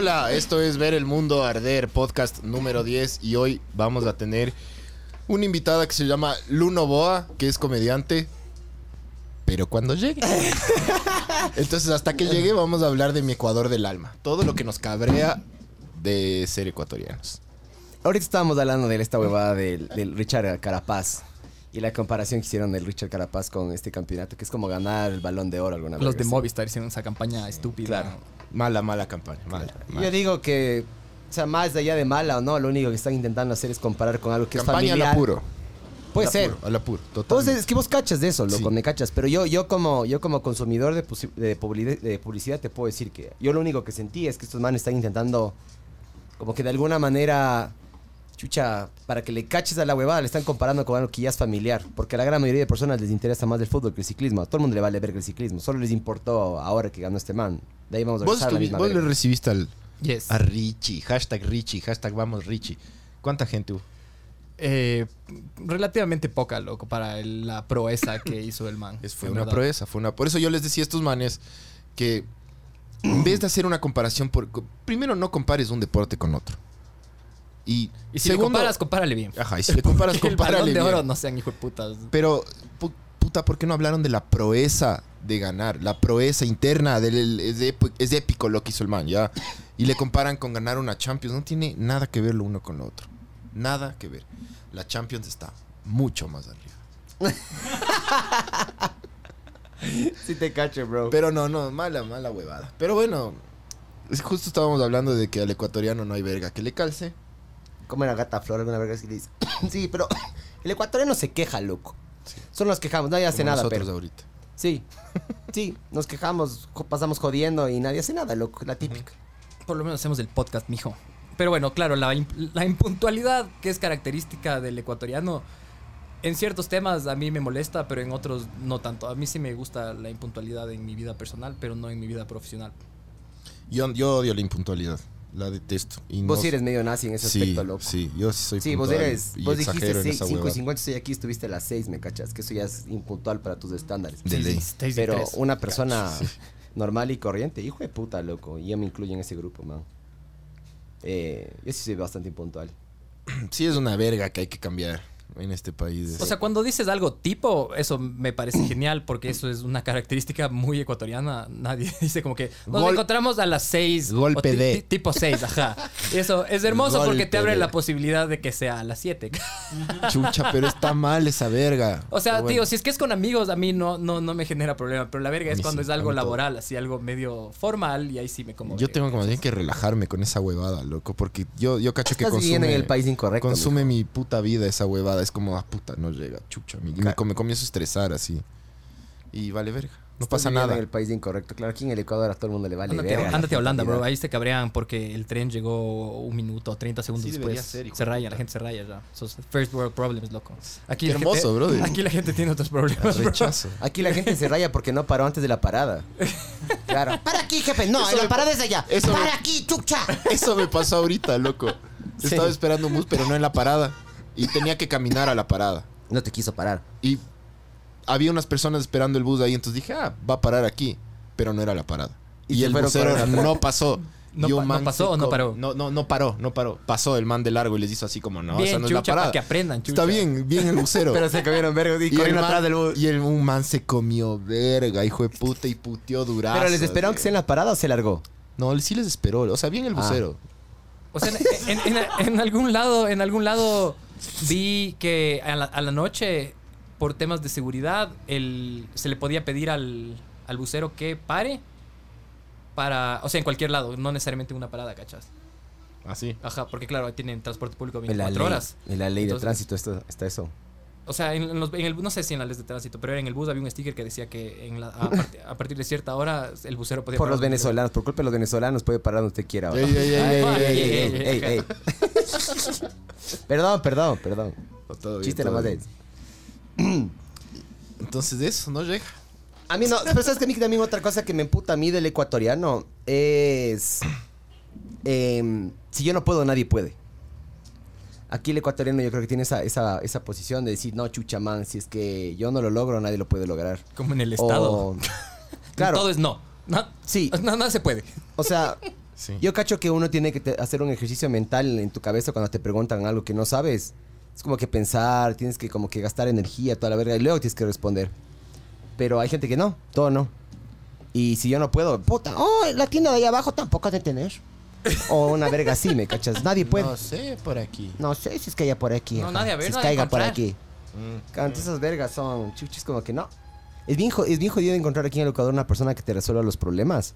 Hola, esto es Ver el Mundo Arder, podcast número 10 y hoy vamos a tener una invitada que se llama Luno Boa, que es comediante, pero cuando llegue. Entonces, hasta que llegue vamos a hablar de mi Ecuador del alma, todo lo que nos cabrea de ser ecuatorianos. Ahorita estábamos hablando de esta huevada del, del Richard Carapaz y la comparación que hicieron del Richard Carapaz con este campeonato, que es como ganar el balón de oro alguna vez. Los de Movistar hicieron esa campaña estúpida. Claro. Mala, mala campaña, mala. mala. Yo digo que, o sea, más allá de mala o no, lo único que están intentando hacer es comparar con algo que campaña es al familiar. apuro. Puede Al ser. apuro, Al apuro, Vos, totalmente. es que vos cachas de eso, loco, Sí. me cachas. Pero yo, yo como, yo como consumidor de, pusi- de, publi- de publicidad te puedo decir que yo lo único que sentí es que estos manes están intentando, como que de alguna manera, chucha, para que le caches a la huevada, le están comparando con algo que ya es familiar. Porque a la gran mayoría de personas les interesa más el fútbol que el ciclismo. A todo el mundo le vale ver el ciclismo. Solo les importó ahora que ganó este man. De ahí vamos a Vos, la misma vos le recibiste al, Yes. a Richie, hashtag Richie, hashtag vamos Richie. ¿Cuánta gente hubo? Eh, relativamente poca, loco, para el- la proeza que hizo el man. Es, fue una verdad. proeza, fue una. Por eso yo les decía a estos manes que en vez de hacer una comparación, por, primero no compares un deporte con otro. Y, Y si segundo, le comparas, compárale bien. Ajá, y si le comparas, el compárale de bien. oro no sean hijo de putas. Pero, pu- puta, ¿por qué no hablaron de la proeza de ganar? La proeza interna, del, es, es épico lo que hizo el man, ¿ya? Y le comparan con ganar una Champions. No tiene nada que ver lo uno con lo otro. Nada que ver. La Champions está mucho más arriba. Sí te cacho, bro. Pero no, no, mala, mala huevada. Pero bueno, justo estábamos hablando de que al ecuatoriano no hay verga que le calce. ¿Cómo era gata flor alguna verga que le dice? sí, pero el ecuatoriano se queja, loco. Solo nos quejamos, nadie hace como nada, nosotros pero. ahorita. Sí, sí, nos quejamos, pasamos jodiendo y nadie hace nada, loco, la típica. Por lo menos hacemos el podcast, mijo. Pero bueno, claro, la, imp- la impuntualidad que es característica del ecuatoriano, en ciertos temas a mí me molesta, pero en otros no tanto. A mí sí me gusta la impuntualidad en mi vida personal, pero no en mi vida profesional. Yo, yo odio la impuntualidad. La detesto. Y Vos no- sí eres medio nazi en ese sí, aspecto, loco. Sí, yo sí soy Sí, vos eres, y vos dijiste exagero en esa 5 y huevada. 50 estoy aquí, estuviste a las 6, me cachas, que eso ya es impuntual para tus estándares. De ley. seis y Pero una persona normal y corriente, hijo de puta, loco, y yo me incluyo en ese grupo, man. Eh, yo sí soy bastante impuntual. Sí es una verga que hay que cambiar en este país. O sea, cuando dices algo tipo, eso me parece genial porque eso es una característica muy ecuatoriana. Nadie dice como que nos Gol- encontramos a las seis. Golpe o ti- de. ti- Tipo seis, ajá. Y eso es hermoso porque te abre de. la posibilidad de que sea a las siete. Chucha, pero está mal esa verga. O sea, bueno. tío, si es que es con amigos, a mí no, no, no me genera problema. Pero la verga A es cuando sí, es algo todo. laboral, así algo medio formal y ahí sí me como. Yo tengo como bien que relajarme con esa huevada, loco, porque yo, yo cacho que Estás consume, viviendo en el país incorrecto. consume mi puta vida esa huevada. Es como, ah, puta, no llega, chucha. Me, me, me comienzo a estresar así. Y vale verga. No Estás pasa nada. En el país incorrecto. Claro, aquí en el Ecuador a todo el mundo le vale Ándate, verga ándate a Holanda, bro. Ahí se cabrean porque el tren llegó un minuto, 30 segundos Sí, después. ser, se raya, la gente se raya ya. Esos first world problems, loco. Aquí Qué hermoso, gente, brother. Aquí la gente tiene otros problemas, bro. Rechazo. Aquí la gente se raya porque no paró antes de la parada. Claro. Para aquí, jefe. No, Eso la me- parada es allá. eso Para me- aquí, chucha. Eso me pasó ahorita, loco. Sí. Estaba esperando un bus, pero no en la parada. Y tenía que caminar a la parada. No te quiso parar. Y había unas personas esperando el bus ahí, entonces dije, ah, va a parar aquí. Pero no era la parada. Y el busero no pasó. ¿No Y un pa- no man pasó o no paró? No, no, no paró, no paró. Pasó el man de largo y les hizo así como, no, bien, esa no es la chucha, parada. para que aprendan, chucha. Está bien, bien el busero. Pero se comieron verga y y corrieron atrás del bus. y el, un man se comió verga, hijo de puta, y puteó durazo. Pero les esperaron que sea en la parada o se largó. No, sí les esperó. O sea, bien el Ah. busero. O sea, en, en- en- en algún lado, en algún lado vi que a la, a la noche, por temas de seguridad, el, se le podía pedir al, al bucero que pare para, o sea, en cualquier lado, no necesariamente en una parada, ¿cachas? Así. Ajá, porque claro, tienen transporte público En la 24 ley, horas. en la ley de Entonces- tránsito esto- está eso. O sea, en, en los- en el, no sé si en la ley de tránsito, pero en el bus había un sticker que decía que en la- a, parti- a partir de cierta hora el bucero podía Por parar los venezolanos, por culpa de los venezolanos puede parar donde usted quiera. Ey, ey, ey, Perdón, perdón, perdón. No, todo bien, Chiste todo nomás bien. es. Entonces, de eso no llega. A mí no, pero sabes que a mí también otra cosa que me emputa a mí del ecuatoriano es... em, si yo no puedo, nadie puede. Aquí el ecuatoriano yo creo que tiene esa, esa, esa posición de decir, no, chucha, man, si es que yo no lo logro, nadie lo puede lograr. Como en el Estado. O- claro, Todo es no. No, Sí. no, no se puede. o sea, Sí. yo cacho que uno tiene que hacer un ejercicio mental en tu cabeza cuando te preguntan algo que no sabes. Es como que pensar, tienes que como que gastar energía, toda la verga, y luego tienes que responder. Pero hay gente que no, todo no. Y si yo no puedo, puta, oh, la tienda de ahí abajo tampoco ha de tener. O una verga así, ¿me cachas? Nadie puede. No sé, por aquí. No sé si es que haya por aquí. No, ajá. nadie, a ver, Si es que haya por aquí. Mm. Entonces esas vergas son chuchis como que no. Es bien, es bien jodido encontrar aquí en el Ecuador una persona que te resuelva los problemas.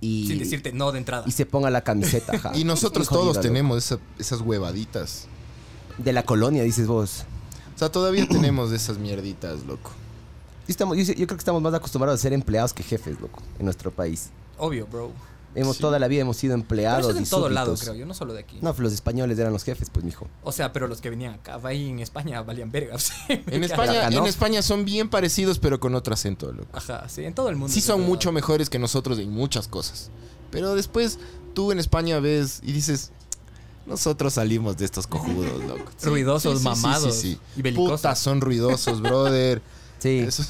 Y, Sin decirte no de entrada. y se ponga la camiseta. Y nosotros todos tenemos esa- esas huevaditas. De la colonia, dices vos. O sea, todavía tenemos de esas mierditas, loco. Y estamos, yo, yo creo que estamos más acostumbrados a ser empleados que jefes, loco, en nuestro país. Obvio, bro. Hemos Sí. toda la vida hemos sido Pero empleados eso es en y todo lado, súbditos. creo yo, no solo de aquí. No, los españoles eran los jefes, pues, mijo. O sea, pero los que venían acá, ahí en España valían vergas. En España, Acá no. en España son bien parecidos, pero con otro acento, loco. Ajá, sí, en todo el mundo. Sí son mucho lado. mejores que nosotros en muchas cosas. Pero después tú en España ves y dices, nosotros salimos de estos cojudos, loco. Ruidosos, mamados y belicosos. Puta, son ruidosos, brother. Sí. Eso-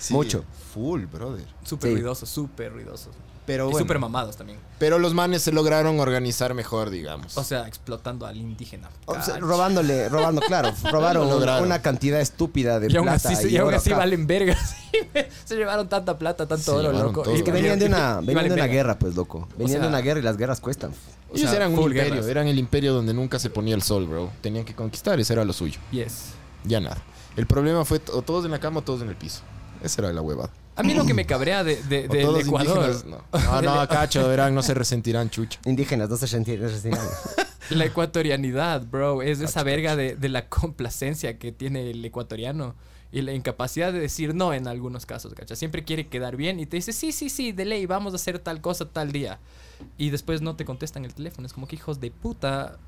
sí, Mucho. Full, brother. Súper Sí. ruidosos, súper ruidosos. Pero y bueno, súper mamados también. pero los manes se lograron organizar mejor, digamos. O sea, explotando al indígena. O sea, Cacho. robándole, robando, claro. Robaron lograron. una cantidad estúpida de Y aún plata. así, y aún así acá. valen vergas. se llevaron tanta plata, tanto Se oro, loco. todo. Es que venían de una, venían valen de una verga. guerra, pues, loco. Venían de sea- una guerra y las guerras cuestan. O Ellos sea, eran un imperio, guerras. eran el imperio donde nunca se ponía el sol, bro. Tenían que conquistar, ese era lo suyo. Yes. Ya nada. El problema fue o todos en la cama o todos en el piso. Esa era la huevada. A mí lo que me cabrea de, de- O del todos Ecuador, indígenas, No, no, no cacho, verán, no se resentirán, chucha. Indígenas, no se sentían. la ecuatorianidad, bro, es esa verga de, de la complacencia que tiene el ecuatoriano y la incapacidad de decir no en algunos casos, ¿cachai? Siempre quiere quedar bien y te dice, sí, sí, sí, de ley, vamos a hacer tal cosa tal día. Y después no te contestan el teléfono. Es como que hijos de puta.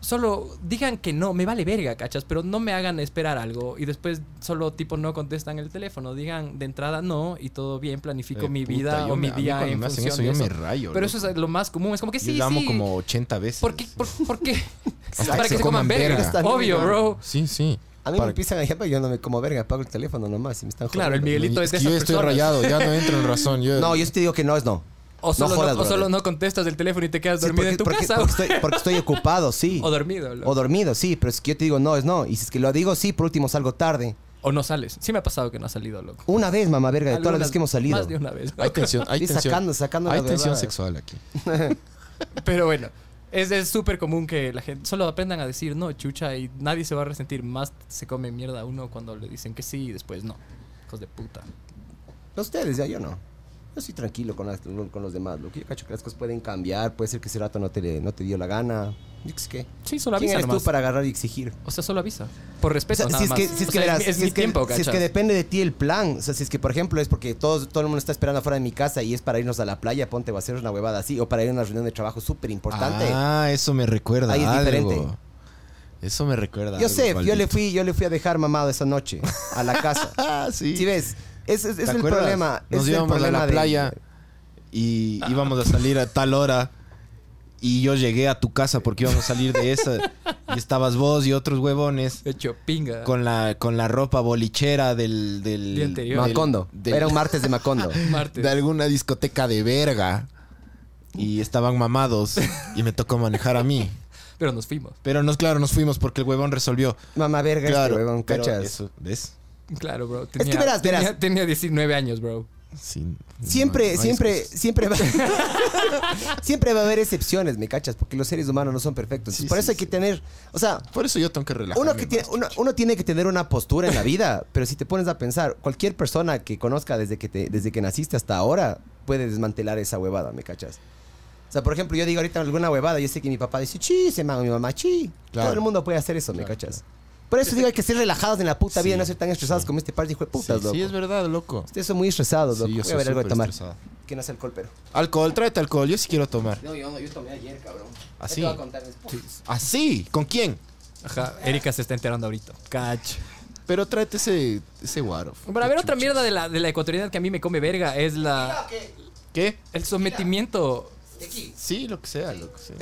Solo digan que no, me vale verga, ¿cachas? Pero no me hagan esperar algo. Y después solo tipo no contestan el teléfono. Digan de entrada no y todo bien, planifico Eh, mi puta, vida yo o me- mi día en función eso, de yo eso. me rayo, Pero loco. eso es lo más común. Es como que sí, Yo llamo sí. como 80 veces. ¿Por qué? ¿Por, por qué? Para que se coman verga. Obvio, bro. Sí, sí. A mí Para- me empiezan a pero yo no me como verga, apago el teléfono nomás y me están Claro, el. Miguelito es de que yo esas estoy personas. rayado, ya no entro en razón. Yo, No, yo sí te digo que no es no. O solo, no, jodas, o brother. solo no contestas el teléfono y te quedas Sí, dormido porque, en tu porque- casa. porque estoy, porque estoy ocupado, sí. O dormido. loco. O dormido, sí, pero es que yo te digo no es no. Y si es que lo digo sí, por último salgo tarde. O no sales. Sí me ha pasado que no has salido, loco. Una vez, mamá verga, de todas las veces que hemos salido. Más de una vez. Hay tensión, hay tensión. sacando, sacando hay la tensión huevada. sexual aquí. Pero bueno, es es súper común que la gente solo aprendan a decir no, chucha, y nadie se va a resentir. Más se come mierda a uno cuando le dicen que sí y después no. Hijos de puta. Ustedes, ya yo no. Yo soy tranquilo con, las- con los demás. Lo que yo cacho que las cosas pueden cambiar. Puede ser que ese rato no te, no te dio la gana. Yo qué sé qué. Sí, solo ¿Quién avisa eres nomás. tú para agarrar y exigir? O sea, solo avisa. Por O respeto, sea, nada si es más. que, si es O que sea, verás, es, es si mi es que- si es que depende de ti el plan. O sea, si es que, por ejemplo, es porque todos, todo el mundo está esperando afuera de mi casa y es para irnos a la playa, ponte o a hacer una huevada así, o para ir a una reunión de trabajo súper importante. Ah, eso me recuerda Ahí es algo. diferente. Eso me recuerda yo algo, sé, yo le fui, yo le fui a dejar mamado esa noche a la casa. Ah, sí. Si ves, es, ¿Te es el acuerdas? problema. Nos es íbamos a problema la de- playa y íbamos a salir a tal hora. Y yo llegué a tu casa porque íbamos a salir de esa. Y estabas vos y otros huevones Hecho pinga. con la, con la ropa bolichera del... del Día anterior. del- Macondo. del- Era un martes de Macondo. Martes. de alguna discoteca de verga. Y estaban mamados. Y me tocó manejar a mí. Pero nos fuimos. Pero nos, claro, nos fuimos porque el huevón resolvió. Mamá verga, Claro, este huevón, cachas. eso, ¿ves? Claro, bro. que verás, tenía, verás. tenía 19 años, bro. Siempre, no- no hay siempre, excusas. siempre va, siempre va a haber excepciones, ¿me cachas? Porque los seres humanos no son perfectos. Sí, Por sí, eso hay sí. que tener, o sea, Por eso yo tengo que relajarme. uno, que tiene, uno, uno tiene que tener una postura en la vida, pero si te pones a pensar, cualquier persona que conozca desde que, te, desde que naciste hasta ahora puede desmantelar esa huevada, ¿me cachas? O sea, por ejemplo, yo digo ahorita alguna huevada, yo sé que mi papá dice, chi, se llama mi mamá, chi. Claro. Todo el mundo puede hacer eso, ¿me cachas? Por eso digo, hay que ser relajados en la puta vida, Sí, no ser tan estresados sí. como este par de hijo de Sí, putas, loco. sí, es verdad, loco. Ustedes son muy estresados, loco. Sí, yo Voy a soy ver algo de súper tomar. estresado. Que no alcohol, pero. Alcohol, tráete alcohol. Yo sí quiero tomar. No, yo no, yo tomé ayer, cabrón. ¿Así? Ya te voy a contar después. ¿Así? ¿Con quién? Ajá, Erika se está enterando ahorita. Cach. Pero tráete ese, ese guaro. Pero a ver, otra mierda de la, de la ecuatorianidad que a mí me come verga es la ¿Qué? el sometimiento. Sí, lo que sea, lo que sea.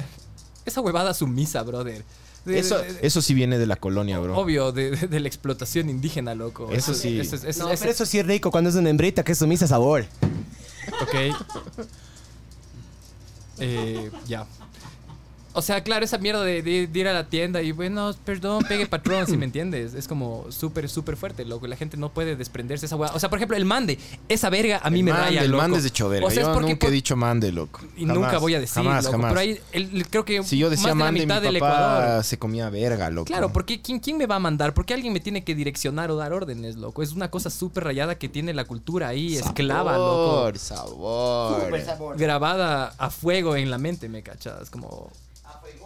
Esa huevada sumisa, brother. De- Eso, de- de- eso sí viene de la colonia, bro. Obvio, de, de- de la explotación indígena, loco. Eso sí. Eso es- eso- No, eso- pero eso sí es rico cuando es una hembrita que es sumisa sabor. Ok. Eh, ya. O sea, claro, esa mierda de, de- de ir a la tienda y bueno, perdón, pegue patrón, si me entiendes. Es como súper, súper fuerte, loco. La gente no puede desprenderse de esa hueá. O sea, por ejemplo, el mande. Esa verga a mí El me mande, raya, El loco. mande es de choverga. O sea, es Yo porque nunca he dicho mande, loco. Y Jamás, nunca voy a decir, Jamás, loco. jamás. Pero ahí, el- creo que Si yo decía más de la mi mitad del papá Ecuador. se comía verga, loco. Claro, porque ¿quién, ¿quién me va a mandar? Porque alguien me tiene que direccionar o dar órdenes, loco. Es una cosa súper rayada que tiene la cultura ahí, esclava, loco. Sabor, sabor. grabada a fuego en la mente, ¿me cachas? Como...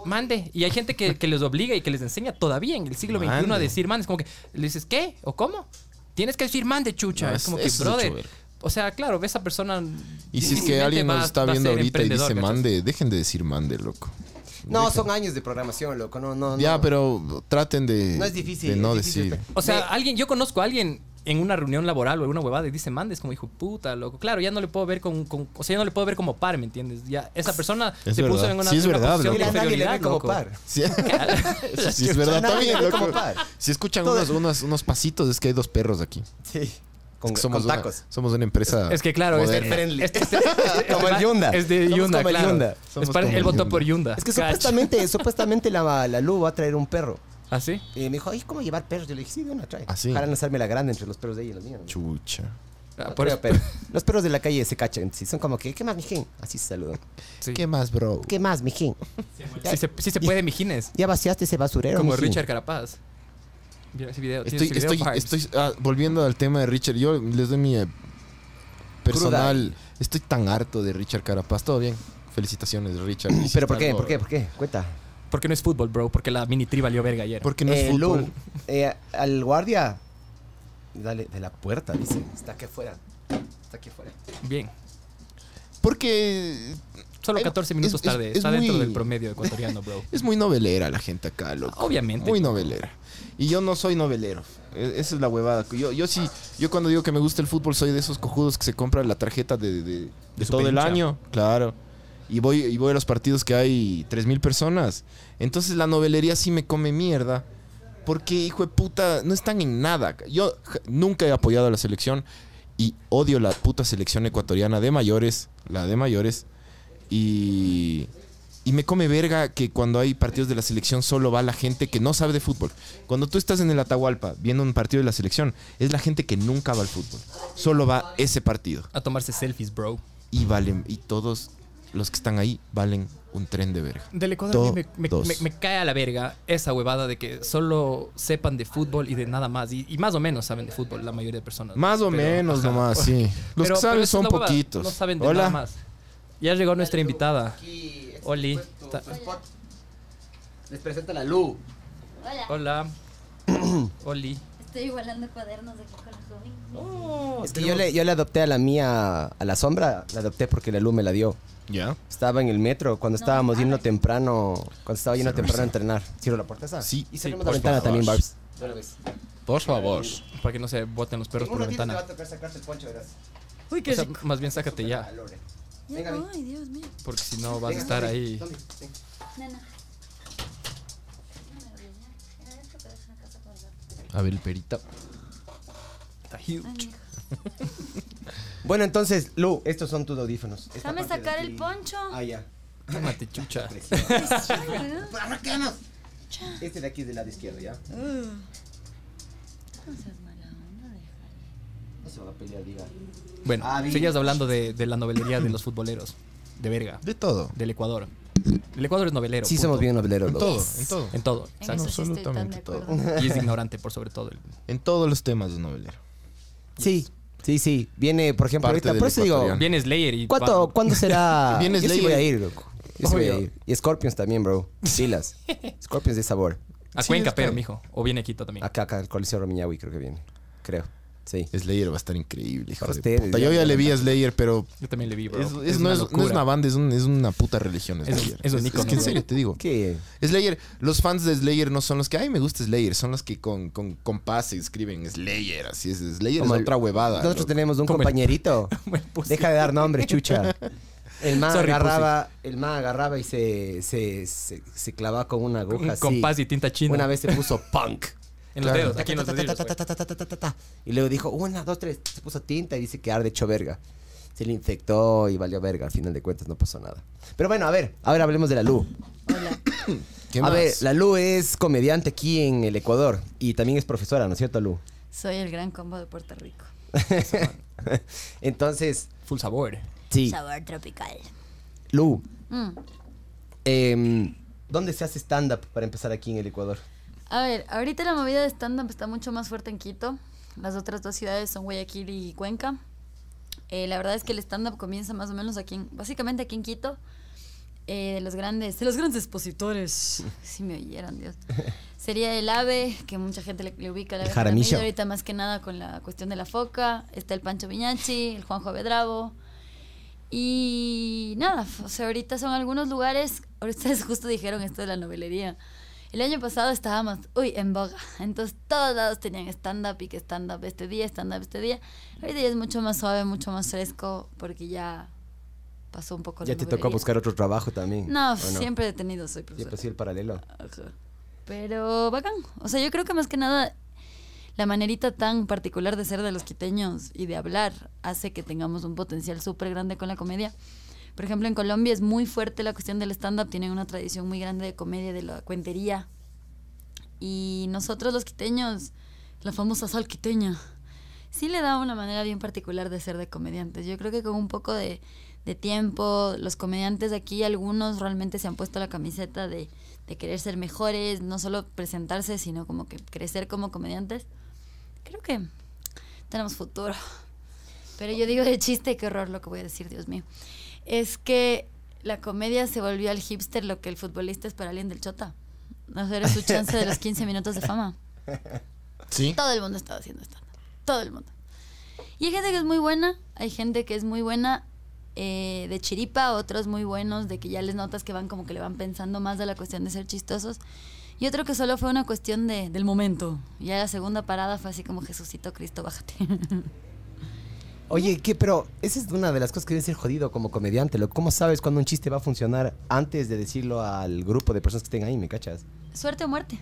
Mande. Y hay gente que, que les obliga y que les enseña todavía en el siglo XXI a decir mande. Es como que le dices, ¿qué? ¿O cómo? Tienes que decir mande, chucha. No, es es- como que, brother. O sea, claro, esa persona. Y si es que alguien nos está viendo ahorita y dice mande, dejen de decir mande, loco. No, son años de programación, loco. No, no, Ya, no. pero traten de No es difícil, de no es difícil. decir. O sea, Me- alguien, yo conozco a alguien en una reunión laboral o alguna huevada y dice mande, es como hijo puta, loco. Claro, ya no le puedo ver con, con- o sea, ya no le puedo ver como par, ¿me entiendes? Ya esa persona Es se puso en una, Sí, es en una verdad, posición loco. de Mira, nadie le ve inferioridad, como loco. par. Sí, es verdad Nadie también, le ve loco. como par. Si escuchan Todo- unos, unos, unos pasitos, es que hay dos perros aquí. Sí. Con, Es que somos, con una, tacos. somos una empresa. Es que claro, moderna. friendly. este- este- este- Como el Yunda. Es de Yunda, el. Yunda. Es para- él el votó por Yunda. Es que Cach. supuestamente, supuestamente la, la Lu va a traer un perro. ¿Ah, sí? Y me dijo, ay, ¿cómo llevar perros? Yo le dije, sí, de una trae. ¿Ah, sí? Ojalá no hacerme la grande entre los perros de ella y los míos. ¿no? Chucha. Ah, No por eso- pero los perros de la calle se cachan. Sí, son como que, ¿qué más, mijín? Así se saludan. sí. ¿Qué más, bro? ¿Qué más, mijín? Sí se, sí se puede, mijines. ¿Ya vaciaste ese basurero, Como mijín? Richard Carapaz. Mira ese video. ¿tienes Estoy, ese video, estoy, Parks? estoy ah, volviendo al tema de Richard. Yo les doy mi eh, personal. Estoy tan harto de Richard Carapaz. Todo bien. Felicitaciones, Richard. ¿Pero por qué? algo- ¿Por qué? ¿Por qué? Cuenta. Porque no es fútbol, bro. Porque la mini tri valió verga ayer. Porque no es Eh, fútbol. Lu, eh, al guardia, dale, de la puerta, dice. Está aquí afuera. Está aquí afuera. Bien. Porque Solo Es- 14 minutos es- tarde. es Está dentro muy- del promedio ecuatoriano, bro. es muy novelera la gente acá, loco. Obviamente. Muy novelera. Y yo no soy novelero. E- Esa es la huevada. Yo, yo sí, yo cuando digo que me gusta el fútbol soy de esos cojudos que se compran la tarjeta de, de- de su todo el año. Claro. Y voy, y voy a los partidos que hay 3.000 personas. Entonces la novelería sí me come mierda. Porque, hijo de puta, no están en nada. Yo nunca he apoyado a la selección y odio la puta selección ecuatoriana de mayores, la de mayores. Y, y me come verga que cuando hay partidos de la selección solo va la gente que no sabe de fútbol. Cuando tú estás en el Atahualpa viendo un partido de la selección, es la gente que nunca va al fútbol. Solo va ese partido. A tomarse selfies, bro. Y valen, y todos los que están ahí valen un tren de verga. Del Ecuador a mí me, me- Todos. me- me cae a la verga esa huevada de que solo sepan de fútbol y de nada más. Y, y más o menos saben de fútbol la mayoría de personas. Más o Pero, menos ajá. nomás, sí. Los Pero- que saben son poquitos. No saben de Hola. nada más. Ya llegó nuestra invitada. Oli. Ta- Les presenta la Lu. Hola, Hola. Oli. Estoy igualando cuadernos de coger los Es que yo le, yo le adopté a la mía, a la sombra, la adopté porque la Lu me la dio. ¿Ya? Estaba en el metro cuando estábamos yendo temprano, cuando estaba yendo temprano a entrenar. ¿Cierro la puerta esa? Sí. Y Sí, cerramos por la ventana favor. también, Barbs. Por favor. Para que no se boten los perros por la ventana. tocar sacarte el poncho, verás. Uy, O sea, más bien sácate ya. Venga, ven. Ay, Dios mío. Porque si no vas a estar Tommy, ahí. Tommy, ven. Nena. Era esto, pero es una casa con gato. A ver, el perito. Está huge. Bueno, entonces, Lu, estos son tus audífonos. Esta Déjame parte de sacar aquí- el poncho. Ah, ya. Tómate, chucha. Ay, ¿no? ¡Arranquemos! Este de aquí es del lado izquierdo, ¿ya? Uh. No seas mala onda, déjale. No se va a pelear, diga. Bueno, Ah, bien. seguías hablando de, de la novelería de los futboleros. De verga. De todo. Del Ecuador. El Ecuador es novelero. Sí, punto. somos bien noveleros, En todo, en todo. En todo. En exacto. absolutamente todo. Y es ignorante por sobre todo. En todos los temas de novelero. Sí, sí, sí. Viene, por ejemplo, Parte ahorita. Por eso digo. Viene Slayer y... ¿cuánto, ¿cuándo será? Viene Yo sí Slayer. voy a ir, loco. Yo sí voy a ir. Y Scorpions también, bro. Pilas. Scorpions de sabor. A Sí, Cuenca, es pero, mijo. O viene Quito también. Acá, acá, el Coliseo Romiñahui creo que viene. Creo. Sí. Slayer va a estar increíble, hijo Para de ustedes, puta. ya, Yo ya ya, le vi a Slayer, pero Yo también le vi, bro. es- es- no, una es, no es locura. una banda, es, un- es una puta religión Es un- Slayer. es un es, ícono, que en serio te digo. ¿Qué? Slayer, los fans de Slayer no son los que, ay, me gusta Slayer, son los que con, con compás escriben Slayer, así es. Slayer Como es el- otra huevada. Nosotros loco. tenemos un Como compañerito. Deja de dar nombre, chucha. El man Sorry, agarraba, el man agarraba y se, se, se, se clavaba con una aguja un así. compás y tinta china. Una vez se puso punk. En los dedos, aquí en los. Y luego dijo, una, dos, tres. Se puso tinta y dice que arde hecho verga. Se le infectó y valió verga. Al final de cuentas no pasó nada. Pero bueno, a ver, a ver, hablemos de la Lu. Hola. A ver, la Lu es comediante aquí en el Ecuador y también es profesora, ¿no es cierto, Lu? Soy el gran combo de Puerto Rico. Entonces. Full sabor. Sí. Sabor tropical. Lu. ¿Dónde se hace stand-up para empezar aquí en el Ecuador? A ver, ahorita la movida de stand-up está mucho más fuerte en Quito. Las otras dos ciudades son Guayaquil y Cuenca. Eh, la verdad es que el stand-up comienza más o menos aquí, en- básicamente aquí en Quito. Eh, de los grandes, de los grandes expositores, si me oyeran, Dios. Sería el AVE, que mucha gente le, le ubica. La El Jaramillo, ahorita más que nada con la cuestión de la foca. Está el Pancho Viñachi, el Juanjo Bedravo. Y nada, o sea, ahorita son algunos lugares, ahorita ustedes justo dijeron esto de la novelería. El año pasado estábamos, uy, en boga. Entonces todos lados tenían stand-up y que stand-up este día, stand-up este día. Ahorita ya es mucho más suave, mucho más fresco, porque ya pasó un poco la ¿Ya te tocó buscar otro trabajo también? No, ¿o siempre he tenido, soy Siempre profesora. sí el paralelo. Ajá. Pero bacán. O sea, yo creo que más que nada la manerita tan particular de ser de los quiteños y de hablar hace que tengamos un potencial súper grande con la comedia. Por ejemplo, en Colombia es muy fuerte la cuestión del stand-up, tienen una tradición muy grande de comedia, de la cuentería. Y nosotros los quiteños, la famosa sal quiteña, sí le da una manera bien particular de ser de comediantes. Yo creo que con un poco de, de tiempo, los comediantes de aquí, algunos realmente se han puesto la camiseta de, de querer ser mejores, no solo presentarse, sino como que crecer como comediantes. Creo que tenemos futuro. Pero yo digo de chiste, qué horror lo que voy a decir, Dios mío. Es que la comedia se volvió al hipster lo que el futbolista es para alguien del chota. No sé, era su chance de los 15 minutos de fama. ¿Sí? Todo el mundo estaba haciendo stand Todo el mundo. Y hay gente que es muy buena, hay gente que es muy buena eh, de chiripa, otros muy buenos de que ya les notas que van como que le van pensando más de la cuestión de ser chistosos. Y otro que solo fue una cuestión de, del momento. Ya la segunda parada fue así como Jesucito Cristo, bájate. Oye, ¿qué? Pero esa es una de las cosas que debe ser jodido como comediante. ¿Cómo sabes cuándo un chiste va a funcionar antes de decirlo al grupo de personas que estén ahí, me cachas? Suerte o muerte.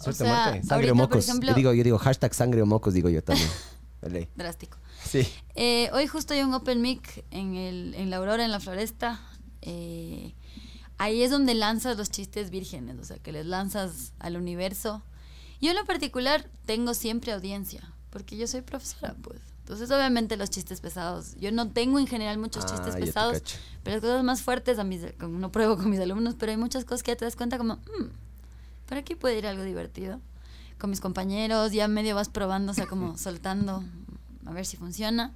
Suerte o sea, muerte. Sangre ahorita, o por mocos. ejemplo, yo, digo, yo digo hashtag sangre o mocos, digo yo también. Vale. drástico. Sí. Eh, hoy justo hay un Open Mic en, el, en la Aurora, en la Floresta. Eh, ahí es donde lanzas los chistes vírgenes, o sea, que les lanzas al universo. Yo en lo particular tengo siempre audiencia, porque yo soy profesora, pues. Entonces, obviamente, los chistes pesados. Yo no tengo en general muchos Ah, chistes te pesados, pero las cosas más fuertes, a mis, como no pruebo con mis alumnos, pero hay muchas cosas que ya te das cuenta como, "Mm, por aquí puede ir algo divertido. Con mis compañeros, ya medio vas probando, o sea, como soltando, a ver si funciona.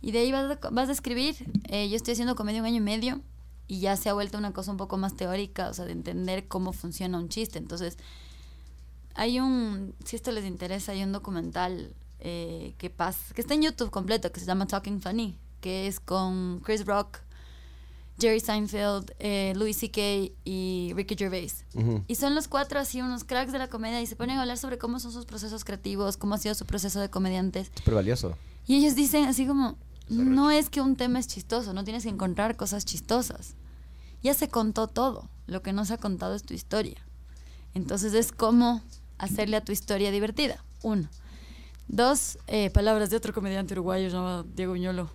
Y de ahí vas a, vas a escribir. Eh, yo estoy haciendo comedia un año y medio y ya se ha vuelto una cosa un poco más teórica, o sea, de entender cómo funciona un chiste. Entonces, hay un, si esto les interesa, hay un documental eh, que, pasa, que está en YouTube completo, que se llama Talking Funny, que es con Chris Rock, Jerry Seinfeld, eh, Louis C.K. y Ricky Gervais. Y son los cuatro así unos cracks de la comedia y se ponen a hablar sobre cómo son sus procesos creativos, cómo ha sido su proceso de comediantes. Súper valioso. Y ellos dicen así como, no es que un tema es chistoso, no tienes que encontrar cosas chistosas. Ya se contó todo, lo que no se ha contado es tu historia. Entonces es como hacerle a tu historia divertida. Uno. Dos, eh, palabras de otro comediante uruguayo llamado Diego Uñolo,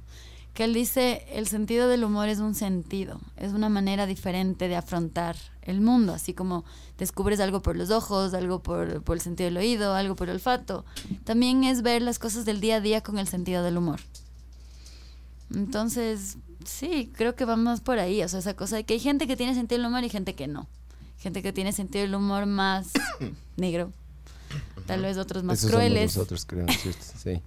que él dice, el sentido del humor es un sentido, es una manera diferente de afrontar el mundo, así como descubres algo por los ojos, algo por, por el sentido del oído, algo por el olfato. También es ver las cosas del día a día con el sentido del humor. Entonces, sí, creo que vamos por ahí, o sea, esa cosa de que hay gente que tiene sentido del humor y gente que no. Gente que tiene sentido del humor más negro. Tal vez otros más Esos crueles nosotros, creo. Sí.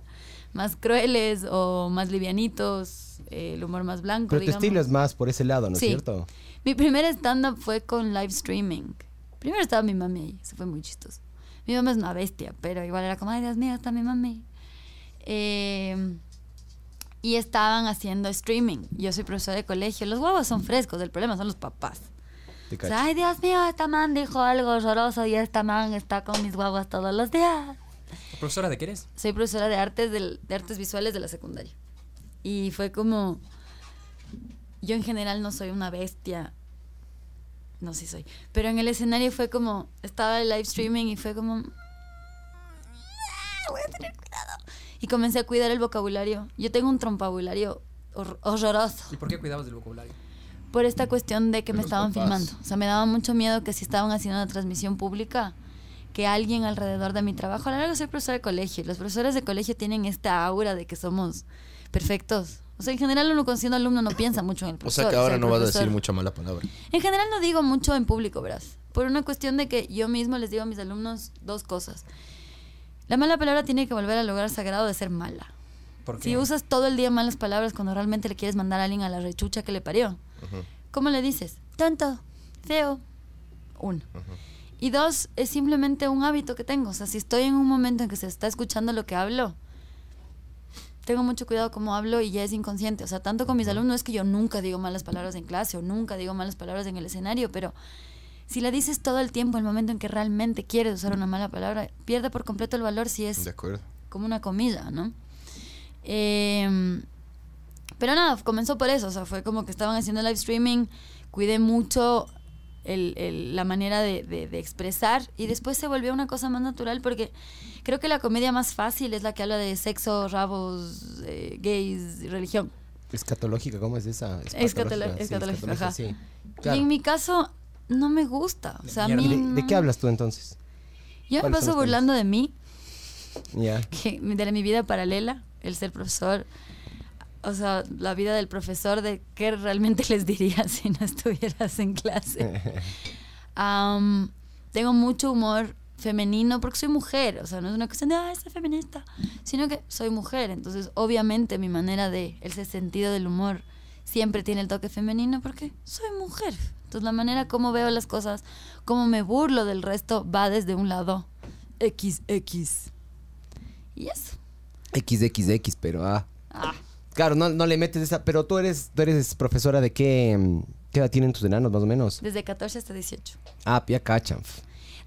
más crueles o más livianitos, eh, el humor más blanco. Pero tu estilo es más por ese lado, ¿no es Sí. cierto? Mi primer stand-up fue con live streaming. Primero estaba mi mami ahí, eso fue muy chistoso. Mi mamá es una bestia, pero igual era como, ay Dios mío, está mi mami. Eh, y estaban haciendo streaming. Yo soy profesora de colegio. Los huevos son frescos, el problema son los papás. Te O cacho. sea, ay, Dios mío, esta man dijo algo horroroso y esta man está con mis guaguas todos los días. ¿Profesora de qué eres? Soy profesora de artes, del- de artes visuales de la secundaria. Y fue como... Yo en general no soy una bestia. No, sí soy. Pero en el escenario fue como... Estaba el live streaming y fue como... "Ah, Voy a tener cuidado. Y comencé a cuidar el vocabulario. Yo tengo un trompabulario hor- horroroso ¿Y por qué cuidabas del vocabulario? Por esta cuestión de que De me estaban papás. filmando. O sea, me daba mucho miedo que si estaban haciendo una transmisión pública, que alguien alrededor de mi trabajo, a la larga soy profesora de colegio, y los profesores de colegio tienen esta aura de que somos perfectos. O sea, en general uno con siendo alumno no piensa mucho en el O profesor. sea que ahora no vas a decir mucha mala palabra. En general no digo mucho en público, verás. Por una cuestión de que yo mismo les digo a mis alumnos dos cosas. La mala palabra tiene que volver al lugar sagrado de ser mala. Si usas todo el día malas palabras cuando realmente le quieres mandar a alguien a la rechucha que le parió, ¿cómo le dices? Tonto, feo. Uno. Y dos, es simplemente un hábito que tengo. O sea, si estoy en un momento en que se está escuchando lo que hablo, tengo mucho cuidado cómo hablo y ya es inconsciente. O sea, tanto con mis alumnos es que yo nunca digo malas palabras en clase o nunca digo malas palabras en el escenario, pero si la dices todo el tiempo, el momento en que realmente quieres usar una mala palabra, pierde por completo el valor si es De acuerdo. como una comida, ¿no? Eh, pero nada, comenzó por eso, o sea, fue como que estaban haciendo live streaming, cuidé mucho el- el- la manera de, de- de expresar y después se volvió una cosa más natural porque creo que la comedia más fácil es la que habla de sexo, rabos, eh, gays, religión. Escatológica, ¿cómo es esa? Sí, escatológica, ajá. sí. Y en mi caso no me gusta, o sea, a ¿Y mí... de, qué hablas tú entonces? Yo me ¿Cuáles son paso burlando de mí, Ya. que de mi vida paralela, el ser profesor, o sea, la vida del profesor, de qué realmente les diría si no estuvieras en clase. Am, tengo mucho humor femenino porque soy mujer, o sea, no es una cuestión de, ah, soy feminista, sino que soy mujer, entonces obviamente mi manera de, ese sentido del humor siempre tiene el toque femenino porque soy mujer. Entonces la manera como veo las cosas, como me burlo del resto, va desde un lado XX. Y eso. XXX, pero ah. Ah, Claro, no, no le metes esa. Pero tú eres, tú eres profesora de qué. mm, ¿Qué edad tienen tus enanos, más o menos? desde 14 hasta 18. Ah, ya cachan.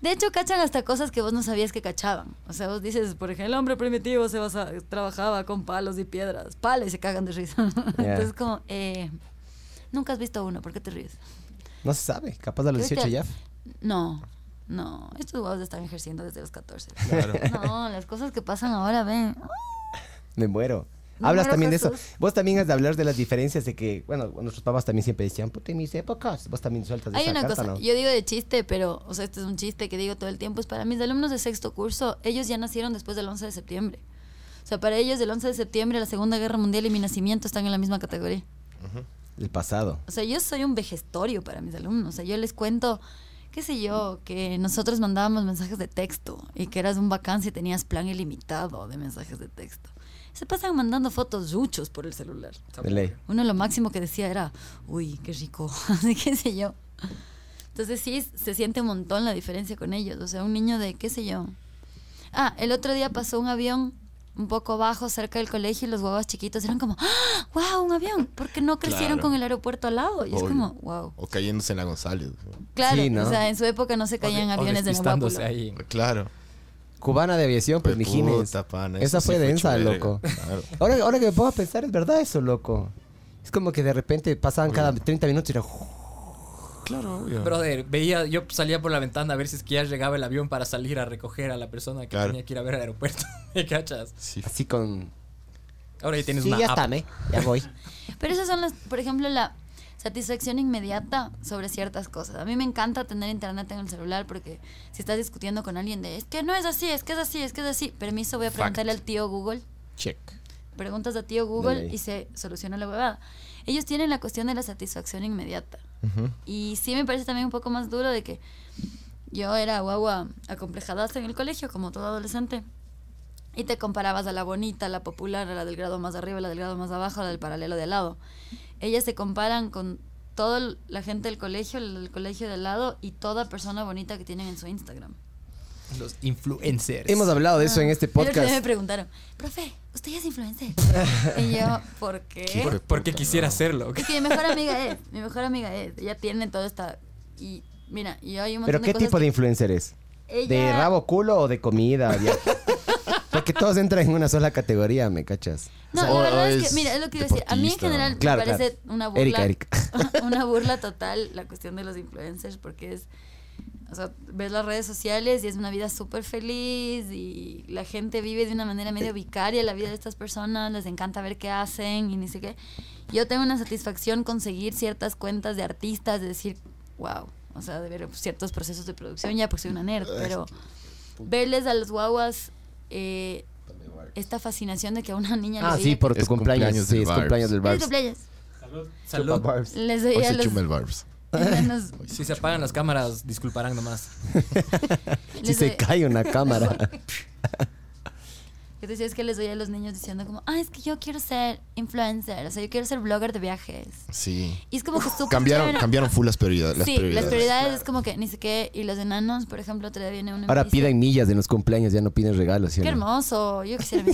De hecho, cachan hasta cosas que vos no sabías que cachaban. O sea, vos dices, por ejemplo, el hombre primitivo se basa- trabajaba con palos y piedras. Palos y se cagan de risa. Entonces, como, eh, nunca has visto uno, ¿por qué te ríes? No se sabe. Capaz a los Creo 18 que- ya. No, no, estos huevos están ejerciendo desde los 14. Claro. No, las cosas que pasan ahora, ven. Me muero. Me Hablas muero, también de eso. Vos también has de hablar de las diferencias de que, bueno, nuestros papás también siempre decían, puta, en mis épocas. Vos también sueltas de Hay esa una carta, cosa, ¿no? yo digo de chiste, pero, o sea, este es un chiste que digo todo el tiempo, es para mis alumnos de sexto curso, ellos ya nacieron después del 11 de septiembre. O sea, para ellos el 11 de septiembre, la Segunda Guerra Mundial y mi nacimiento están en la misma categoría. El pasado. O sea, yo soy un vejestorio para mis alumnos. O sea, yo les cuento, qué sé yo, que nosotros mandábamos mensajes de texto y que eras un bacán si tenías plan ilimitado de mensajes de texto. Se pasan mandando fotos ruchos por el celular. De ley. Uno lo máximo que decía era, uy, qué rico, así qué sé yo. Entonces sí, se siente un montón la diferencia con ellos. O sea, un niño de, qué sé yo. Ah, el otro día pasó un avión un poco bajo cerca del colegio y los huevos chiquitos eran como, ¡Ah! ¡wow! Un avión. Porque no crecieron Claro. con el aeropuerto al lado. Y es como, wow. O cayéndose en la González. Claro, Sí, ¿no? o sea, en su época no se caían O aviones de ahí. Claro. Cubana de aviación, pues, Pues, mijines. puta, pana, Esa fue sí densa, loco. Claro. Ahora, ahora que me puedo pensar, es verdad eso, loco. Es como que de repente pasaban cada 30 minutos y era... Claro, obvio. Brother, veía, yo salía por la ventana a ver si es que ya llegaba el avión para salir a recoger a la persona que Claro. tenía que ir a ver al aeropuerto. ¿Me cachas? Sí. Así con... Ahora ya tienes sí, una ya app. está, ¿me? Ya voy. Pero esas son las, por ejemplo, la satisfacción inmediata sobre ciertas cosas. A mí me encanta tener internet en el celular porque si estás discutiendo con alguien de, es que no es así, es que es así, es que es así, permiso, voy a Fact. preguntarle al tío Google. Check. Preguntas a tío Google y se soluciona la huevada. Ellos tienen la cuestión de la satisfacción inmediata. Y sí me parece también un poco más duro de que yo era guagua acomplejada en el colegio, como todo adolescente. Y te comparabas a la bonita, a la popular, a la del grado más arriba, a la del grado más abajo, a la del paralelo de al lado. Ellas se comparan con toda la gente del colegio, el del colegio de al lado y toda persona bonita que tienen en su Instagram. Los influencers. Hemos hablado de eso en este día me podcast. preguntaron, profe, usted ya es influencer. y yo, ¿por qué? De Porque quisiera no. hacerlo. Es que mi mejor amiga es, mi mejor amiga es, ella tiene todo esta... Y mira, y hay un montón ¿Pero de qué cosas tipo de influencer es? ¿De rabo culo o de comida? Porque todos entran en una sola categoría, ¿me cachas? No, O- la verdad es es que, mira, es lo que iba a decir. A mí en general Claro, me parece claro. una burla. Erika, Erika. una burla total la cuestión de los influencers porque es. O sea, ves las redes sociales y es una vida súper feliz y la gente vive de una manera medio vicaria la vida de estas personas, les encanta ver qué hacen y ni sé qué. Yo tengo una satisfacción conseguir ciertas cuentas de artistas, de decir, wow, o sea, de ver ciertos procesos de producción ya porque soy una nerd, pero verles a los guaguas eh, esta fascinación de que a una niña Ah, le sí, veía por Es tu cumpleaños. cumpleaños Sí, del es Barbs. cumpleaños del que- ¡Feliz Barbs. cumpleaños! Salud. Chupa Barbs. Les Hoy veía a se los chuma el Barbs. enanos- Si se apagan las cámaras, disculparán nomás. Si se doy- cae una cámara. Que decía, es que les doy a los niños diciendo como, ah, es que yo quiero ser influencer, o sea, yo quiero ser blogger de viajes. Sí. Y es como que súper Cambiaron, chévere. cambiaron full las prioridades. Las sí, prioridades. las prioridades es como que ni sé qué. Y los enanos, por ejemplo, todavía viene una Ahora piden millas en los cumpleaños, ya no piden regalos. ¿sí Qué no? hermoso, yo quisiera.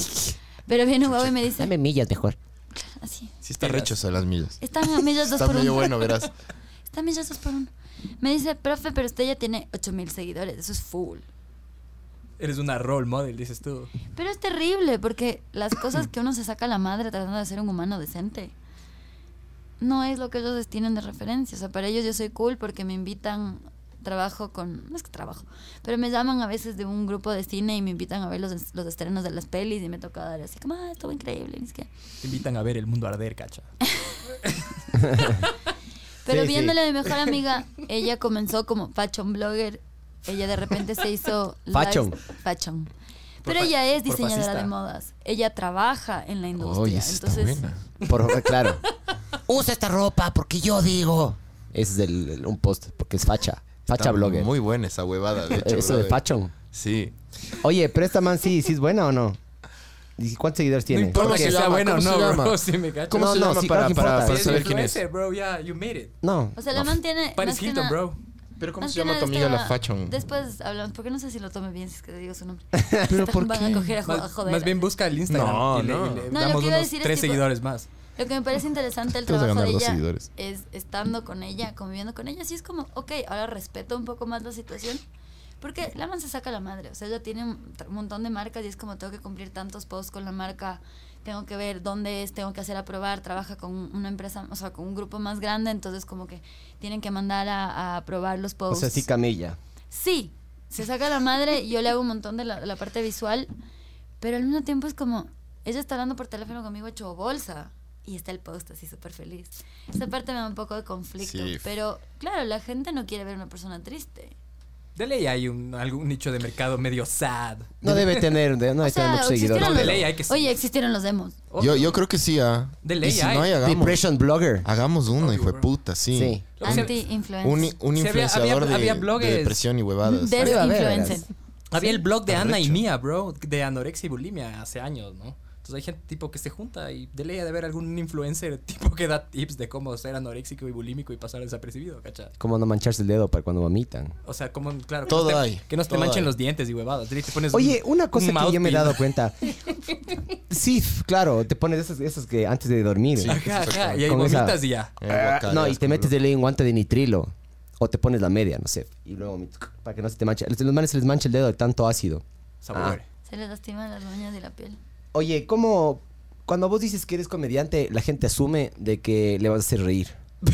Pero viene un huevo y me dice, Dame millas mejor. así, Sí está rechos a las millas. están a millas dos Está por medio uno. bueno, verás. Están millas dos por uno. Me dice, profe, pero usted ya tiene 8000 seguidores, eso es full. Eres una role model, dices tú. Pero es terrible porque las cosas que uno se saca a la madre tratando de ser un humano decente no es lo que ellos tienen de referencia. O sea, para ellos yo soy cool porque me invitan, trabajo con, no es que trabajo, pero me llaman a veces de un grupo de cine y me invitan a ver los, los estrenos de las pelis y me toca dar así como, ah, estuvo increíble. es que... Te invitan a ver el mundo arder, cacha. Pero Sí, sí. viéndole a mi mejor amiga, ella comenzó como fashion blogger. Ella de repente se hizo... Fashion. lives- Fashion. Pero ella es diseñadora de modas. Ella trabaja en la industria. Está entonces, buena. Por, claro. Usa esta ropa porque yo digo. Ese es el, el- un post, porque es facha. Facha Está blogger. Muy buena esa huevada, de hecho. Eso de brother. fashion. Sí. Oye, pero esta man sí, sí es buena o no? ¿Y cuántos seguidores No tiene? importa ¿Cómo que se sea bueno o ¿Cómo se no, llama? bro. Sí, me cacho. ¿Cómo No, se no, llama sí, para, para, importa. para Eres saber quién es? bro. Ya, you made it. No. O sea, la man tiene... Paris Hilton, bro. Pero ¿cómo más se llama tu amiga la fashion? Después hablamos, porque no sé si lo tome bien si es que digo su nombre. ¿Pero por Van qué? a coger a, jo- a Más, joder. más bien busca el Instagram No, y le, no. y le No, lo damos que iba a unos decir es tres tipo- seguidores más. Lo que me parece interesante el Te vas a trabajo de dos ella seguidores. es estando con ella, conviviendo con ella. Sí es como, ok, ahora respeto un poco más la situación. Porque la man se saca la madre. O sea, ella tiene un, un montón de marcas y es como tengo que cumplir tantos posts con la marca. Tengo que ver dónde es, tengo que hacer aprobar. Trabaja con una empresa, o sea, con un grupo más grande. Entonces, como que tienen que mandar a, a aprobar los O posts. sea, sí camilla. Sí, se saca la madre y yo le hago un montón de la, la parte visual, pero al mismo tiempo es como, ella está hablando por teléfono conmigo hecho bolsa y está el post así súper feliz. Esa parte me da un poco de conflicto, Sí. pero claro, la gente no quiere ver una persona triste. De ley hay un, algún nicho de mercado medio sad. No debe tener, de- no O debe tener muchos seguidores. No, de ley hay que- Oye, existieron los demos. Yo, yo creo que sí, ah. De ley y si hay. no hay, hagamos. Depression blogger. Hagamos uno, Obvio, hijo de puta, sí. Sí. Anti-influencer. Un, un Sí, había- influenciador había- de, había de bloggers. depresión y huevadas. Desinfluencer. Había el blog de Ana y Arrecho. Mía, bro, de anorexia y bulimia hace años, ¿no? Entonces hay gente tipo que se junta y de ley ha de haber algún influencer tipo que da tips de cómo ser anoréxico y bulímico y pasar desapercibido, ¿cacha? Cómo no mancharse el dedo para cuando vomitan. O sea, como, claro, que Todo no te, hay, que no se te manchen hay. los dientes y huevadas. Te pones Oye, un- una cosa un que yo me he dado cuenta. Sí, claro, te pones esas, esas que antes de dormir. Sí. Ajá, ajá, y ahí esa- vomitas y ya. Eh, Ah, no, y te metes de ley un guante de nitrilo. O te pones la media, no sé. Y luego, para que no se te manche. A los manes se les mancha el dedo de tanto ácido. Sabor. Se les lastiman las uñas y la piel. Oye, ¿cómo. Cuando vos dices que eres comediante, la gente asume de que le vas a hacer reír.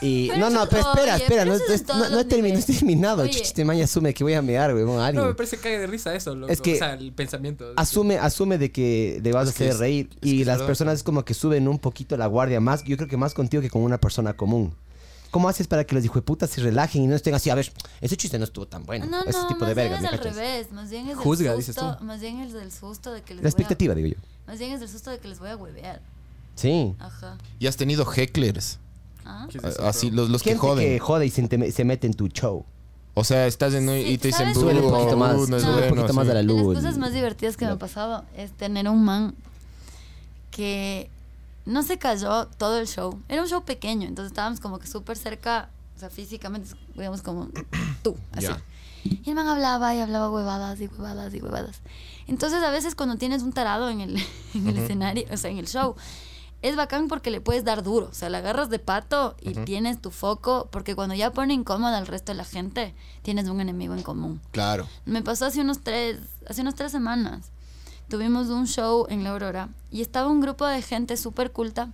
Y. Pero no, no, pero espera, oye, espera, pero no, es no- no- he terminado, terminado. Este man asume que voy a mear, weón, a No, alguien. me parece cague de risa eso, loco. Es que- o sea, el pensamiento. Asume, asume de que le vas Es a que hacer es- reír. que y las personas es como que suben un poquito la guardia más. Yo creo que más contigo que con una persona común. ¿Cómo haces para que los hijueputas se relajen y no estén así? A ver, ese chiste no estuvo tan bueno. No, ese no, tipo más de bien vergas, es ¿me al cachas? revés. Más bien es Juzga, del dices susto. tú. Más bien es del susto de que les La voy a- expectativa, digo yo. Más bien es del susto de que les voy a huevear. Sí. Ajá. Y has tenido hecklers. ¿Ah? ¿Qué es eso, Así, los, los que Gente joden. que jode y se, te- se mete en tu show. O sea, estás en un, Sí, y te dicen, ¿sabes? "Bú, un poquito más. no es Sube un bueno", poquito más de la De luz. las cosas más divertidas que me ha pasado es tener un man que no se cayó todo el show. Era un show pequeño, entonces estábamos como que súper cerca, o sea, físicamente, digamos como tú, así. Ya. Y el man hablaba y hablaba huevadas y huevadas y huevadas. Entonces, a veces cuando tienes un tarado en el, en el escenario, o sea, en el show, es bacán porque le puedes dar duro. O sea, le agarras de pato y tienes tu foco, porque cuando ya pone incómoda al resto de la gente, tienes un enemigo en común. Claro. Me pasó hace unos tres, hace unas tres semanas. Tuvimos un show en La Aurora y estaba un grupo de gente súper culta.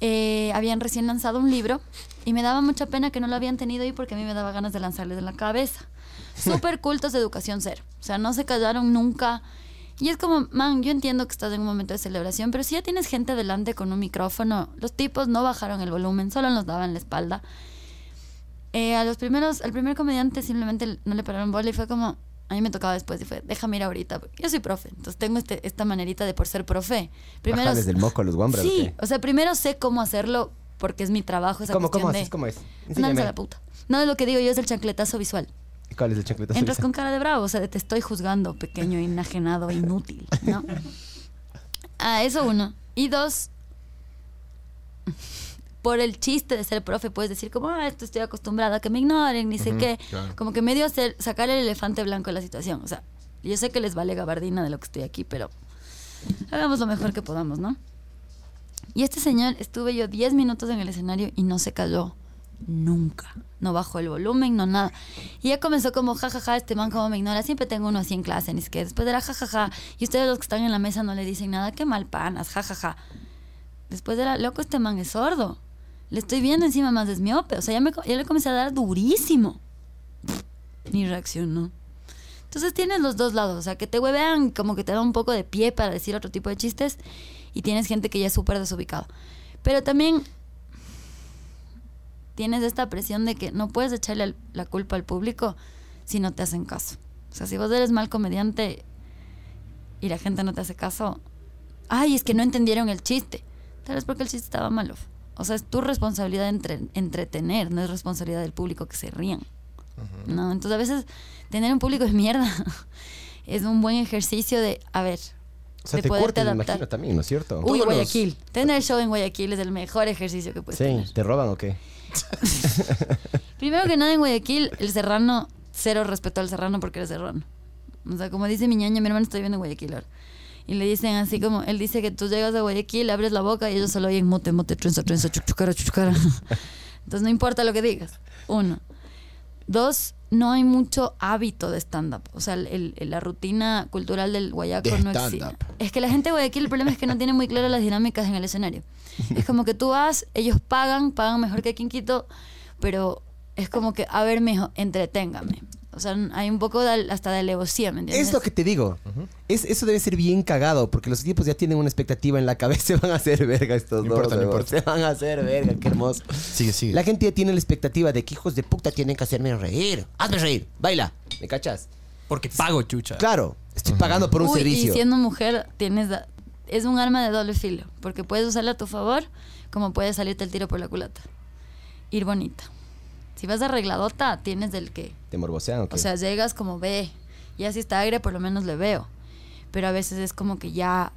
Eh, habían recién lanzado un libro y me daba mucha pena que no lo habían tenido ahí porque a mí me daba ganas de lanzarles de la cabeza. Súper cultos de educación cero. O sea, no se callaron nunca. Y es como, man, yo entiendo que estás en un momento de celebración, pero si ya tienes gente delante con un micrófono, los tipos no bajaron el volumen, solo nos daban la espalda. Eh, a los primeros, al primer comediante simplemente no le pararon bola y fue como, a mí me tocaba después y fue, déjame ir ahorita. Yo soy profe, entonces tengo este, esta manerita de por ser profe. Primero, Bajarles del moco a los guambras. ¿o sí, o sea, primero sé cómo hacerlo porque es mi trabajo. Esa ¿Cómo, cómo cuestión haces? de ¿Cómo es? Enséñame. a la puta. No, lo que digo yo es el chancletazo visual. ¿Cuál es el chancletazo? Entras visual? con cara de bravo, o sea, de te estoy juzgando, pequeño, enajenado, inútil, ¿no? Ah, eso uno. Y dos, por el chiste de ser profe, puedes decir como, ah, esto estoy acostumbrada a que me ignoren, ni sé qué. claro. Como que medio hacer, sacar el elefante blanco de la situación. O sea, yo sé que les vale gabardina de lo que estoy aquí, pero hagamos lo mejor que podamos, ¿no? Y este señor, estuve yo 10 minutos en el escenario y no se cayó nunca. No bajó el volumen, no nada. Y ya comenzó como, jajaja, este man como me ignora. Siempre tengo uno así en clase, ni es que después era jajaja. Y ustedes los que están en la mesa no le dicen nada, qué mal panas, jajaja. Después era, loco, este man es sordo. Le estoy viendo encima más desmiope. O sea, ya, me, ya le comencé a dar durísimo. Ni reaccionó. Entonces tienes los dos lados, o sea, que te huevean como que te da un poco de pie para decir otro tipo de chistes y tienes gente que ya es súper desubicado. Pero también tienes esta presión de que no puedes echarle la culpa al público si no te hacen caso. O sea, si vos eres mal comediante y la gente no te hace caso, ay, es que no entendieron el chiste. Tal vez porque el chiste estaba malo. O sea, es tu responsabilidad entre, entretener, no es responsabilidad del público que se rían. ¿no? Entonces a veces tener un público de mierda es un buen ejercicio de, a ver, O sea, de te poderte cortas, me adaptar. imagino también, ¿no es cierto? Uy, Todos los- Guayaquil. Tener show en Guayaquil es el mejor ejercicio que puedes Sí, tener. ¿te roban o qué? Primero que nada en Guayaquil, el serrano, cero respeto al serrano porque eres serrano. O sea, como dice mi ñaña, mi hermano está viviendo en Guayaquil ahora. Y le dicen así como, él dice que tú llegas a Guayaquil, abres la boca y ellos solo oyen mote, mote, trenza, trenza, chuchucara, chuchucara. Entonces no importa lo que digas. Uno. Dos, no hay mucho hábito de stand-up. O sea, el- el- la rutina cultural del guayaco De no existe. Es que la gente de Guayaquil, el problema es que no tiene muy claras las dinámicas en el escenario. Es como que tú vas, ellos pagan, pagan mejor que aquí en Quito, pero es como que, a ver, mijo, entreténgame. O sea, hay un poco de- hasta de alevosía, ¿me entiendes? Es lo que te digo. es, eso debe ser bien cagado, porque los tipos ya tienen una expectativa en la cabeza. Se van a hacer verga estos No dos. importa, no importa. Se van a hacer verga, qué hermoso. Sigue, sigue. La gente ya tiene la expectativa de que hijos de puta tienen que hacerme reír. Hazme reír, baila. ¿Me cachas? Porque pago, chucha. Claro, estoy pagando por un Uy, servicio. Y siendo mujer, tienes da- es un arma de doble filo, porque puedes usarla a tu favor, como puedes salirte el tiro por la culata. Ir bonita. Si vas arregladota, tienes del que. ¿Te morbosean o qué? O sea, llegas como ve. Ya si está aire, por lo menos le veo. Pero a veces es como que ya.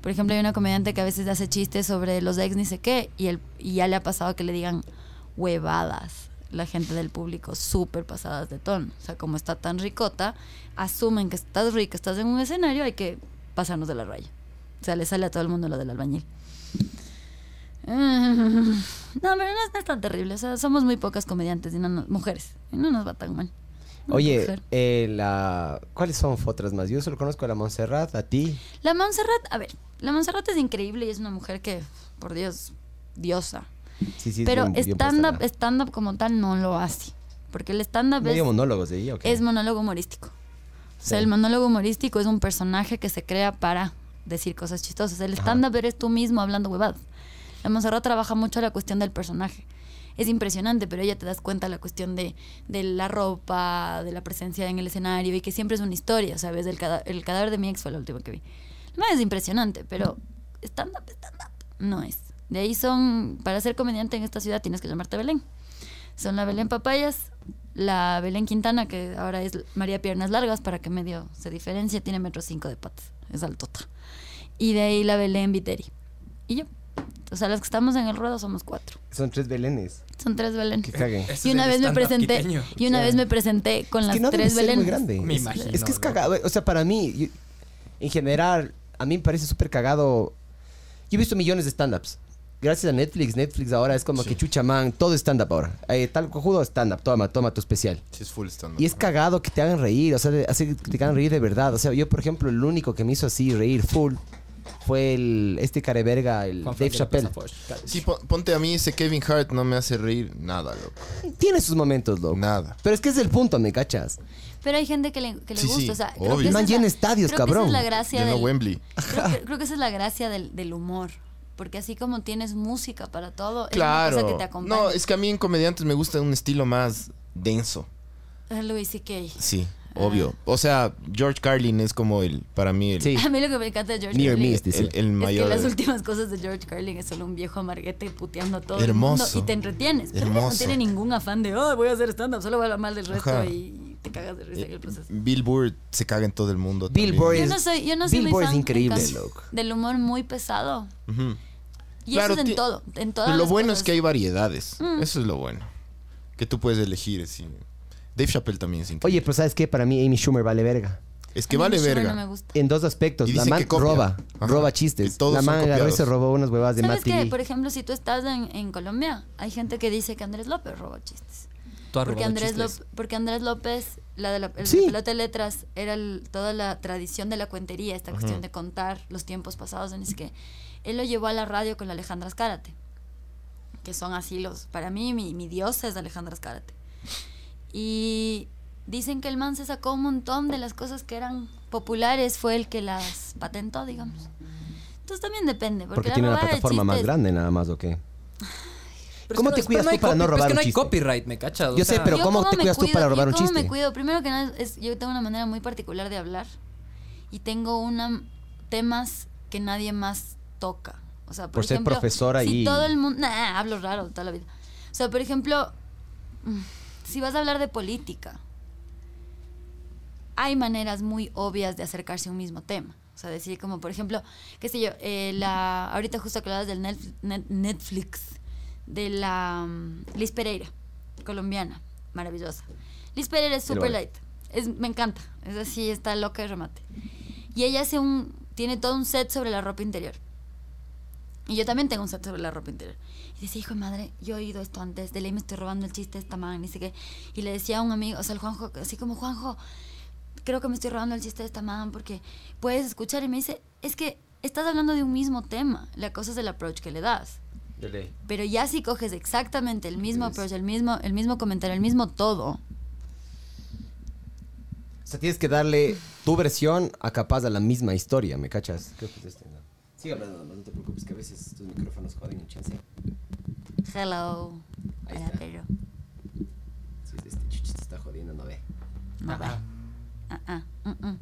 Por ejemplo, hay una comediante que a veces hace chistes sobre los ex ni sé qué. Y, el, y ya le ha pasado que le digan huevadas. La gente del público súper pasadas de tono. O sea, como está tan ricota, asumen que estás rica, estás en un escenario, hay que pasarnos de la raya. O sea, le sale a todo el mundo lo del albañil. No, pero no es, tan terrible. O sea, somos muy pocas comediantes y no nos- mujeres. Y no nos va tan mal. Oye, eh, la... ¿cuáles son otras más? Yo solo conozco a la Montserrat, a ti. La Montserrat, a ver, la Montserrat es increíble y es una mujer que, por Dios, diosa. Sí, sí, pero stand-up stand como tal no lo hace. Porque el stand-up es, monólogo humorístico. O sea, el monólogo humorístico es un personaje que se crea para decir cosas chistosas. El stand-up eres tú mismo hablando huevadas. La Montserrat trabaja mucho la cuestión del personaje. Es impresionante, pero ella te das cuenta la cuestión de, de la ropa, de la presencia en el escenario y que siempre es una historia, ¿sabes? El, cada- el cadáver de mi ex fue la última que vi. No es impresionante, pero stand-up, stand-up no es. De ahí son, para ser comediante en esta ciudad tienes que llamarte Belén. Son la Belén Papayas, la Belén Quintana, que ahora es María Piernas Largas, para que medio se diferencie, tiene metro cinco de patas, es altota. Y de ahí la Belén Viteri. Y yo. O sea, los que estamos en el ruedo somos cuatro. Son tres belenes. Son tres Belén. Que Y una vez me stand-up presenté, quiteño. y una vez me presenté con Es las no debe tres muy Belén. grande. Me Es- imagino, Es que es cagado. O sea, para mí, yo- en general, a mí me parece súper cagado. Yo he visto millones de stand-ups. Gracias a Netflix, Netflix ahora es como Sí. que chucha man, todo es stand-up ahora. Eh, tal cojudo stand-up, toma, toma tu especial. Sí, es full stand Y es cagado que te hagan reír, o sea, de- que te hagan reír de verdad. O sea, yo, por ejemplo, el único que me hizo así reír full fue el este careverga, el Juan Dave Chappelle. Sí, pon- ponte a mí ese Kevin Hart no me hace reír nada, loco. Tiene sus momentos, loco. Nada. Pero es que es el punto, ¿me cachas? Pero hay gente que le, que le Sí, gusta. sí, o sea, creo obvio. que esa Man es la- llena estadios, creo que cabrón. esa es la gracia Llenó del, Wembley. creo, que, creo que esa es la gracia del, del humor. Porque así como tienes música para todo, es una Claro. cosa que te acompaña. No, es que a mí en comediantes me gusta un estilo más denso. Ah, Louis C.K. Sí, obvio. O sea, George Carlin es como el, para mí, el, Sí. A mí lo que me encanta de George Near Carlin me, es dice. el, el que mayor. las últimas cosas de George Carlin es solo un viejo amarguete puteando a todo el Hermoso. mundo y te entretienes. pero Hermoso. No tiene ningún afán de, oh, voy a hacer stand-up, solo voy a hablar mal del resto Ajá. y te cagas de risa en el proceso. Bill Burr se caga en todo el mundo. Bill también. Burr Yo es- no soy, yo no soy muy Billboard es fan, increíble, loco. del humor muy pesado. Ujú. Y Claro, eso es en todo, en todas Pero lo las bueno cosas. es que hay variedades. Mm. Eso es lo bueno. Que tú puedes elegir. así. Dave Chappelle también es Oye, increíble. pero ¿sabes qué? Para mí Amy Schumer vale verga. es que vale Schumer verga. No me gusta. En dos aspectos. Y La dicen man que copia. roba, Ajá. roba Que chistes. todos La son man agarró y copiados. se robó unas huevadas de ¿Sabes Matt qué? TV. Por ejemplo, si tú estás en, en Colombia, hay gente que dice que Andrés López roba chistes. Tú has Porque robado Andrés, chistes. López, porque Andrés López, la de la el Sí. de pelota de letras, era el- toda la tradición de la cuentería, esta cuestión de contar los tiempos pasados. En es que él lo llevó a la radio con la Alejandra Escárate, que son así los. Para mí, mi, mi diosa es Alejandra Escárate. Y dicen que el man se sacó un montón de las cosas que eran populares, fue el que las patentó, digamos. Entonces también depende. Porque, Porque la tiene una plataforma más grande nada más, ¿o qué? Pero ¿Cómo es te cuidas tú para no robar Es que un no hay chiste? copyright, ¿me cachas? O Yo sé, pero Yo ¿cómo cómo te cuidas tú para robar un cómo chiste? me cuido? Primero que nada, es, yo tengo una manera muy particular de hablar y tengo una temas que nadie más toca. O sea, por, Por ser ejemplo, profesora si y- todo el mundo... Nah, hablo raro toda la vida. O sea, por ejemplo, si vas a hablar de política, hay maneras muy obvias de acercarse a un mismo tema. O sea, decir como, por ejemplo, qué sé yo, eh, la, ahorita justo que hablabas del Netf- Net- Netflix, de la mm, Liz Pereira, colombiana, maravillosa. Liz Pereira es super light, es, me encanta, es así, está loca de remate. Y ella hace un, tiene todo un set sobre la ropa interior. Y yo también tengo un set sobre la ropa interior. Y decía, hijo de madre, yo he oído esto antes, de ley me estoy robando el chiste de esta man, ni sé qué. Y le decía a un amigo, o sea, el Juanjo, así como, Juanjo, creo que me estoy robando el chiste de esta man porque puedes escuchar y me dice, es que estás hablando de un mismo tema, la cosa es el approach que le das. Pero ya si coges exactamente el mismo approach, el mismo, el mismo comentario, el mismo todo, O sea, tienes que darle tu versión a capaz de la misma historia, ¿me cachas? Creo que es este, ¿no? Sigue hablando, no te preocupes, que a veces tus micrófonos joden un chance. hello, Ahí hola, está. Si este chuchi te está jodiendo, no ve. no va. Ah, ah, mm, mm.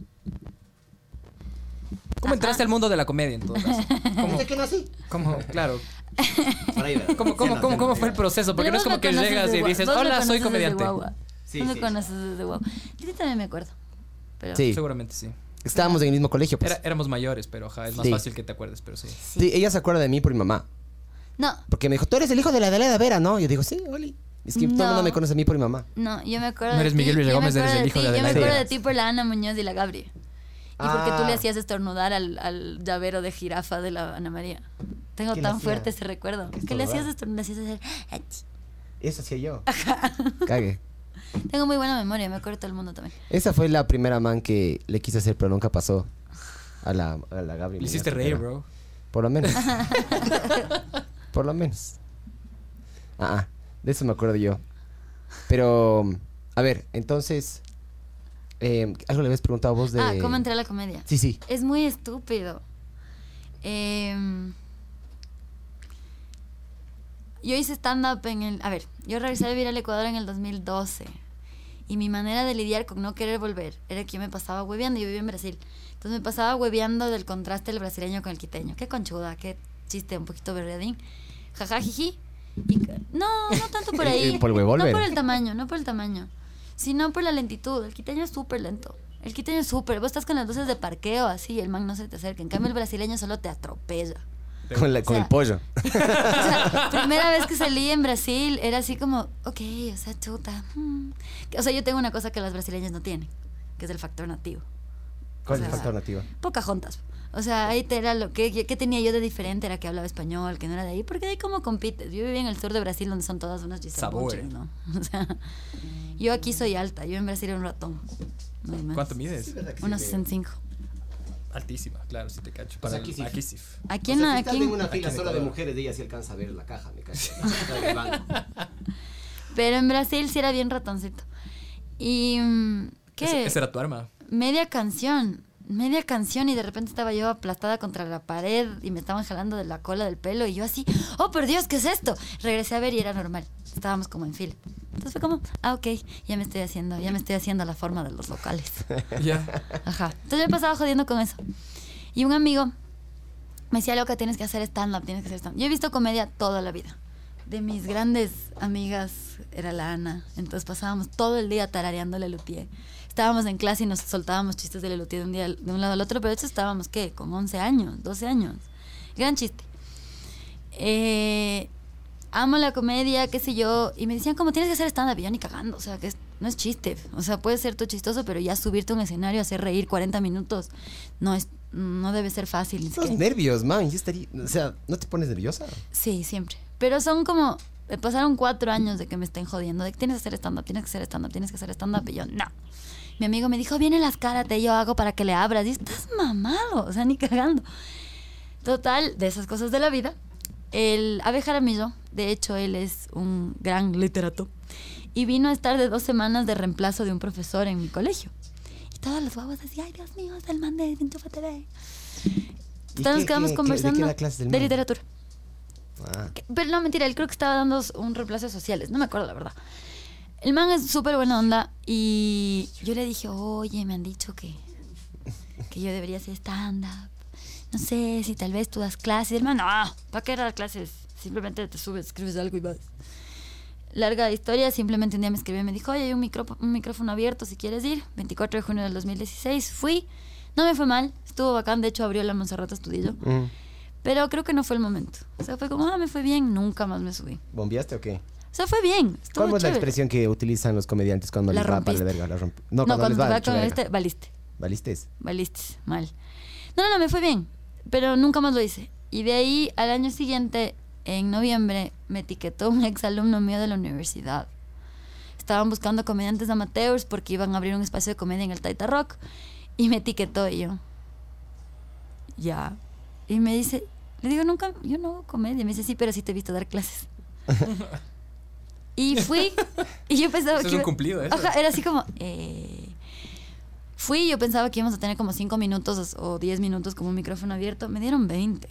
¿Cómo entraste al mundo de la comedia en todo caso? ¿Cómo, que nací? cómo- claro. Por ahí, ¿verdad? ¿Cómo, cómo, cómo, cómo fue el proceso? Porque Pero no es vos como me que conoces llegas desde y dices, vos me hola, soy conoces desde comediante. guagua. Sí, me sí, conoces desde guau. Yo también me acuerdo. Pero Sí. Seguramente sí. Estábamos en el mismo colegio, pues. Era- éramos mayores, pero ajá, es más Sí. fácil que te acuerdes, pero sí. Sí, ella se acuerda de mí por mi mamá. No, Porque me dijo, tú eres el hijo de la Adelaida Vera, ¿no? Yo digo, sí, Oli. Es que todo el No. mundo me conoce a mí por mi mamá. no, yo me acuerdo No eres de ti. Miguel yo me Villagómez, eres acuerdo el de hijo ti, de Yo me acuerdo de ti por la Ana Muñoz y la Gabri. Y porque tú Ah. le hacías estornudar al, al llavero de jirafa de la Ana María. Tengo ¿Qué le tan hacía? fuerte ese recuerdo. ¿Qué Que le hacías estornudar? le hacías hacer... Eso hacía yo. Cague. Tengo muy buena memoria, me acuerdo todo el mundo también. Esa fue la primera man que le quise hacer, pero nunca pasó. A la, a la Gabriel. Le hiciste reír, bro. Por lo menos. Por lo menos. Ah, ah, de eso me acuerdo yo. Pero, a ver, entonces. eh, algo le habías preguntado vos de. Ah, ¿cómo entré a la comedia? Sí, sí. Es muy estúpido. Em, yo hice stand-up en el... A ver, yo regresé a vivir al Ecuador en el 2012. Y mi manera de lidiar con no querer volver era que yo me pasaba hueveando. Yo vivía en Brasil. Entonces me pasaba hueveando del contraste del brasileño con el quiteño. Qué conchuda, qué chiste un poquito berreadín. Jaja, jiji. Y no, no tanto por ahí. Por. No por el tamaño, no por el tamaño. Sino por la lentitud. El quiteño es súper lento. El quiteño es súper. Vos estás con las luces de parqueo así, el man no se te acerca. En cambio, el brasileño solo te atropella. Con, la- con O sea, el pollo. O sea, primera vez que salí en Brasil era así como, ok, o sea, chuta. mm. O sea, yo tengo una cosa que las brasileñas no tienen, que es el factor nativo. ¿Cuál O es el factor nativo? Pocahontas. O sea, ahí te era lo que, que tenía yo de diferente, era que hablaba español, que no era de ahí, porque de ahí como compites. Yo vivía en el sur de Brasil donde son todas unas. Bündchen, ¿no? O sea, yo aquí soy alta, yo en Brasil era un ratón. No hay más. ¿Cuánto mides? Unos 65. Altísima, claro, si te cacho. Pues Para aquí el- sí. aquí sí. Aquí en, la- aquí en- una fila sola de mujeres, de ella sí alcanza a ver la caja, me cacho. Pero en Brasil sí era bien ratoncito. Y... mm, ¿Qué? Ese- Esa era tu arma. media canción, media canción y de repente estaba yo aplastada contra la pared y me estaban jalando de la cola del pelo y yo así, oh por Dios, ¿qué es esto? Regresé a ver y era normal, estábamos como en fila. Entonces fue como, ah, ok, ya me estoy haciendo, ya me estoy haciendo la forma de los vocales. Ya. Ajá. Entonces yo pasaba jodiendo con eso. Y un amigo me decía, loca, tienes que hacer stand-up, tienes que hacer stand-up. Yo he visto comedia toda la vida. De mis grandes amigas era la Ana. Entonces pasábamos todo el día tarareando Lelutier. Estábamos en clase y nos soltábamos chistes de Lelutier de un, día, de un lado al otro, pero de hecho estábamos, ¿qué? Con 11 años, 12 años. Gran chiste. Eh, amo la comedia, qué sé yo. Y me decían, como tienes que hacer stand-up, y yo ni cagando. O sea, que es- no es chiste. O sea, puede ser todo chistoso, pero ya subirte a un escenario, hacer reír 40 minutos, no es no debe ser fácil. Los que- nervios, man. Yo estaría, o sea, ¿no te pones nerviosa? Sí, siempre. Pero son como. Me pasaron cuatro años de que me estén jodiendo. De que tienes que hacer stand-up, tienes que hacer stand-up, tienes que hacer stand-up. Y yo, no. Mi amigo me dijo, vienen las karate, yo hago para que le abras. Y estás mamado, o sea, ni cagando. Total, de esas cosas de la vida. El Abe Jaramillo, de hecho, él es un gran literato. Y vino a estar de dos semanas de reemplazo de un profesor en mi colegio. Y todos los guaguas decían, ay, Dios mío, es el man de Enchufa TV. ¿Y Entonces nos qué- quedamos qué- qué- conversando ¿De qué clases del de literatura. Ah, Pero no, mentira, él creo que estaba dando un reemplazo de sociales, no me acuerdo la verdad. El man es súper buena onda y yo le dije, oye, me han dicho que, que yo debería hacer stand-up. No sé si tal vez tú das clases. Y el man, no, ¿para qué dar clases? Simplemente te subes, escribes algo y vas. Larga historia, simplemente un día me escribió y me dijo, oye, hay un, micro- un micrófono abierto si quieres ir. 24 de junio del 2016, fui. No me fue mal, estuvo bacán, de hecho abrió la Monserrata Estudillo. mm. Pero creo que no fue el momento. O sea, fue como, ah, me fue bien, nunca más me subí. ¿Bombeaste o qué? O sea, fue bien. ¿Cuál es la expresión que utilizan los comediantes cuando La les va para la verga? La romp- No, No, cuando, cuando, les te va, va hecho con este, valiste. ¿Valistes? Valiste, mal. No, no, no, me fue bien. Pero nunca más lo hice. Y de ahí, al año siguiente, en noviembre, me etiquetó un ex alumno mío de la universidad. Estaban buscando comediantes amateurs porque iban a abrir un espacio de comedia en el Taita Rock. Y me etiquetó y yo. Ya. Y me dice, le digo, nunca, yo no hago comedia. Me dice, sí, pero sí te he visto dar clases. y fui, y yo pensaba Eso es que. un iba- cumplido, eso. Era así como. eh, Fui y yo pensaba que íbamos a tener como 5 minutos o 10 minutos como un micrófono abierto. Me dieron 20.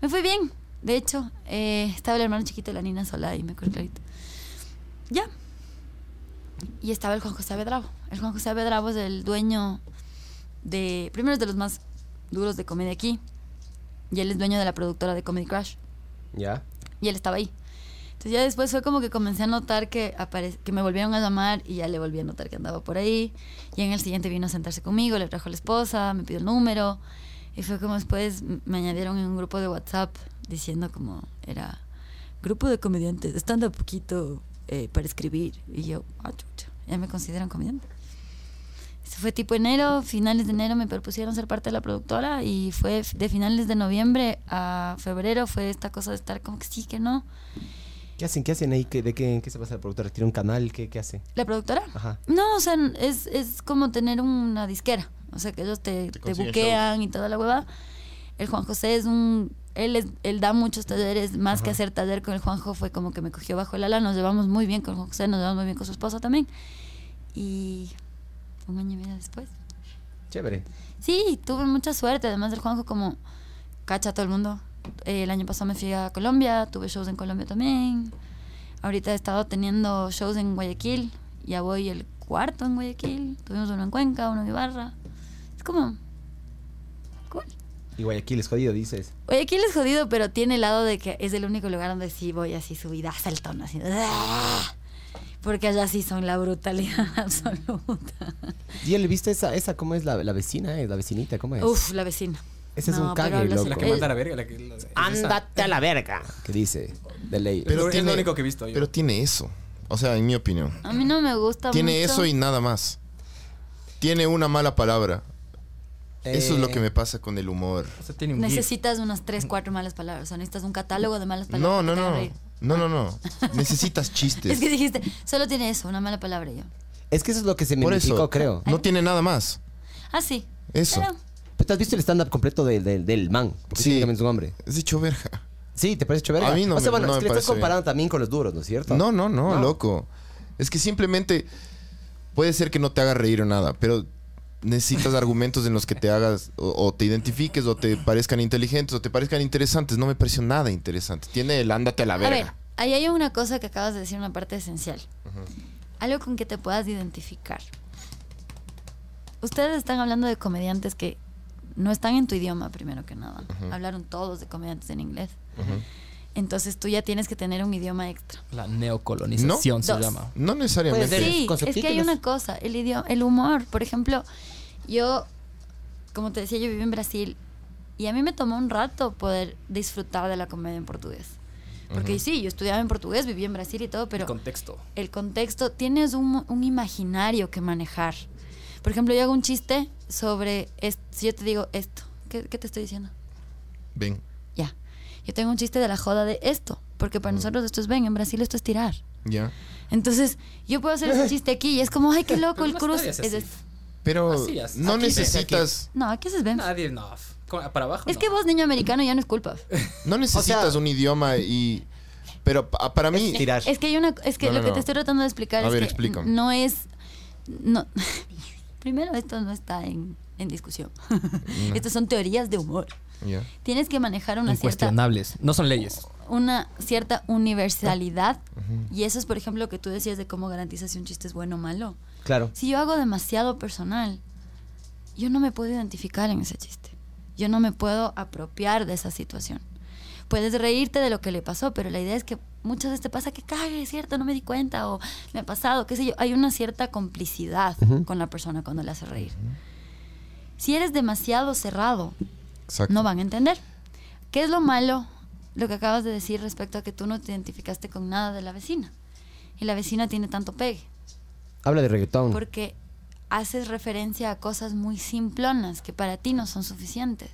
Me fue bien. De hecho, eh, estaba el hermano chiquito de la Nina Solá y me acuerdo clarito. Ya. Y estaba el Juan José Abedravo. El Juan José Abedravo es el dueño de. Primero es de los más duros de comedia aquí. Y él es dueño de la productora de Comedy Crash. ¿Ya? Y él estaba ahí. Entonces ya después fue como que comencé a notar que, que me volvieron a llamar y ya le volví a notar que andaba por ahí. Y en el siguiente vino a sentarse conmigo, le trajo a la esposa, me pidió el número. Y fue como después me añadieron en un grupo de WhatsApp diciendo como era grupo de comediantes, estando poquito eh, para escribir. Y yo, ah, chucha, ya me consideran comediante. Eso fue tipo enero, finales de enero me propusieron ser parte de la productora y fue de finales de noviembre a febrero fue esta cosa de estar como que sí, que no. ¿Qué hacen? ¿Qué hacen ahí? ¿Qué, ¿De qué, en qué se pasa el productor? ¿Tiene un canal? ¿Qué, qué hace? ¿La productora? Ajá. No, o sea, es, es como tener una disquera. O sea, que ellos te, Te buquean y toda la hueva. El Juan José es un... Él, es- él da muchos talleres, más que hacer taller con el Juanjo fue como que me cogió bajo el ala. Nos llevamos muy bien con el Juan José, nos llevamos muy bien con su esposa también. Y un año y medio después. Chévere. Sí, tuve mucha suerte. Además del Juanjo, como cacha a todo el mundo. Eh, el año pasado me fui a Colombia, tuve shows en Colombia también. Ahorita he estado teniendo shows en Guayaquil. Ya voy el cuarto en Guayaquil. Tuvimos uno en Cuenca, uno en Ibarra. Es como. Cool. Y Guayaquil es jodido, dices. Guayaquil es jodido, pero tiene el lado de que es el único lugar donde sí voy así subida hasta el tono. Así, ¡ah! Porque allá sí son la brutalidad absoluta. ¿Y él viste esa, esa cómo es la, la vecina, eh? La vecinita, ¿cómo es? Uf, la vecina. Ese es No, un pero cague, hablas-. La que Eh, manda a la verga. La que, la- es esa. Ándate a la verga. ¿Qué dice? De ley. Pero es lo único que he visto yo. Pero tiene eso. O sea, en mi opinión. A mí no me gusta Tiene mucho. eso y nada más. Tiene una mala palabra. Eso es lo Eh, que me pasa con el humor. O sea, tiene un gif. Necesitas unas tres, cuatro malas palabras. O sea, necesitas un catálogo de malas palabras. No, que no, te no. reír. No, no, no. Necesitas chistes. Es que dijiste, solo tiene eso, una mala palabra y yo. Es que eso es lo que se me Por eso. creo. No tiene nada más. Ah, sí. Eso. Pero, ¿Pero ¿Tú has visto el stand-up completo del, del, del man? Porque Sí. es un hombre. Es dicho verga. Sí, ¿te parece chévere? A mí no o sea, me- bueno, no es me que le estás bien. comparando también con los duros, ¿no es cierto? No, no, no, No. loco. Es que simplemente puede ser que no te haga reír o nada, pero necesitas argumentos en los que te hagas o, o te identifiques o te parezcan inteligentes o te parezcan interesantes. No me pareció nada interesante. Tiene el ándate a la a verga. ver, ahí hay una cosa que acabas de decir, una parte esencial. Algo con que te puedas identificar. Ustedes están hablando de comediantes que no están en tu idioma, primero que nada. Hablaron todos de comediantes en inglés. Entonces tú ya tienes que tener un idioma extra. La neocolonización se Dos. llama. No necesariamente. Sí, con es que hay una cosa, el idioma, el humor. Por ejemplo, yo, como te decía, yo viví en Brasil y a mí me tomó un rato poder disfrutar de la comedia en portugués. Porque sí, yo estudiaba en portugués, viví en Brasil y todo, pero El contexto. el contexto, tienes un, un imaginario que manejar. Por ejemplo, yo hago un chiste sobre, est- si yo te digo esto, ¿qué, qué te estoy diciendo? Ven. Ya. Yo tengo un chiste de la joda de esto, porque para nosotros esto es ven, en Brasil esto es tirar. Ya. Entonces, yo puedo hacer ese chiste aquí y es como, ay, qué loco, Pero el es esto. Pero Así es. no Aquí, necesitas No, aquí haces ven. Nadie, no. Para abajo. Es no. que vos, niño americano, ya no es culpa. no necesitas sea- un idioma y pero pa- para mí Es tirar. Es que hay una, es que No, lo no, que no. te estoy tratando de explicar A es ver, que explícame. no es, no. Primero, esto no está en, en discusión. Estas son teorías de humor. Tienes que manejar una cierta, Incuestionables. No son leyes. una cierta universalidad. Y eso es, por ejemplo, lo que tú decías de cómo garantizas si un chiste es bueno o malo. Claro. Si yo hago demasiado personal, yo no me puedo identificar en ese chiste. Yo no me puedo apropiar de esa situación. Puedes reírte de lo que le pasó, pero la idea es que muchas veces te pasa que cague, es cierto, no me di cuenta o me ha pasado, qué sé yo. Hay una cierta complicidad con la persona cuando le hace reír. Si eres demasiado cerrado, Exacto. no van a entender. ¿Qué es lo malo? Lo que acabas de decir respecto a que tú no te identificaste con nada de la vecina. Y la vecina tiene tanto pegue Habla de reggaetón. porque haces referencia a cosas muy simplonas que para ti no son suficientes.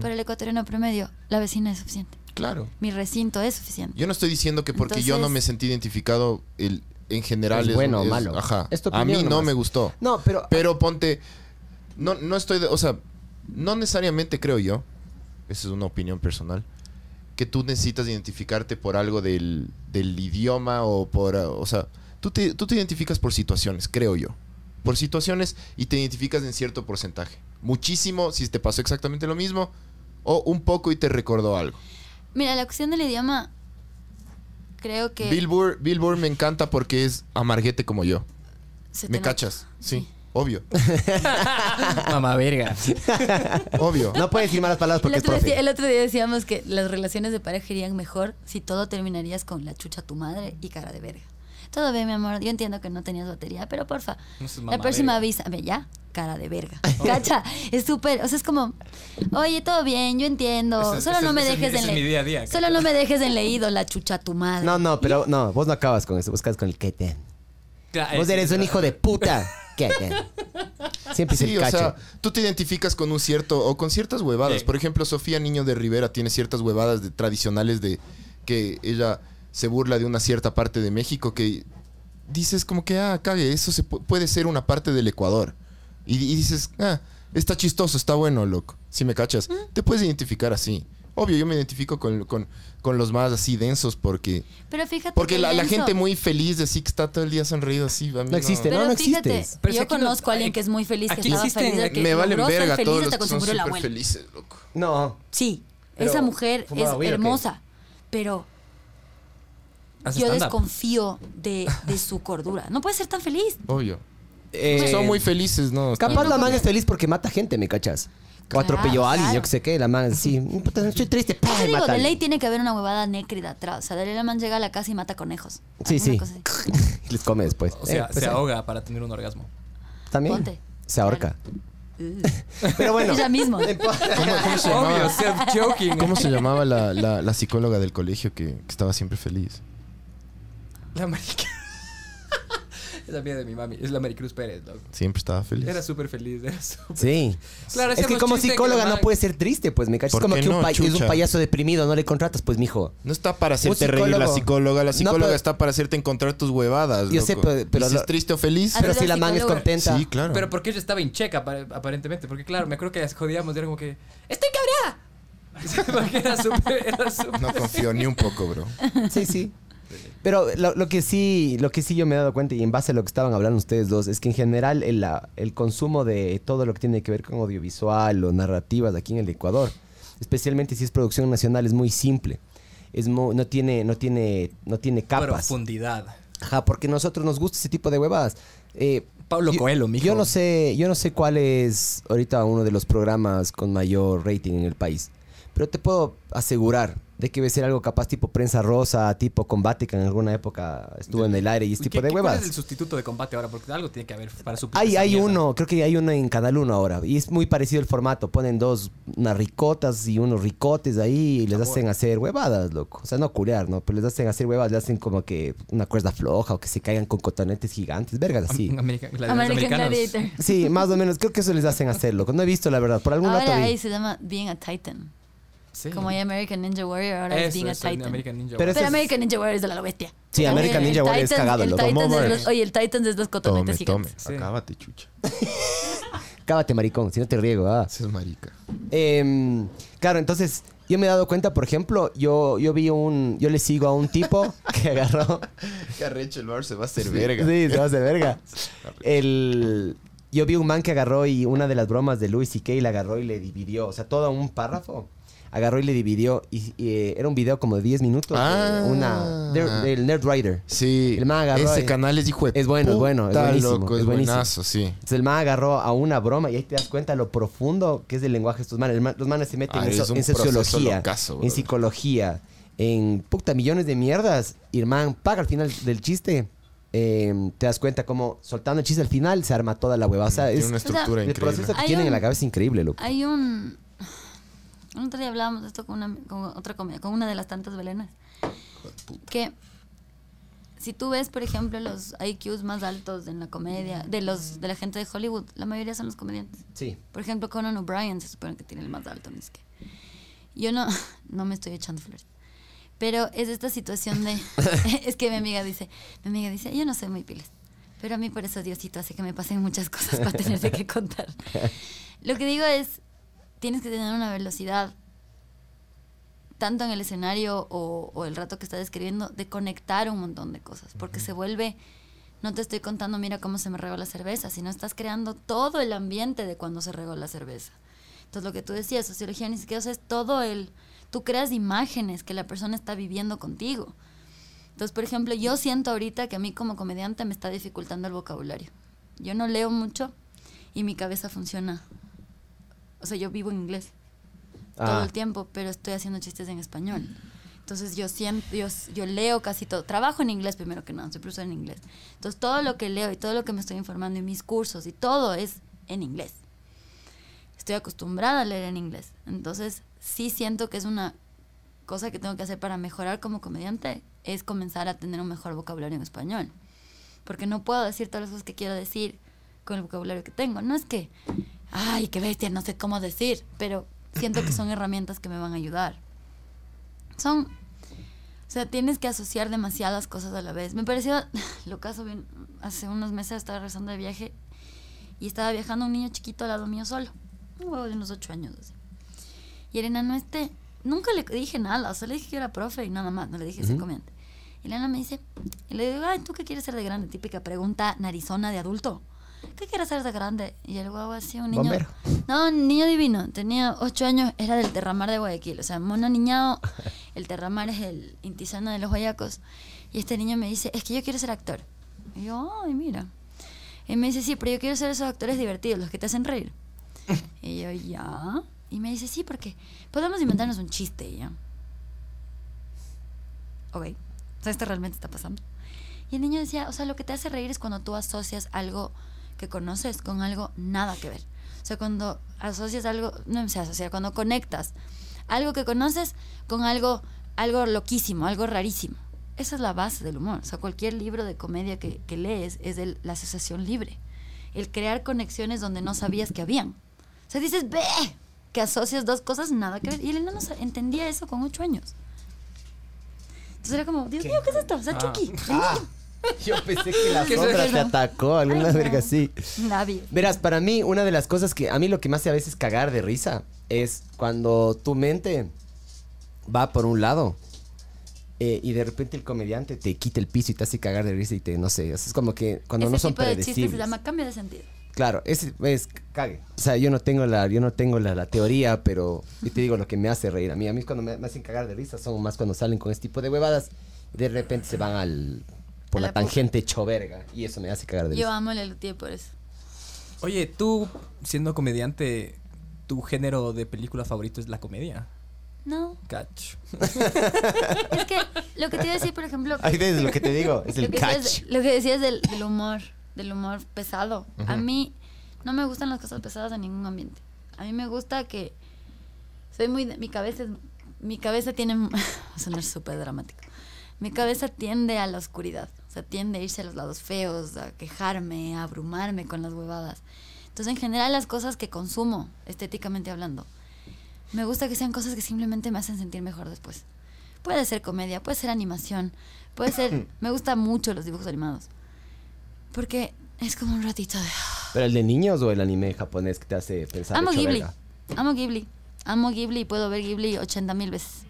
Para el ecuatoriano promedio, la vecina es suficiente. Claro. Mi recinto es suficiente. Yo no estoy diciendo que porque yo no me sentí identificado el, en general Es es bueno o malo. Ajá. A mí no me gustó. No, pero... Pero ponte, no, no estoy, de- o sea, no necesariamente creo yo, esa es una opinión personal, que tú necesitas identificarte por algo del, del idioma o por, o sea, tú te, tú te identificas por situaciones, creo yo. Por situaciones y te identificas en cierto porcentaje. Muchísimo si te pasó exactamente lo mismo o un poco y te recordó algo. Mira, la cuestión del idioma, creo que... Bill Burr, Bill Burr me encanta porque es amarguete como yo. se te ¿Me nota. cachas? Sí, obvio. Mamá verga. obvio. No puedes decir malas palabras El porque es otro, profe. el otro día decíamos que las relaciones de pareja irían mejor si todo terminarías con la chucha a tu madre y cara de verga. Todo bien, mi amor. Yo entiendo que no tenías batería, pero porfa, No la próxima avísame ya. Cara de verga. Cacha, es súper. O sea, es como, oye, todo bien, yo entiendo. Es- Solo no me dejes en es mi le- día a día, Solo no me dejes en leído la chucha a tu madre. No, no, pero no, vos no acabas con eso, vos acabas con el que te. Claro, Vos es- eres un hijo de puta. ¿Qué? Siempre Sí, el o cacho. sea, tú te identificas con un cierto o con ciertas huevadas. Sí. Por ejemplo, Sofía Niño de Rivera tiene ciertas huevadas de, tradicionales de que ella se burla de una cierta parte de México que dices como que, ah, cague, eso se pu- puede ser una parte del Ecuador. Y, y dices, ah, está chistoso, está bueno, loco. Si me cachas, te puedes identificar así. Obvio, yo me identifico con, con- con los más así densos porque... Pero fíjate. Porque que la, la gente muy feliz de así que está todo el día sonreído así. a mí No existe, no, no fíjate, existes. Pero si yo conozco a alguien que es muy feliz, que estaba feliz que Me valen verga feliz todos los que son felices, loco. No. Sí, esa mujer ¿fumaba es hermosa, pero Hace yo desconfío de, de su cordura. No puede ser tan feliz. Obvio. Eh, Son muy felices, ¿no? Capaz la man es feliz porque mata gente, ¿me cachas? O Claro, atropelló a alguien, claro. yo que sé qué, la man sí, estoy triste, Yo y digo, mata de ley tiene que haber una huevada nécrida atrás. O sea, de ley la man llega a la casa y mata conejos. Sí, sí. así. Les come después. O sea, Eh, pues, se ahoga para tener un orgasmo. También. Ponte. Se ahorca. Pero bueno. Ella mismo. ¿Cómo, cómo se Obvio, llamaba, cómo se llamaba la, la- la psicóloga del colegio que, que estaba siempre feliz? La marica. Es la mía de mi mami. Es la Maricruz Pérez, loco. Siempre estaba feliz. Era súper feliz. Era súper... Sí. Claro, es que hacíamos como chiste que psicóloga la no man- puede ser triste, pues me cachas. Es ¿Por como qué que un no, es un payaso deprimido, no le contratas, pues mijo. No está para hacerte reír la psicólogo- psicóloga. La No, psicóloga pero- está para hacerte encontrar tus huevadas. Yo loco. sé, pero- pero Y si lo- es triste o feliz. Pero si la man es psicóloga. contenta. Sí, claro. Pero porque ella estaba en check apar- aparentemente. Porque claro, me acuerdo que las jodíamos y era como que... ¡Estoy cabreada! porque era súper... Era súper... No confío ni un poco, bro. Sí, sí. Pero lo, lo que sí, lo que sí yo me he dado cuenta, y en base a lo que estaban hablando ustedes dos, es que en general el, la- el consumo de todo lo que tiene que ver con audiovisual o narrativas aquí en el Ecuador, especialmente si es producción nacional, es muy simple. Es mu- no tiene, no tiene, no tiene capas. Profundidad. Ajá, porque a nosotros nos gusta ese tipo de huevadas. Eh, Pablo yo- Coelho, mijo. Yo no sé, yo no sé cuál es ahorita uno de los programas con mayor rating en el país. Pero te puedo asegurar de que debe ser algo capaz tipo prensa rosa, tipo combate que en alguna época estuvo en el aire y ese ¿Qué- tipo de qué- ¿Cuál huevas. es el sustituto de combate ahora? Porque algo tiene que haber para suplir Hay, esa hay mierda. uno, creo que hay uno en Canal 1 ahora. Y es muy parecido el formato. Ponen dos, unas ricotas y unos ricotes ahí y les hacen hacer huevadas, loco. O sea, no culear, ¿no? Pero les hacen hacer huevadas, le hacen como que una cuerda floja o que se caigan con cotonetes gigantes, vergas así. Am- America- la de los American. Gladiator. Sí, más o menos. Creo que eso les hacen hacer, loco. No he visto, la verdad. Por algún Ahora rato vi. ahí se llama Being a Titan. Sí. Como hay American Ninja Warrior, ahora es Eso, Being a eso, Titan. American Ninja Pero Warrior. Pero es- American Ninja Warrior es de la bestia. Sí, American Ninja Warrior es cagado, el loco. Titans Toma, es los- Oye, el Titans es los Tome, cotonetes tome. gigantes. Sí. Acábate, chucha. Cábate, maricón, si no te riego. Ah. Ese es marica. Em, claro, entonces yo me he dado cuenta, por ejemplo, yo, yo vi un. Yo le sigo a un tipo que agarró. Que arrecho el bar se va a hacer verga. Sí, se va a hacer verga. El, yo vi un man que agarró y una de las bromas de Louis C.K. le agarró y le dividió. O sea, todo un párrafo. Agarró y le dividió. Y, y, eh, era un video como de 10 minutos. de Ah. una, de- del Nerd Rider. Sí. El man agarró Ese canal es hijo de Es bueno, es bueno, es buenísimo, loco, es es buenísimo. buenazo, sí. Entonces el man agarró a una broma y ahí te das cuenta lo profundo que es el lenguaje de estos manes. El man- los manes se meten Ah, en, so- sociología, locazo, en psicología, en puta millones de mierdas. Y el man paga al final del chiste. eh, te das cuenta como soltando el chiste al final se arma toda la hueva. O sea, Tiene es, una estructura el increíble. proceso que Hay tienen en la cabeza es increíble, loco. Hay un. Un otro día hablábamos de esto con, una, con otra comedia, con una de las tantas Belenas. Que si tú ves, por ejemplo, los IQs más altos en la comedia, de los de la gente de Hollywood, la mayoría son los comediantes. Sí. Por ejemplo, Conan O'Brien se supone que tiene el más alto, no es que. Yo no, no me estoy echando flores. Pero es esta situación de. es que mi amiga dice, mi amiga dice, yo no soy muy piles. Pero a mí por eso Diosito hace que me pasen muchas cosas para tenerte que contar. Lo que digo es, tienes que tener una velocidad, tanto en el escenario o, o el rato que estás escribiendo, de conectar un montón de cosas. Porque se vuelve, no te estoy contando, mira cómo se me regó la cerveza, sino estás creando todo el ambiente de cuando se regó la cerveza. Entonces lo que tú decías, sociología ni siquiera o sea, es todo el... Tú creas imágenes que la persona está viviendo contigo. Entonces, por ejemplo, yo siento ahorita que a mí como comediante me está dificultando el vocabulario. Yo no leo mucho y mi cabeza funciona. O sea, yo vivo en inglés todo Ah. el tiempo, pero estoy haciendo chistes en español. Entonces yo siento, yo, yo leo casi todo. Trabajo en inglés primero que nada, soy profesora en inglés. Entonces todo lo que leo y todo lo que me estoy informando en mis cursos y todo es en inglés. Estoy acostumbrada a leer en inglés. Entonces sí siento que es una cosa que tengo que hacer para mejorar como comediante, es comenzar a tener un mejor vocabulario en español. Porque no puedo decir todas las cosas que quiero decir con el vocabulario que tengo. No es que, ay, qué bestia, no sé cómo decir, pero siento que son herramientas que me van a ayudar. Son, o sea, tienes que asociar demasiadas cosas a la vez. Me pareció, lo caso bien, hace unos meses estaba regresando de viaje y estaba viajando un niño chiquito al lado mío solo, un huevo de unos ocho años así. Y el enano este, nunca le dije nada, solo le dije que era profe y nada más, no le dije ese comediante. Y el enano me dice, y le digo, ay, ¿tú qué quieres ser de grande? Típica pregunta narizona de adulto. ¿Qué quieres ser de grande? Y el guau así, un niño. Bombero. No, un niño divino. Tenía ocho años, era del Terramar de Guayaquil. O sea, mono niñado. El Terramar es el intisano de los guayacos. Y este niño me dice, es que yo quiero ser actor. Y yo, ay, mira. Y me dice, sí, pero yo quiero ser esos actores divertidos, los que te hacen reír. y yo, ya. Y me dice, sí, porque podemos inventarnos un chiste, ya. Ok. O sea, esto realmente está pasando. Y el niño decía, o sea, lo que te hace reír es cuando tú asocias algo que conoces con algo nada que ver. O sea, cuando asocias algo, no se asocia, cuando conectas algo que conoces con algo, algo loquísimo, algo rarísimo. Esa es la base del humor. O sea, cualquier libro de comedia que, que lees es el- la asociación libre. El crear conexiones donde no sabías que habían. O sea, dices, ve, que asocias dos cosas, nada que ver. Y el enano sa- entendía eso con ocho años. Entonces era como, Dios mío, ¿qué es esto? O sea, Ah. Chucky. Ah, yo pensé que la ¿Qué es sombra te atacó, alguna Ay, no. verga así. Nadie. Verás, para mí, una de las cosas que a mí lo que me hace a veces cagar de risa es cuando tu mente va por un lado eh, y de repente el comediante te quita el piso y te hace cagar de risa y te, no sé, es como que cuando Ese no son tipo de chiste se predecibles. llama cambio de sentido. Claro, ese es cague. O sea, yo no tengo la, yo no tengo la, la teoría, pero yo te digo lo que me hace reír a mí. A mí cuando me, me hacen cagar de risa son más cuando salen con este tipo de huevadas de repente se van al por la, la tangente hecho verga y eso me hace cagar de Yo amo a Lelutier por eso. Oye, tú, siendo comediante, tu género de película favorito es la comedia. No, Catch. es que lo que te iba a decir, por ejemplo, Ahí ves lo que te digo, es el catch. decías, lo que decías del, del humor, del humor pesado. A mí no me gustan las cosas pesadas en ningún ambiente. A mí me gusta que soy muy mi cabeza es, mi cabeza tiene va a sonar súper dramático. Mi cabeza tiende a la oscuridad, o sea, tiende a irse a los lados feos, a quejarme, a abrumarme con las huevadas. Entonces, en general las cosas que consumo, estéticamente hablando, me gusta que sean cosas que simplemente me hacen sentir mejor después. Puede ser comedia, puede ser animación, puede ser... me gustan mucho los dibujos animados. Porque es como un ratito de... ¿Pero el de niños o el anime japonés que te hace pensar Amo Ghibli. verga? Amo Ghibli. Amo Ghibli y puedo ver Ghibli 80 mil veces.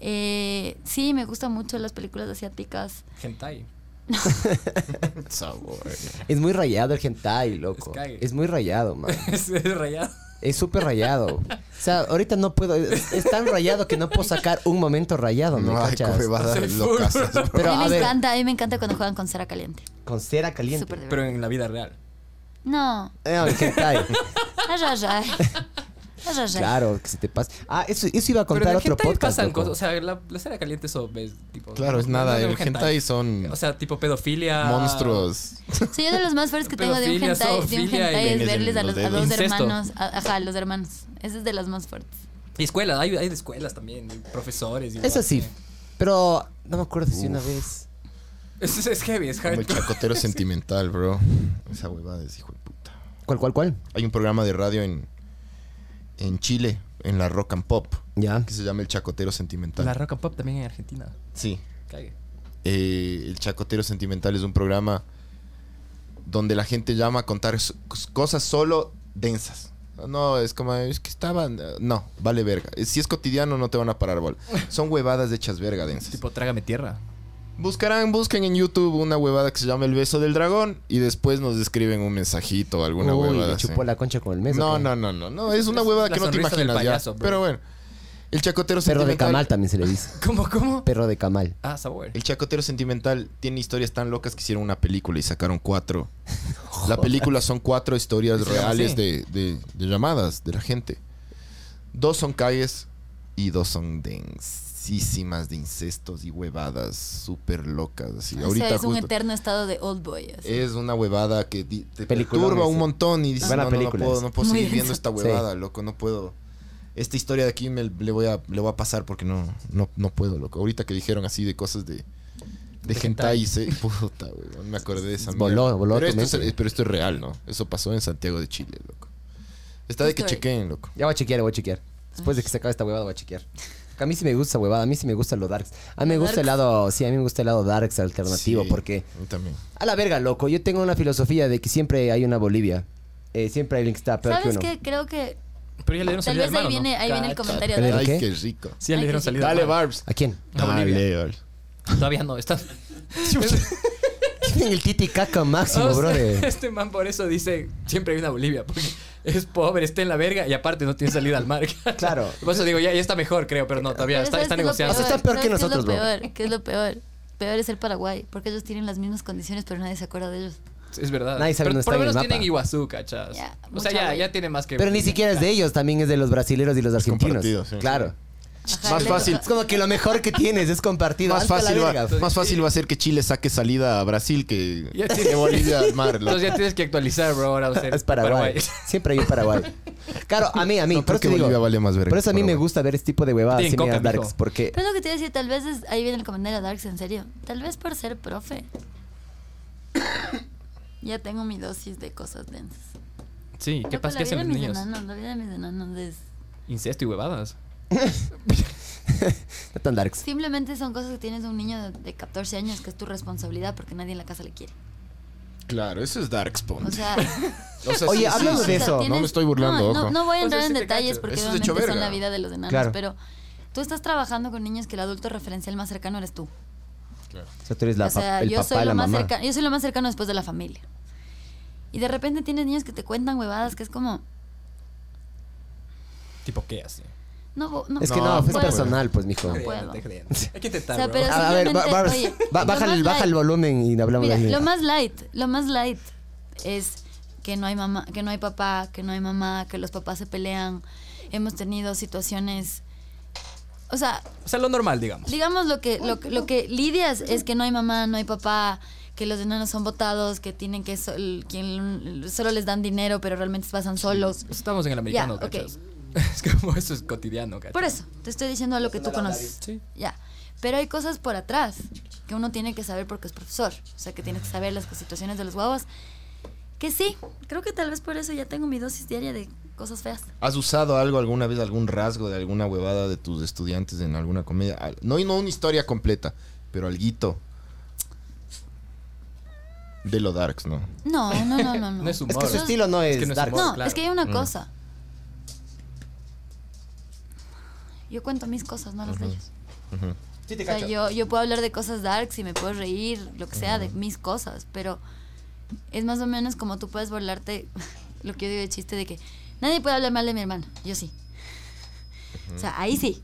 Eh, sí, me gustan mucho las películas asiáticas. Hentai. Sabor. Es muy rayado el hentai, loco. Es muy rayado, man. es es rayado. Es súper rayado. O sea, ahorita no puedo. Es, es tan rayado que no puedo sacar un momento rayado, ¿me No cachas? huevadas Soy full. locas. Pero a mí a me ver, encanta, a mí me encanta cuando juegan con cera caliente. con cera caliente. Pero en la vida real. No. Eh, el hentai. Claro, que se te pasa. Ah, eso, eso iba a Pero contar en el otro hentai podcast. pasan loco. cosas. O sea, la, la cera caliente eso ves tipo... Claro, es no- nada. El un hentai son O sea, tipo pedofilia. monstruos. Sí, yo de los más fuertes que tengo de un hentai, de un y hentai es en verles a los los, a Incesto. hermanos. a- ajá, los hermanos. Ese es de los más fuertes. Y escuelas, hay, hay de escuelas también, y profesores. igual, Eso sí. Pero no me acuerdo si una vez. Es, es heavy, es Como el hardcore. chacotero sentimental, bro. Esa huevada es hijo de puta. ¿Cuál, cuál, cuál? Hay un programa de radio en, en Chile, en la Rock and Pop, Ya. que se llama El Chacotero Sentimental. La rock and pop también en Argentina. Sí. Cague. Eh, el Chacotero Sentimental es un programa donde la gente llama a contar cosas solo densas. No, es como, es que estaban... No, vale verga. Si es cotidiano no te van a parar bola. Son huevadas hechas verga densas. Tipo, trágame tierra. Buscarán, busquen en YouTube una huevada que se llama El Beso del Dragón y después nos escriben un mensajito o alguna Uy, huevada le así. chupó la concha con el mes. ¿o No, no, no, no, no. Es una huevada la que no te imaginas ya. payaso. Pero bueno, el chacotero Perro de sentimental. camal también se le dice. ¿Cómo, cómo? Perro de camal. Ah, sabor. El chacotero sentimental tiene historias tan locas que hicieron una película y sacaron cuatro. La película son cuatro historias ¿Y se llama reales de, de- de llamadas de la gente. Dos son calles y dos son densísimas de incestos y huevadas súper locas. Así. O Ahorita sea, es un eterno estado de old boy. así. Es una huevada que te Peliculón perturba ese. un montón y dices, no, no, no puedo, no puedo Muy seguir viendo esta huevada, loco, no puedo. Esta historia de aquí me, le, voy a, le voy a pasar porque no, no, no puedo, loco. Ahorita que dijeron así de cosas de, de, De hentai, hentai. se, puta, weón, me acordé de esa Voló, mierda. voló pero, esto es, pero esto es real, ¿no? Eso pasó en Santiago de Chile, loco. Está de que chequeen, loco. Ya voy a chequear, voy a chequear. Después de que se acabe esta huevada voy a chequear. A mí sí me gusta huevada, a mí sí me gusta lo darks. A mí me gusta el lado, sí, a mí me gusta el lado darks alternativo Sí, porque A mí también. a la verga, loco, yo tengo una filosofía de que siempre hay una Bolivia. Eh, siempre hay alguien que está peor que ¿Sabes uno. qué? Creo que Pero ya le dieron tal salida vez al ahí viene, ¿no? ahí viene el comentario ¿Le de... Ay, qué? rico. Sí, ya le dieron salida al Dale. Barbs. ¿A quién? A Bolivia. Dale, Barbs. Todavía no, está... Tienen el titi caca máximo, O sea, brother. Este man por eso dice, siempre hay una Bolivia, porque es pobre, está en la verga y aparte no tiene salida al mar. Claro. Por eso digo, ya, ya está mejor, creo, pero no, todavía Pero está, ¿sabes está qué es lo negociando. O sea, está peor que ¿Sabes qué nosotros, es lo peor? ¿Qué es lo peor? Peor es el Paraguay, porque ellos tienen las mismas condiciones, pero nadie se acuerda de ellos. Es verdad. Nadie sabe pero dónde por lo menos mapa. tienen Iguazú, cachas. O sea, ya, ya tiene más que... Pero ni siquiera es de ellos, también es de los brasileros y los argentinos. sí. claro. Ajá, Más fácil. Es como que lo mejor que tienes es compartido. Más fácil, va, verga. más fácil va a ser que Chile saque salida a Brasil que, Ya que Bolivia al mar. Entonces ya tienes que actualizar, bro. Ahora va a ser Es Paraguay. Siempre hay un Paraguay. Claro, a mí, a mí. No, por creo que eso digo, Bolivia vale más verga Por eso a mí que me gusta ver este tipo de huevadas coca, mijo. darks, porque Pero es lo que te iba a decir, tal vez es- ahí viene el comentario Darks, en serio. Tal vez por ser profe. ya tengo mi dosis de cosas densas. Sí, ¿qué pasa? la ¿Qué hacen los niños? enanos, la vida de mis enanos es... Incesto y huevadas. no tan darks. Simplemente son cosas que tienes de un niño de, de 14 años que es tu responsabilidad porque nadie en la casa le quiere. Claro, eso es Dark Spawn. O sea, O sea, Oye, sí, hablando sí, de eso, No me estoy burlando, no, no, ojo. no voy a O sea, entrar en detalles porque Eso es de obviamente son la vida de los enanos, Claro. pero tú estás trabajando con niños que el adulto referencial más cercano eres tú. O sea, tú eres la o sea, el yo papá soy la lo más mamá. cercano, yo soy lo más cercano después de la familia. Y de repente tienes niños que te cuentan huevadas que es como, ¿Tipo qué así? No, no Es que No, fue puedo. personal, pues, mijo. No puedo. Hay que intentar, O sea, bro. pero- A, a ver, oye, baja, el, baja volumen y hablamos Mira, de lo más light, lo más light es que no hay mamá, que no hay papá, que no hay mamá, que los papás se pelean. Hemos tenido situaciones, o sea, O sea, lo normal, digamos. digamos lo que lo, que- lo que lidias es que no hay mamá, no hay papá, que los enanos son votados, que tienen que sol- quien solo les dan dinero, pero realmente pasan solos. Estamos en el americano, Ya, ok. Es como eso es cotidiano, ¿cachas? Por eso, te estoy diciendo lo que tú conoces. Sí. Ya. Pero hay cosas por atrás que uno tiene que saber porque es profesor. O sea, que tienes que saber las situaciones de los guaguas. Que sí, creo que tal vez por eso ya tengo mi dosis diaria de cosas feas. ¿Has usado algo alguna vez, algún rasgo de alguna huevada de tus estudiantes en alguna comedia? No, no una historia completa, pero alguito. De lo darks, ¿no? No, no, no, no. No, No es humor. Es que su estilo no es, que no es dark. humor. No, claro. es que hay una cosa. Yo cuento mis cosas, no las de ellos. Ujú. Sí, te O sea, yo, yo puedo hablar de cosas darks y me puedo reír, lo que sea, de mis cosas, pero es más o menos como tú puedes burlarte, lo que yo digo de chiste de que nadie puede hablar mal de mi hermano, yo sí. O sea, ahí sí,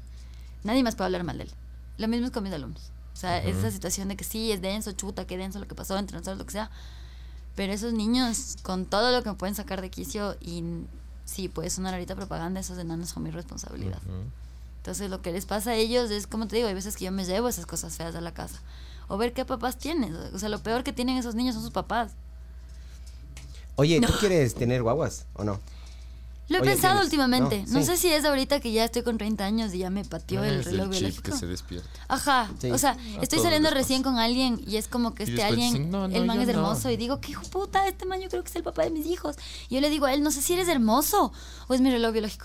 nadie más puede hablar mal de él. Lo mismo es con mis alumnos. O sea, es esa situación de que sí, es denso, chuta, qué denso lo que pasó entre nosotros, lo que sea. Pero esos niños, con todo lo que me pueden sacar de quicio, y sí, puede sonar ahorita propaganda, esos enanos son mi responsabilidad. Entonces lo que les pasa a ellos es, como te digo, hay veces que yo me llevo esas cosas feas a la casa. O ver qué papás tienes. O sea, lo peor que tienen esos niños son sus papás. Oye, ¿tú quieres tener guaguas o no? Lo he Oye, pensado tienes- últimamente. no, No, sí. sé si es ahorita que ya estoy con 30 años y ya me pateó el Es reloj el chip biológico. que se despierta. Ajá. Sí. O sea, A estoy saliendo recién con alguien y es como que Y este alguien, dicen, "No, no, el man es no". hermoso. Y digo, ¿qué hijo puta? Este man yo creo que es el papá de mis hijos. Y yo le digo a él, no sé si eres hermoso o es mi reloj biológico.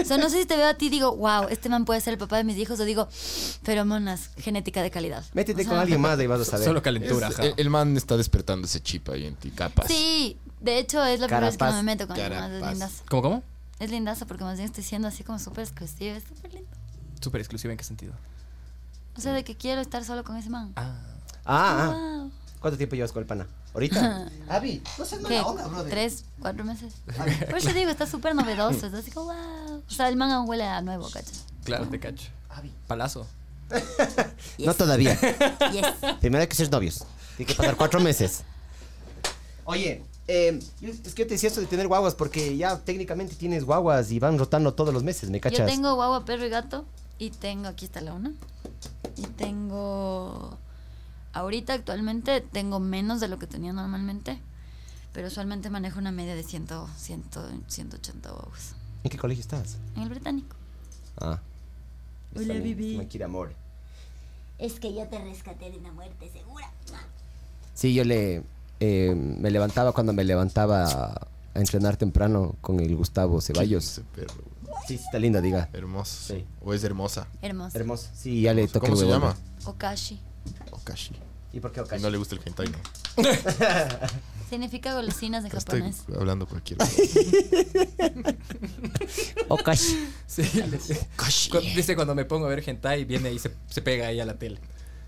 O sea, no sé si te veo a ti y digo, wow, este man puede ser el papá de mis hijos. O digo, feromonas, genética de calidad. Métete O con alguien más y vas a saber. Solo calentura, Es- ajá. el, el man está despertando ese chip ahí en ti, capaz. Sí, de hecho es la primera vez que no Carapaz. me meto con alguien más. Es Carapaz. lindaza. ¿Cómo, cómo? Es lindaza porque más bien estoy siendo así como súper exclusiva. Es súper lindo. Súper exclusiva, ¿en qué sentido? O sea, de que quiero estar solo con ese man. Ah. Ah, ah. Wow. ¿Cuánto tiempo llevas con el pana? ¿Ahorita? Avi, no seas ¿Qué? mala onda, brother. ¿Tres, cuatro meses? Por eso digo, está súper novedoso. Es así como, wow. O sea, el man aún huele a nuevo, ¿cachas? Claro, te cacho. Palazo. No todavía. Yes. Primero hay que ser novios. Tiene que pasar cuatro meses. Oye, eh, yo- es que yo te decía esto de tener guaguas porque ya técnicamente tienes guaguas y van rotando todos los meses, ¿me cachas? Yo tengo guagua, perro y gato. Y tengo, aquí está la una. Y tengo, ahorita actualmente tengo menos de lo que tenía normalmente. Pero usualmente manejo una media de 100, 100, 180 guaguas. ¿En qué colegio estás? En el británico. Ah. Hola, Bibi. Me quiere amor. Es que yo te rescaté de una muerte segura. Sí, yo le... eh, me levantaba cuando me levantaba a entrenar temprano con el Gustavo Ceballos. Ese perro, Sí, está linda, diga. hermoso. Sí. O es hermosa. Hermoso. Hermoso. Sí, ya le toqué ¿Cómo se llama? Okashi. Okashi. ¿Y por qué Y Okashi? no le gusta el hentai, ¿no? Significa golosinas en Estoy japonés. hablando cualquier Okashi. Sí. Okashi. Cu- Dice cuando me pongo a ver hentai, viene y se, se pega ahí a la tele.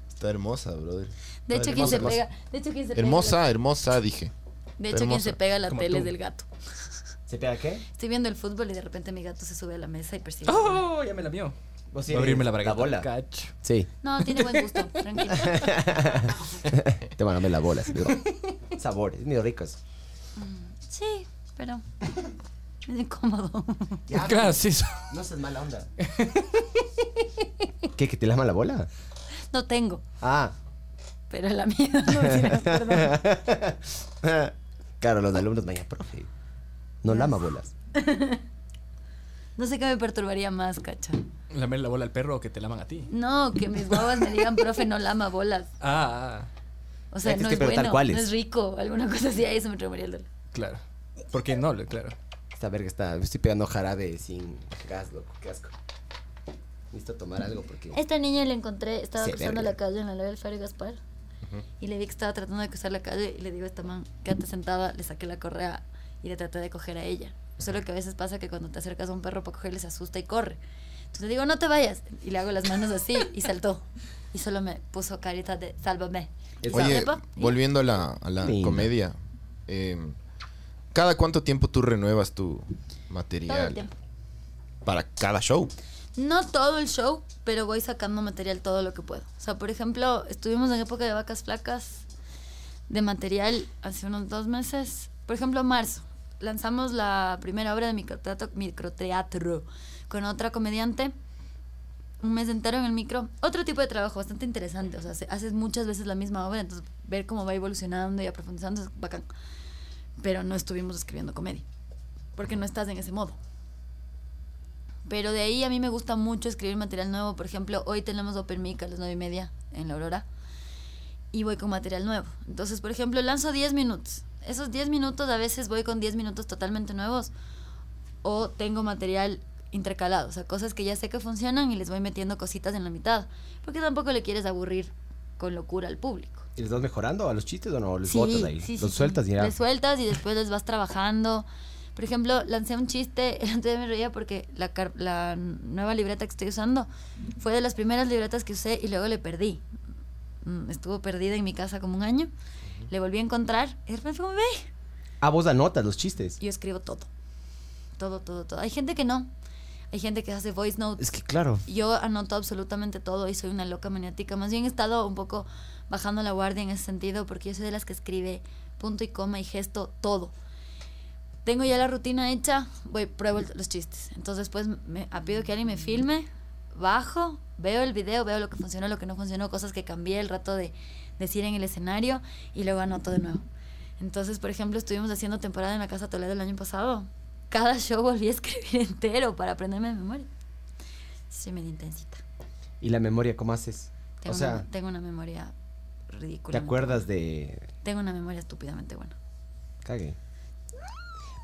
Está hermosa, brother. De hecho, quien hermosa, se hermosa. pega. De hecho, quien se pega. Hermosa, hermosa, dije. De hecho, quien hermosa. se pega a la Como tele tú. es del gato. ¿Se pega qué? Estoy viendo el fútbol y de repente mi gato se sube a la mesa y persigue. ¡Oh! Ya me la vio. Vos a abrirme la bragueta. Bola. Cacho. Sí. No, tiene buen gusto, tranquilo. Te van a ver la bola. sí, digo. Sabores, medio ricos. Sí, pero Es incómodo. Ya, Claro, sí. eso. No seas mala onda. ¿Qué? ¿Que te lama la bola? No tengo, Ah. pero la mía no tiene, perdón. claro, los alumnos, vaya, profe. No lama bolas. No sé qué me perturbaría más, cacha. Lamer la bola al perro o que te laman a ti. No, que mis guaguas me digan, profe, no lama bolas. Ah, ah, O sea, Es que no es pero tal bueno, no es. rico, alguna cosa así, ahí se me traumaría el dolor. claro. ¿Por qué no? Claro. Esta verga está. Estoy pegando jarabe sin gas, loco. Qué asco. Necesito tomar algo porque. Esta niña la encontré, estaba cruzando verga. la calle en la Level Faro y Gaspar. Y le vi que estaba tratando de cruzar la calle y le digo a esta man, quédate sentada, le saqué la correa y le traté de coger a ella. Solo que a veces pasa que cuando te acercas a un perro para cogerle se asusta y corre. Entonces le digo, no te vayas. Y le hago las manos así y saltó. Y solo me puso carita de sálvame. Oye, volviendo a la, a la Linda. comedia, eh, ¿cada cuánto tiempo tú renuevas tu material? Todo el tiempo. Para cada show. No todo el show, pero voy sacando material todo lo que puedo. O sea, por ejemplo, estuvimos en época de vacas flacas de material hace unos dos meses. Por ejemplo, marzo. Lanzamos la primera obra de microteatro, microteatro con otra comediante. Un mes entero en el micro. Otro tipo de trabajo bastante interesante. O sea, se- haces muchas veces la misma obra, entonces ver cómo va evolucionando y aprofundizando es bacán. Pero no estuvimos escribiendo comedia. Porque no estás en ese modo. Pero de ahí a mí me gusta mucho escribir material nuevo. Por ejemplo, hoy tenemos Open Mic a las nueve y media en la Aurora. Y voy con material nuevo. Entonces, por ejemplo, lanzo 10 minutos. Esos 10 minutos a veces voy con 10 minutos totalmente nuevos. O tengo material intercalado. O sea, cosas que ya sé que funcionan y les voy metiendo cositas en la mitad. Porque tampoco le quieres aburrir con locura al público. ¿Y les vas mejorando a los chistes o no? ¿Les Sí, botas ahí? sí, los sí. sueltas y ya. Les sueltas y después les vas trabajando. Por ejemplo, lancé un chiste, el día me reía porque la nueva libreta que estoy usando fue de las primeras libretas que usé y luego le perdí. Mm, Estuvo perdida en mi casa como un año. Le volví a encontrar y de repente fue como, ve, Ah, vos anotas los chistes. yo escribo todo. Todo, todo, todo. Hay gente que no. Hay gente que hace voice notes. Es que claro. Yo anoto absolutamente todo y soy una loca maniática. Más bien he estado un poco bajando la guardia en ese sentido porque yo soy de las que escribe punto y coma y gesto todo. Tengo ya la rutina hecha, voy, pruebo los chistes. Entonces pues me pido que alguien me filme, bajo, veo el video, veo lo que funcionó, lo que no funcionó, cosas que cambié el rato de decir en el escenario y luego anoto de nuevo. Entonces, por ejemplo, estuvimos haciendo temporada en la Casa Toledo el año pasado. Cada show volví a escribir entero para aprenderme de memoria. Soy medio intensita. ¿Y la memoria cómo haces? Tengo, o sea, una, tengo una memoria ridícula. ¿te acuerdas de. Tengo una memoria estúpidamente buena. Cague.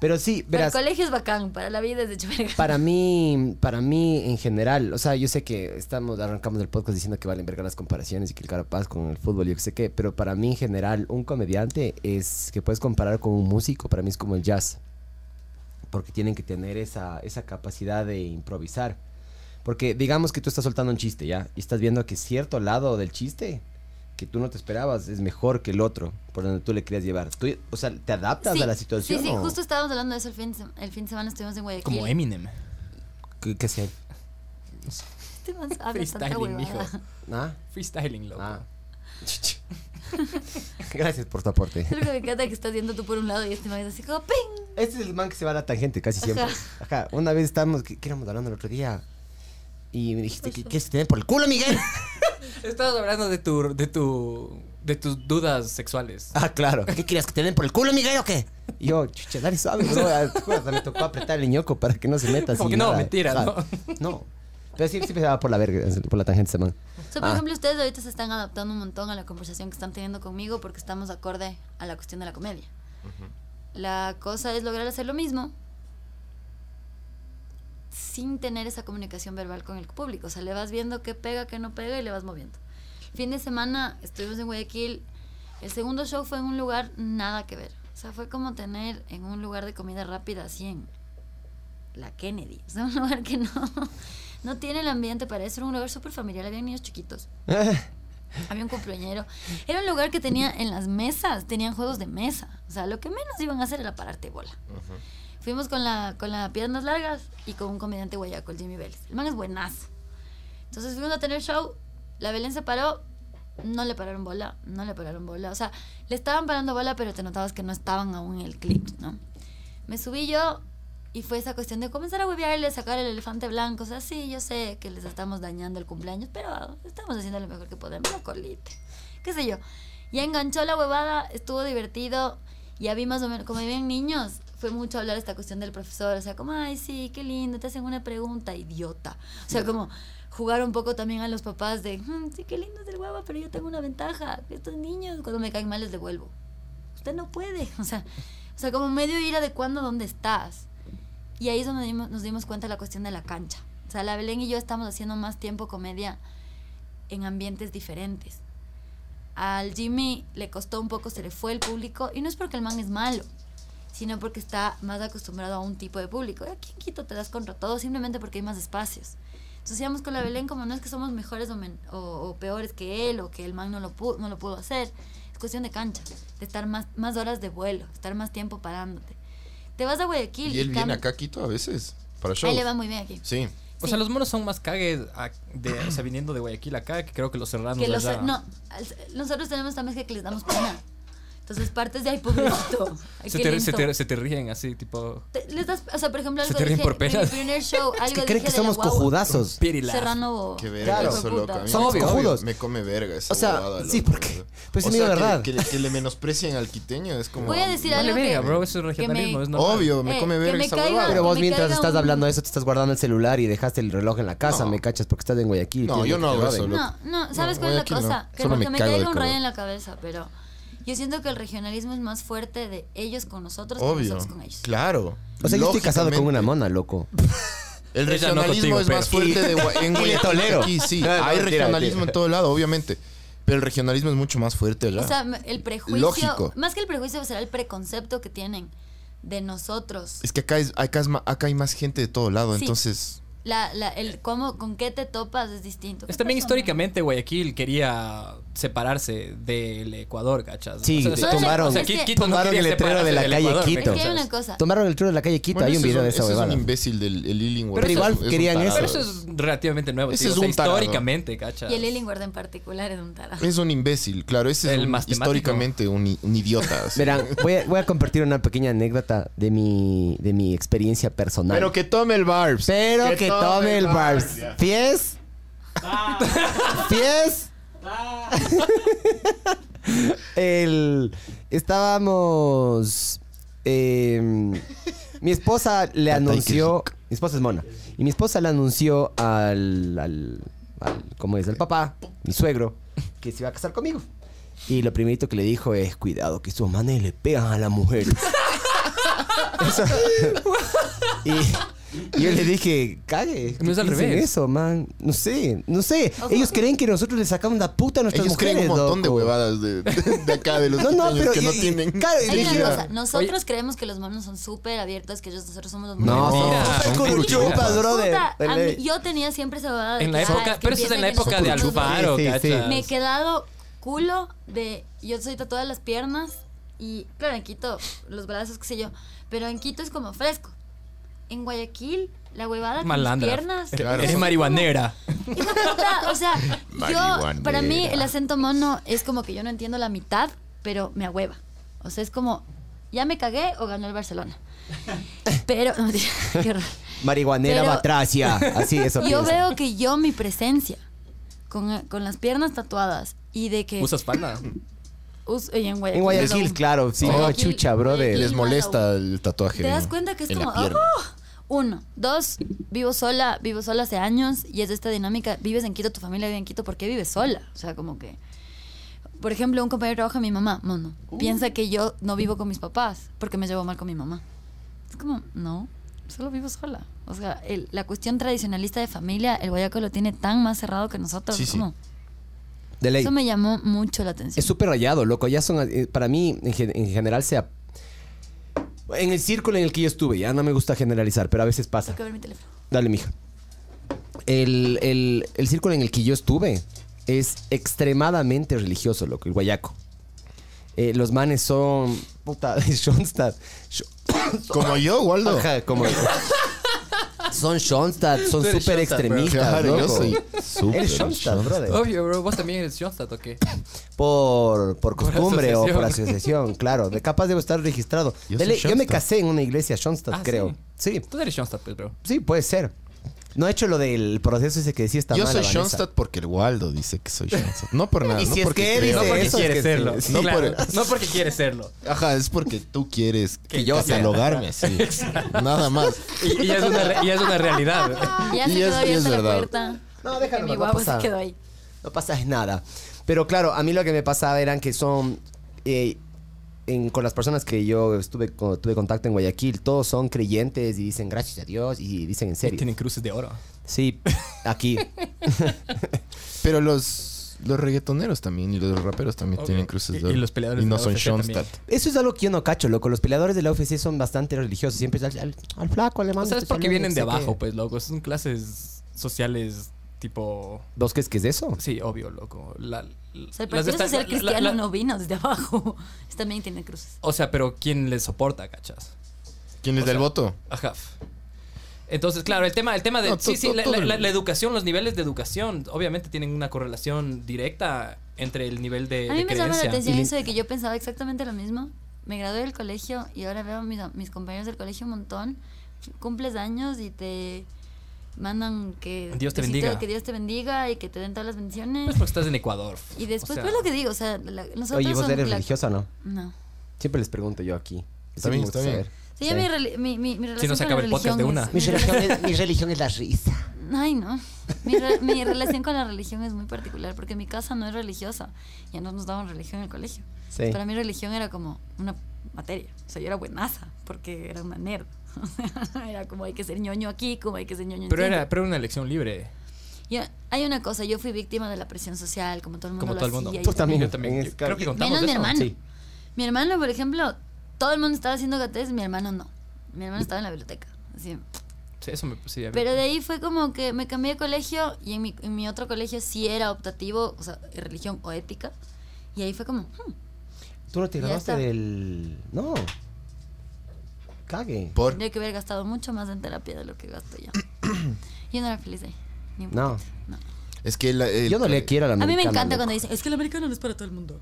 Pero sí, Para verás. el colegio es bacán, para la vida es de hecho verga. Para mí, para mí en general, o sea, yo sé que estamos, arrancamos el podcast diciendo que valen verga las comparaciones y que el carapaz con el fútbol, yo que sé qué, pero para mí en general, un comediante es que puedes comparar con un músico, para mí es como el jazz. Porque tienen que tener esa, esa capacidad de improvisar. Porque digamos que tú estás soltando un chiste, ¿ya? Y estás viendo que cierto lado del chiste que tú no te esperabas es mejor que el otro, por donde tú le querías llevar. Tú, o sea, ¿te adaptas Sí, a la situación? Sí, sí, o justo estábamos hablando de eso el fin, el fin de semana, estuvimos en Guayaquil. Como Eminem. ¿Qué, qué sé? Este man habla tanta Freestyling, mijo. ¿Ah? Freestyling, loco. Ah. Gracias por tu aporte. Creo que me encanta que estás viendo tú por un lado y este man es así como ¡ping! Este es el man que se va a la tangente casi siempre. Ajá. Ajá. Una vez estábamos, ¿qué, qué éramos hablando el otro día? Y me dijiste que quieres tener por el culo, Miguel. Estabas hablando de tu, de tu, de tus dudas sexuales. Ah, claro. ¿Qué querías que te den por el culo, Miguel, o qué? Y yo, chucha, dale suave, bro. Ah. Me tocó apretar el ñoco para que no se meta así. Como que no, nada. mentira, Ajá. No. Pero sí, sí me daba por la verga, por la tangente ese man. O sea, por Ah. ejemplo, ustedes ahorita se están adaptando un montón a la conversación que están teniendo conmigo porque estamos acorde a la cuestión de la comedia. La cosa es lograr hacer lo mismo sin tener esa comunicación verbal con el público. O sea, le vas viendo qué pega, qué no pega y le vas moviendo. Fin de semana estuvimos en Guayaquil. El segundo show fue en un lugar nada que ver. O sea, fue como tener en un lugar de comida rápida así en la Kennedy. O sea, un lugar que no, no tiene el ambiente para eso. Era un lugar súper familiar. Había niños chiquitos. Había un cumpleañero. Era un lugar que tenía en las mesas, tenían juegos de mesa. O sea, lo que menos iban a hacer era pararte bola. Fuimos con la, con la piernas largas y con un comediante guayaco, el Jimmy Vélez. El man es buenazo. Entonces fuimos a tener show. La Belén se paró. No le pararon bola. No le pararon bola. O sea, le estaban parando bola, pero te notabas que no estaban aún en el clip, ¿no? Me subí yo Y fue esa cuestión de comenzar a huevearle, sacar el elefante blanco. O sea, sí, yo sé que les estamos dañando el cumpleaños, pero estamos haciendo lo mejor que podemos. La colite. Qué sé yo. Ya enganchó la huevada, estuvo divertido. Ya vi más o menos, como viven niños, fue mucho hablar esta cuestión del profesor. O sea, como, ay, sí, qué lindo, te hacen una pregunta, idiota. O sea, como jugar un poco también a los papás de, "Mm, sí, qué lindo es el huevo, pero yo tengo una ventaja. Estos niños, cuando me caen mal, les devuelvo. Usted no puede. O sea, o sea como medio ir adecuando dónde estás. Y ahí es donde nos dimos cuenta de la cuestión de la cancha. O sea, la Belén y yo estamos haciendo más tiempo comedia en ambientes diferentes. Al Jimmy le costó un poco, se le fue el público, y no es porque el man es malo, sino porque está más acostumbrado a un tipo de público. Y aquí en Quito te das contra todo simplemente porque hay más espacios. Entonces íbamos con la Belén como no es que somos mejores o peores que él o que el man no lo, pudo, no lo pudo hacer. Es cuestión de cancha, de estar más, más horas de vuelo, estar más tiempo parándote. Te vas a Guayaquil Y él viene acá a Quito a veces. Para shows. Ahí le va muy bien aquí. Sí. O sea, los monos son más cagues de, o sea, viniendo de Guayaquil acá que creo que los serranos Que los, allá. no, nosotros tenemos también que, que les damos pena. Entonces partes de ahí, pobrecito. Ay, se, te, se, te, se te ríen así, tipo... Te- les das, o sea, por ejemplo, Se algo te ríen dije, por pena. en mi primer show, algo Es que creen que somos cojudazos. Serrano. Qué verga Claro. eso, loco. A mí Somos me- cojudos. Me come verga esa O sea, huevada, sí, porque- pues sí, sea, la verdad. Que, que- que le menosprecien al quiteño es como... Voy a decir Vale algo verga, que- bro, eso es regionalismo, me- es. Obvio, me Eh, come verga esa caiga- huevada. Pero vos mientras estás un- hablando de eso, te estás guardando el celular y dejaste el reloj en la casa, No. me cachas porque estás en Guayaquil. No, yo no hago eso. No, no, ¿sabes No, cuál es la no. cosa? Que Solo no me caiga un rayo en la cabeza, pero yo siento que el regionalismo es más fuerte de ellos con nosotros que Obvio. nosotros con ellos. Claro. O sea, yo estoy casado con una mona, loco. El Ella no regionalismo contigo, es más pero- fuerte de Gua- en Guayaquil. Tolero. Aquí sí, No, no, hay mentira, regionalismo mentira. en todo lado, obviamente. Pero el regionalismo es mucho más fuerte allá. O sea, el prejuicio, Lógico. más que el prejuicio será el preconcepto que tienen de nosotros. es que acá, es, acá, es ma- acá hay más gente de todo lado, Sí. entonces... La, la, el cómo, con qué te topas es distinto. Es ¿Qué también históricamente Guayaquil quería separarse del Ecuador, ¿cachas? Sí, O sea, tumbaron- o sea, es que- Quito no Tomaron el letrero de la calle Ecuador, ¿me Quito. Es que hay cachas? una cosa. Tomaron el tour de la calle Quito, Bueno, hay un ese es video de esa es un huevada. imbécil del el Illingworth. Pero igual querían tarado. Pero eso es relativamente nuevo, Ese tío. es O sea, un tarado. históricamente, ¿cachas? Y el Illingworth en particular es un tarado. Es un imbécil, claro. Ese es El un- matemático. históricamente un, un idiota. Verán, voy a, voy a compartir una pequeña anécdota de mi, de mi experiencia personal. Pero que tome el Barbs. Pero que, tome el Barbs. ¿Fies? ¿Fies? el, estábamos... em, mi esposa le anunció... Mi esposa es mona. Y mi esposa le anunció al... al, al ¿Cómo es? Al papá, mi suegro, que se iba a casar conmigo. Y lo primerito que le dijo es, cuidado, que estos manes le pegan a la mujer. Eso- y, y yo le dije, cague. No es al revés. eso, man. No sé, no sé. Ellos creen que nosotros le sacamos la puta a nuestras Ellos mujeres, creen un montón de loco. huevadas de, de acá, de los No, no, pero que no y- y- tienen. claro, y dije, una "Ah, cosa, nosotros creemos que los monos son súper abiertos, que ellos nosotros somos los No, monos. Son curuchupas, curuchupas. brother. Puta, mí- yo tenía siempre esa huevada de En la época, pero eso es en la época de Alfaro. Me he quedado culo de. Yo soy tatuada las piernas y, claro, en Quito, los brazos, qué sé yo. Pero en Quito es como fresco. En Guayaquil, la huevada con las Malandra. piernas. Claro. Eres marihuanera. Hijo de puta, o sea, yo, Marihuanera. para mí el acento mono es como que yo no entiendo la mitad, pero me ahueva. O sea, es como, ya me cagué o ganó el Barcelona. Pero, no, mentira, qué horror. Marihuanera Pero- batracia. Así, eso Yo piensa. veo que yo, mi presencia, con, con las piernas tatuadas y de que... ¿Usas falda? us- y en Guayaquil. En Guayaquil, perdón. claro. Sí, Guayaquil, oh, chucha, brother. Guayaquil, Les molesta el tatuaje. ¿Te das en- cuenta que es en como... pierna. "Oh"? Uno. Dos, vivo sola, vivo sola hace años y es esta dinámica. Vives en Quito, tu familia vive en Quito, ¿por qué vives sola? O sea, como que... Por ejemplo, un compañero trabaja mi mamá, mono. Piensa que yo no vivo con mis papás porque me llevo mal con mi mamá. Es como, no, solo vivo sola. O sea, el- la cuestión tradicionalista de familia, el guayaco lo tiene tan más cerrado que nosotros. Sí, es sí. como- De ley. Eso me llamó mucho la atención. Es súper rayado, loco. Ya son, eh, para mí, en, gen- en general, sea... En el círculo en el que yo estuve, ya no me gusta generalizar, pero a veces pasa. Tengo que ver mi teléfono. Dale, mija. El, el, el círculo en el que yo estuve es extremadamente religioso, loco, el guayaco. Eh, los manes son... Puta, Schoenstatt. Scho- Como yo, Waldo. Ajá, como... son Schoenstatt, son Tú eres súper Schoenstatt, bro. extremistas, Claro, yo loco. soy súper Eres Schoenstatt, brother. Obvio, bro. Vos también eres Schoenstatt, ¿o qué? Por, por costumbre o por asociación. asociación, claro. De capaz debo estar registrado. Yo soy me Schoenstatt. casé en una iglesia Schoenstatt, Ah, creo. sí. Sí, Tú eres Schoenstatt, pues, bro. sí, puede ser. No he hecho lo del proceso ese que decía esta Yo mala soy Vanessa. Schoenstatt porque el Waldo dice que soy Schoenstatt. No por nada, Y no si es porque que creo. No dice porque eso, es quiere que serlo. sí. No Claro, por- no porque quiere serlo. Ajá, es porque tú quieres Que yo sea. catalogarme así. Nada más. Y, y es, una, re- y es una realidad. Ya se Y quedó es- y es abierta la verdad. puerta. No, déjalo, Que mi no guapo pasa. se quedó ahí. No pasa nada. Pero claro, a mí lo que me pasaba eran que son... eh, en- con las personas que yo estuve con- tuve contacto en Guayaquil, todos son creyentes y dicen gracias a Dios y dicen en serio. Tienen cruces de oro. Sí, aquí. Pero los, los reggaetoneros también y los raperos también tienen cruces Y- de oro. y los peleadores Y no de la son Schoenstatt. Eso es algo que yo no cacho, loco. Los peleadores de la UFC son bastante religiosos. Siempre es al, al- al flaco alemán. O sea, es este porque vienen de abajo, qué. pues, loco. Son clases sociales tipo... ¿Vos crees que es eso? Sí, obvio, loco. La- O sea, el las Partido Social la- la- Cristiano la- no vino desde abajo. También tiene cruces. O sea, pero ¿quién les soporta, cachas? ¿Quién les O da el voto? Ajá. Entonces, claro, el tema, el tema de... No, sí, to- sí, to- la, la- la- la educación, los niveles de educación, obviamente tienen una correlación directa entre el nivel de, A mí de me llama la atención Y- eso de que yo pensaba exactamente lo mismo. Me gradué del colegio y ahora veo a mis, a mis compañeros del colegio un montón. Cumples años y te mandan que Dios te besito, bendiga. que Dios te bendiga y que te den todas las bendiciones. Pues porque estás en Ecuador. y después, O sea, pues lo que digo, o sea, la- nosotros Oye, ¿vos eres la- religiosa o no? No. Siempre les pregunto yo aquí. Está Sí bien, está bien. Sí, ya Mi, mi, mi, mi relación no se acaba el podcast de religión una. es- Mi religión, es, mi religión es la risa. Ay, no. Mi, re- mi relación con la religión es muy particular porque mi casa no es religiosa. Ya no nos daban religión en el colegio. Sí. Para mí religión era como una materia. O sea, yo era buenaza porque era una nerd. Era como hay que ser ñoño aquí, como hay que ser ñoño en Pero siempre. era, pero era una elección libre. Yo- hay una cosa, yo fui víctima de la presión social, como todo el mundo Como lo todo el mundo. hacía, y Tú yo también. Yo también. En Yo ese creo que contamos Menos de mi eso. hermano. Sí. Mi hermano, por ejemplo, todo el mundo estaba haciendo catequesis, mi hermano no. Mi hermano estaba en la biblioteca. Así. Sí, eso me sí. Pero de ahí fue como que me cambié de colegio y en mi, en mi otro colegio sí era optativo, o sea, religión o ética. Y ahí fue como, hmm, Tú no te graduaste del... No. Cague. Por. tendría que haber gastado mucho más en terapia de lo que gasto ya. yo no era feliz ahí. Ni un No. no. Es que la- el- Yo no le quiero a la A mí me americana, encanta loco. cuando dicen, es que el americano no es para todo el mundo.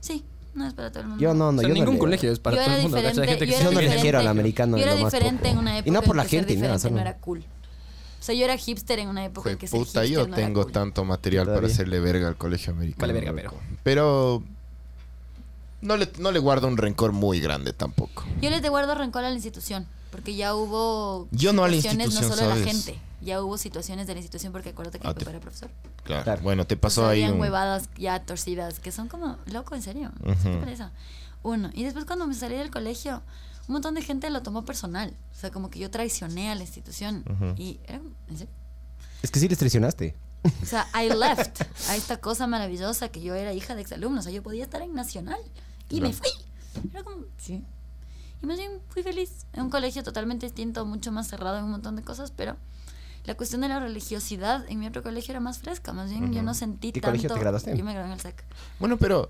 Sí, no es para todo el mundo. Yo no, no, O sea, yo ningún no le- colegio es para yo todo el mundo. Hay gente que yo Yo no le quiero al diferente. americano Yo era lo más diferente poco. en una Y época no por la ser gente, ni nada, solo- no era cool. O sea, yo era hipster en una época en que ser puta, hipster yo no era tengo cool. tanto material para Todavía. hacerle verga al colegio americano. Vale verga, loco. Pero no le, no le guardo un rencor muy grande tampoco. Yo les te guardo rencor a la institución, porque ya hubo Yo no a la institución, no solo a la gente. Ya hubo situaciones de la institución, porque acuérdate que Ah, mi te- papá era profesor. Claro. Claro. Bueno, te pasó ahí habían un... huevadas ya torcidas, que son como, loco, en serio. ¿Qué pereza? Uno. Y después cuando me salí del colegio, un montón de gente lo tomó personal. O sea, como que yo traicioné a la institución. Y era, ¿en serio? Es que sí les traicionaste. O sea, I left a esta cosa maravillosa que yo era hija de exalumnos. O sea, yo podía estar en Nacional. Y me fui. Era como, sí. Y más bien fui feliz. En un colegio totalmente distinto, mucho más cerrado en un montón de cosas, pero la cuestión de la religiosidad en mi otro colegio era más fresca. Más bien yo no sentí ¿Qué tanto. colegio te graduaste? Yo me gradué en el SEC. Bueno, pero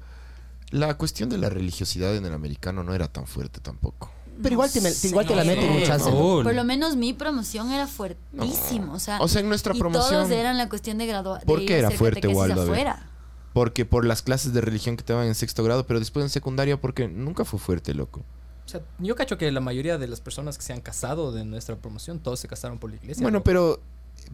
la cuestión de la religiosidad en el americano no era tan fuerte tampoco. Pero igual te, me- igual te la meten. ¿no? Cool. Por lo menos mi promoción era fuertísimo. O sea, O sea, en nuestra y promoción- todos eran la cuestión de graduar. ¿Por qué era fuerte, Waldo? A ver. afuera. Porque por las clases de religión que te daban en sexto grado, pero después en secundaria porque nunca fue fuerte, loco. O sea, yo cacho que la mayoría de las personas que se han casado de nuestra promoción, todos se casaron por la iglesia. Bueno, ¿no? pero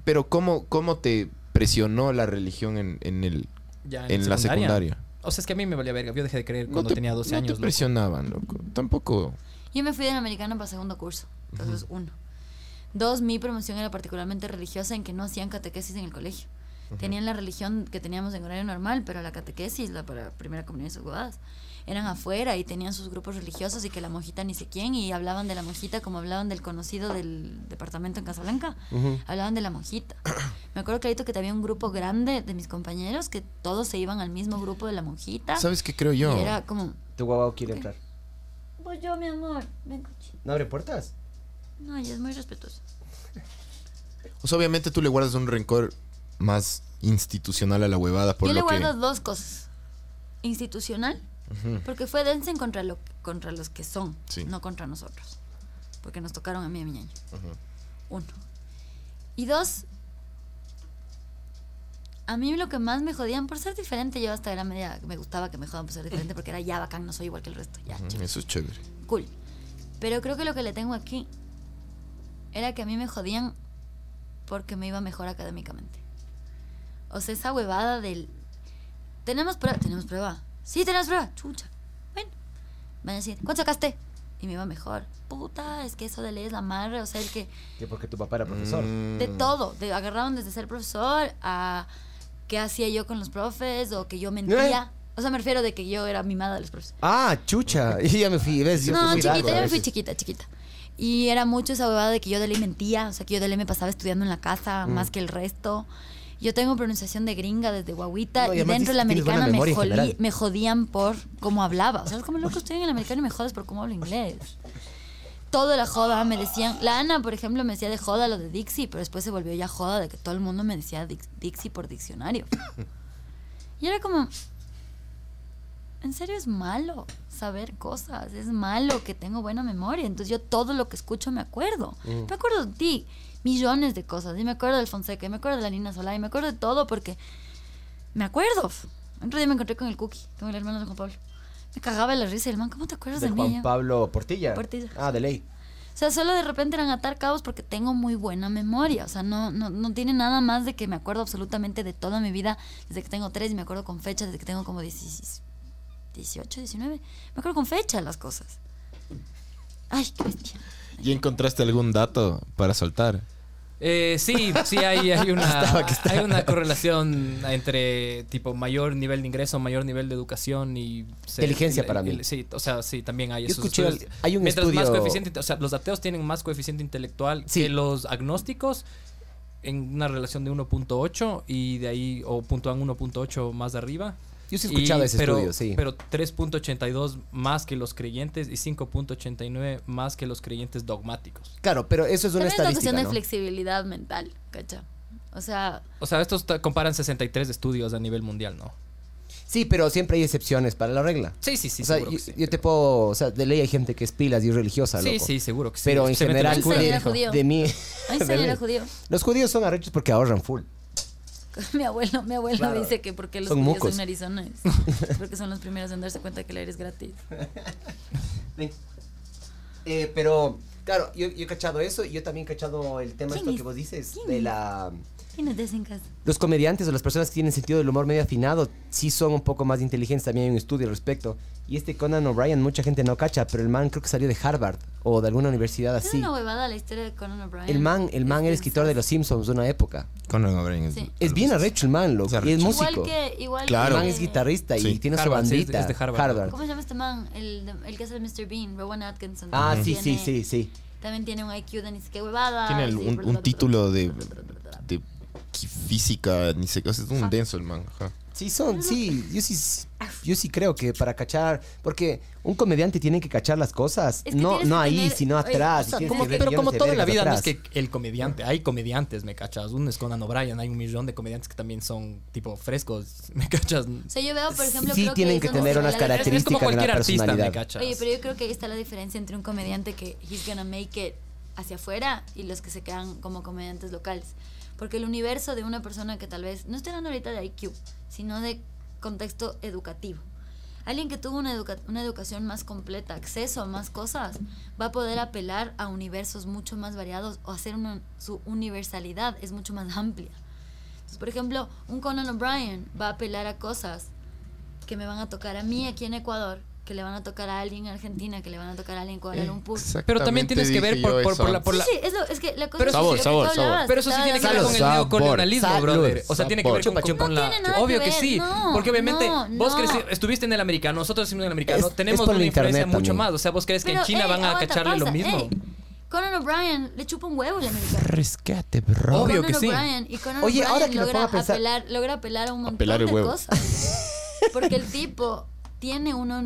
pero ¿cómo, cómo te presionó la religión en, en el Ya en la secundaria? O sea, es que a mí me valía verga. Yo dejé de creer No cuando te, tenía 12 no años. te loco. presionaban, loco. Tampoco. Yo me fui del americano para segundo curso. Entonces, uno. Dos, mi promoción era particularmente religiosa en que no hacían catequesis en el colegio. Tenían la religión que teníamos en horario normal, pero la catequesis, la para primera comunión y sus huevadas, eran afuera y tenían sus grupos religiosos y que la monjita ni sé quién y hablaban de la monjita como hablaban del conocido del departamento en Casablanca. Hablaban de la monjita. Me acuerdo clarito que había un grupo grande de mis compañeros que todos se iban al mismo grupo de la monjita. ¿Sabes qué creo yo? Era como, Tu guau quiere entrar. pues yo, mi amor, ven, coche. ¿No abre puertas? No, ella es muy respetuosa. O sea, obviamente tú le guardas un rencor más institucional a la huevada por Yo le lo que guardo dos cosas. Institucional, porque fue Densen contra, lo, contra los que son, Sí. no contra nosotros. Porque nos tocaron a mí y a mi. Ujú. Uno. Y dos, a mí lo que más me jodían por ser diferente, yo hasta era media, me gustaba que me jodan por ser diferente, porque era ya bacán, no soy igual que el resto. Ya, Eso es chévere. cool. Pero creo que lo que le tengo aquí era que a mí me jodían porque me iba mejor académicamente. O sea, esa huevada del... ¿Tenemos prueba? ¿Tenemos prueba? Sí, tenemos prueba. Chucha. Bueno. Van a decir, ¿cuánto sacaste? Y me iba mejor. Puta, es que eso de ley es la madre. O sea, el que... Que porque tu papá era profesor. Mm. De todo. De, agarraron desde ser profesor a qué hacía yo con los profes o que yo mentía. O sea, me refiero de que yo era mimada de los profes. Ah, chucha. Y ya me fui, ¿ves? Yo No, fui chiquita, yo me fui chiquita, chiquita. Y era mucho esa huevada de que yo de ley mentía, o sea, que yo de ley me pasaba estudiando en la casa Mm. más que el resto. Yo tengo pronunciación de gringa desde guaguita No, y dentro de la americana me, jodían por cómo hablaba. O sea, es como loco, estoy en el americano y me jodes por cómo hablo inglés. Todo la joda, me decían. La Ana, por ejemplo, me decía de joda lo de Dixie, pero después se volvió ya joda de que todo el mundo me decía Dix- Dixie por diccionario. Y era como, en serio es malo saber cosas, es malo que tengo buena memoria, entonces yo todo lo que escucho me acuerdo. Mm. Me acuerdo de ti, millones de cosas, y me acuerdo del Fonseca, y me acuerdo de la Nina Solá, y me acuerdo de todo porque me acuerdo. Otro día me encontré con el Cookie, con el hermano de Juan Pablo. Me cagaba la risa y el man, ¿cómo te acuerdas De de, Juan mí? Pablo Portilla. Portilla. Ah, de ley. O sea, solo de repente eran atar cabos porque tengo muy buena memoria. O sea, no, no, no tiene nada más de que me acuerdo absolutamente de toda mi vida desde que tengo tres y me acuerdo con fecha desde que tengo como 16 18, 19. Me acuerdo con fecha las cosas. Ay, qué bestia. ¿Y encontraste algún dato para soltar? Eh, sí, sí hay, hay una hay una correlación entre tipo mayor nivel de ingreso, mayor nivel de educación y Inteligencia para mí. Sí, o sea, sí, también hay Yo esos escuché estudios. al- hay un Mientras más estudio- coeficiente, o sea, los ateos tienen más coeficiente intelectual Sí. que los agnósticos en una relación de 1.8 y de ahí o puntúan 1.8 más de arriba. Yo sí he escuchado Y- ese pero, estudio, sí. Pero 3.82 más que los creyentes y 5.89 más que los creyentes dogmáticos. Claro, pero eso es una También es una estadística, cuestión de flexibilidad mental, ¿cacha? O sea, O sea, estos comparan 63 estudios a nivel mundial, ¿no? Sí, pero siempre hay excepciones para la regla. Sí, sí, sí, o sea, yo, sí. te puedo, o sea, de ley hay gente que es pilas y es religiosa, Sí, loco. sí, seguro que sí. Pero en Se general, de mí, era ley. judío. los judíos son arrechos porque ahorran full. Mi abuelo, mi abuelo Claro. dice que porque los Son judíos mucos. en Arizona es, es porque son los primeros en darse cuenta que el aire es gratis. Eh, pero, claro, yo, yo he cachado eso y yo también he cachado el tema ¿Quién esto es? que vos dices ¿Quién de la... En casa. Los comediantes o las personas que tienen sentido del humor medio afinado sí son un poco más inteligentes. También hay un estudio al respecto. Y este Conan O'Brien, mucha gente no cacha, pero el man creo que salió de Harvard o de alguna universidad Es así. una huevada la historia de Conan O'Brien. El man, el man Es era escritor de. Los Simpsons de una época. Conan O'Brien es, Es bien arrecho el man, loco. Es Y es músico. Igual que, igual Claro. El man es guitarrista y Sí. tiene su Harvard, sí, es- bandita. es de Harvard. ¿Cómo se llama este man? El, el que hace el Mr. Bean, Rowan Atkinson. Ah, sí, sí, tiene- sí, sí. También tiene un IQ de ni qué huevada. Tiene el- sí, un, un título de, física, ni sé qué. Es un denso el man. ajá. Sí, son, sí, yo sí, yo sí creo que para cachar, porque un comediante tiene que cachar las cosas, Es que no, no que ahí, tener- sino oye, atrás. o y sea, como que que- Pero como todo en la vida, no es atrás. que el comediante, hay comediantes, ¿me cachas? Uno es Conan O'Brien, hay un millón de comediantes que también son tipo frescos, ¿me cachas? O sea, yo veo, por ejemplo, Sí creo tienen es que donde tener se unas la Es, es características como de la cualquier artista, ¿me personalidad. cachas? Oye, pero yo creo que ahí está la diferencia entre un comediante que he's gonna make it hacia afuera y los que se quedan como comediantes locales. Porque el universo de una persona que tal vez, no estoy hablando ahorita de IQ, sino de contexto educativo. Alguien que tuvo una, educa- una educación más completa, acceso a más cosas, va a poder apelar a universos mucho más variados o hacer su universalidad es mucho más amplia. Por ejemplo, un Conan O'Brien va a apelar a cosas que me van a tocar a mí aquí en Ecuador, que le van a tocar a alguien en Argentina, que le van a tocar a alguien en Kuala Lumpur. Sí, Pero también tienes que ver por, la, por la- sí, es, lo- es que la cosa Pero es eso que sí- sabor, sabor. hablabas, Pero eso sí tiene que ver con el Sabor. neocolonialismo, Salud. brother. O sea, tiene que ver Chupa, con, chupa. con No la... tiene nada Obvio que ver, sí. no, porque obviamente no, vos no. creci- estuviste en el americano, nosotros estuvimos en el americano. Es- es tenemos por una influencia mucho más. O sea, vos crees que en China ey, van a aguanta, cacharle lo mismo. ey. Conan O'Brien le chupa un huevo el americano. Rescate, bro. Obvio Conan que sí. O'Brien, y Conan Oye, ahora O'Brien logra apelar, logra apelar a un montón de huevo. cosas. Porque el tipo tiene una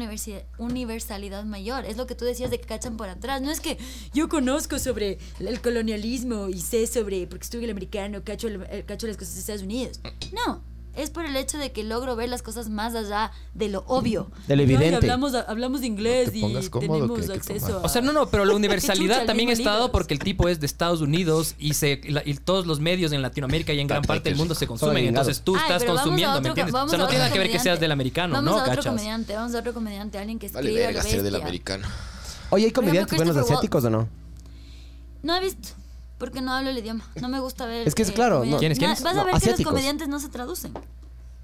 universalidad mayor. Es lo que tú decías de que cachan por atrás. No es que yo conozco sobre el colonialismo y sé sobre, porque estuve el americano, cacho, el- eh, cacho las cosas de Estados Unidos. No. Es por el hecho de que logro ver las cosas más allá de lo obvio. De lo evidente. hablamos, hablamos de inglés No te y tenemos que acceso a... O sea, no, no, pero la universalidad también estado libro. porque el tipo es de Estados Unidos y, se, y, la- y todos los medios en Latinoamérica y en gran parte del mundo se consumen. Entonces tú Ay, estás consumiendo, otro ¿me entiendes? O sea, no tiene nada que ver que seas del americano, vamos ¿no? a otro comediante, vamos a otro comediante, alguien que Vale, escribe a lo verga, ser del americano. Oye, ¿hay comediantes buenos asiáticos o no? No he visto. Porque no hablo el idioma. No me gusta ver. Es que es eh, claro, no- ¿Quiénes, quiénes? Vas a No, ver que asiáticos. los comediantes no se traducen.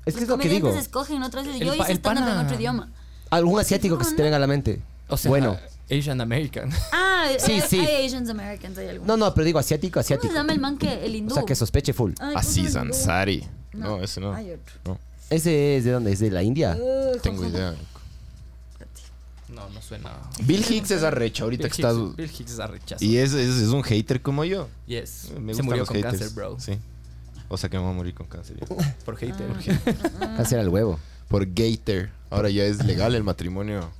Es que es los lo que digo. comediantes escogen otro idioma. El Yo hice el stand-up en otro idioma. Algún asiático que se te venga a la mente. O sea, bueno. Asian American. Ah, Sí, sí. hay Asians Americans, hay algunos. No, no, pero digo asiático, ¿Cómo asiático. se llama el man que el hindú? O sea, que sospeche full. ¿cómo Aziz? Ansari. No, ese no. Hay otro. No, Ese es de dónde? ¿Es de la India? Uh, tengo idea. No, no suena. Bill Hicks es arrecho ahorita Bill que está... Hicks, Bill Hicks es arrechazo. Y es, es, es un hater como yo. Yes. Me Se gustan murió los con haters. cáncer, bro. Sí. O sea que me voy a morir con cáncer. ya. Por hater. Ah. Cáncer al huevo. Por gator. Ahora ya es legal el matrimoio.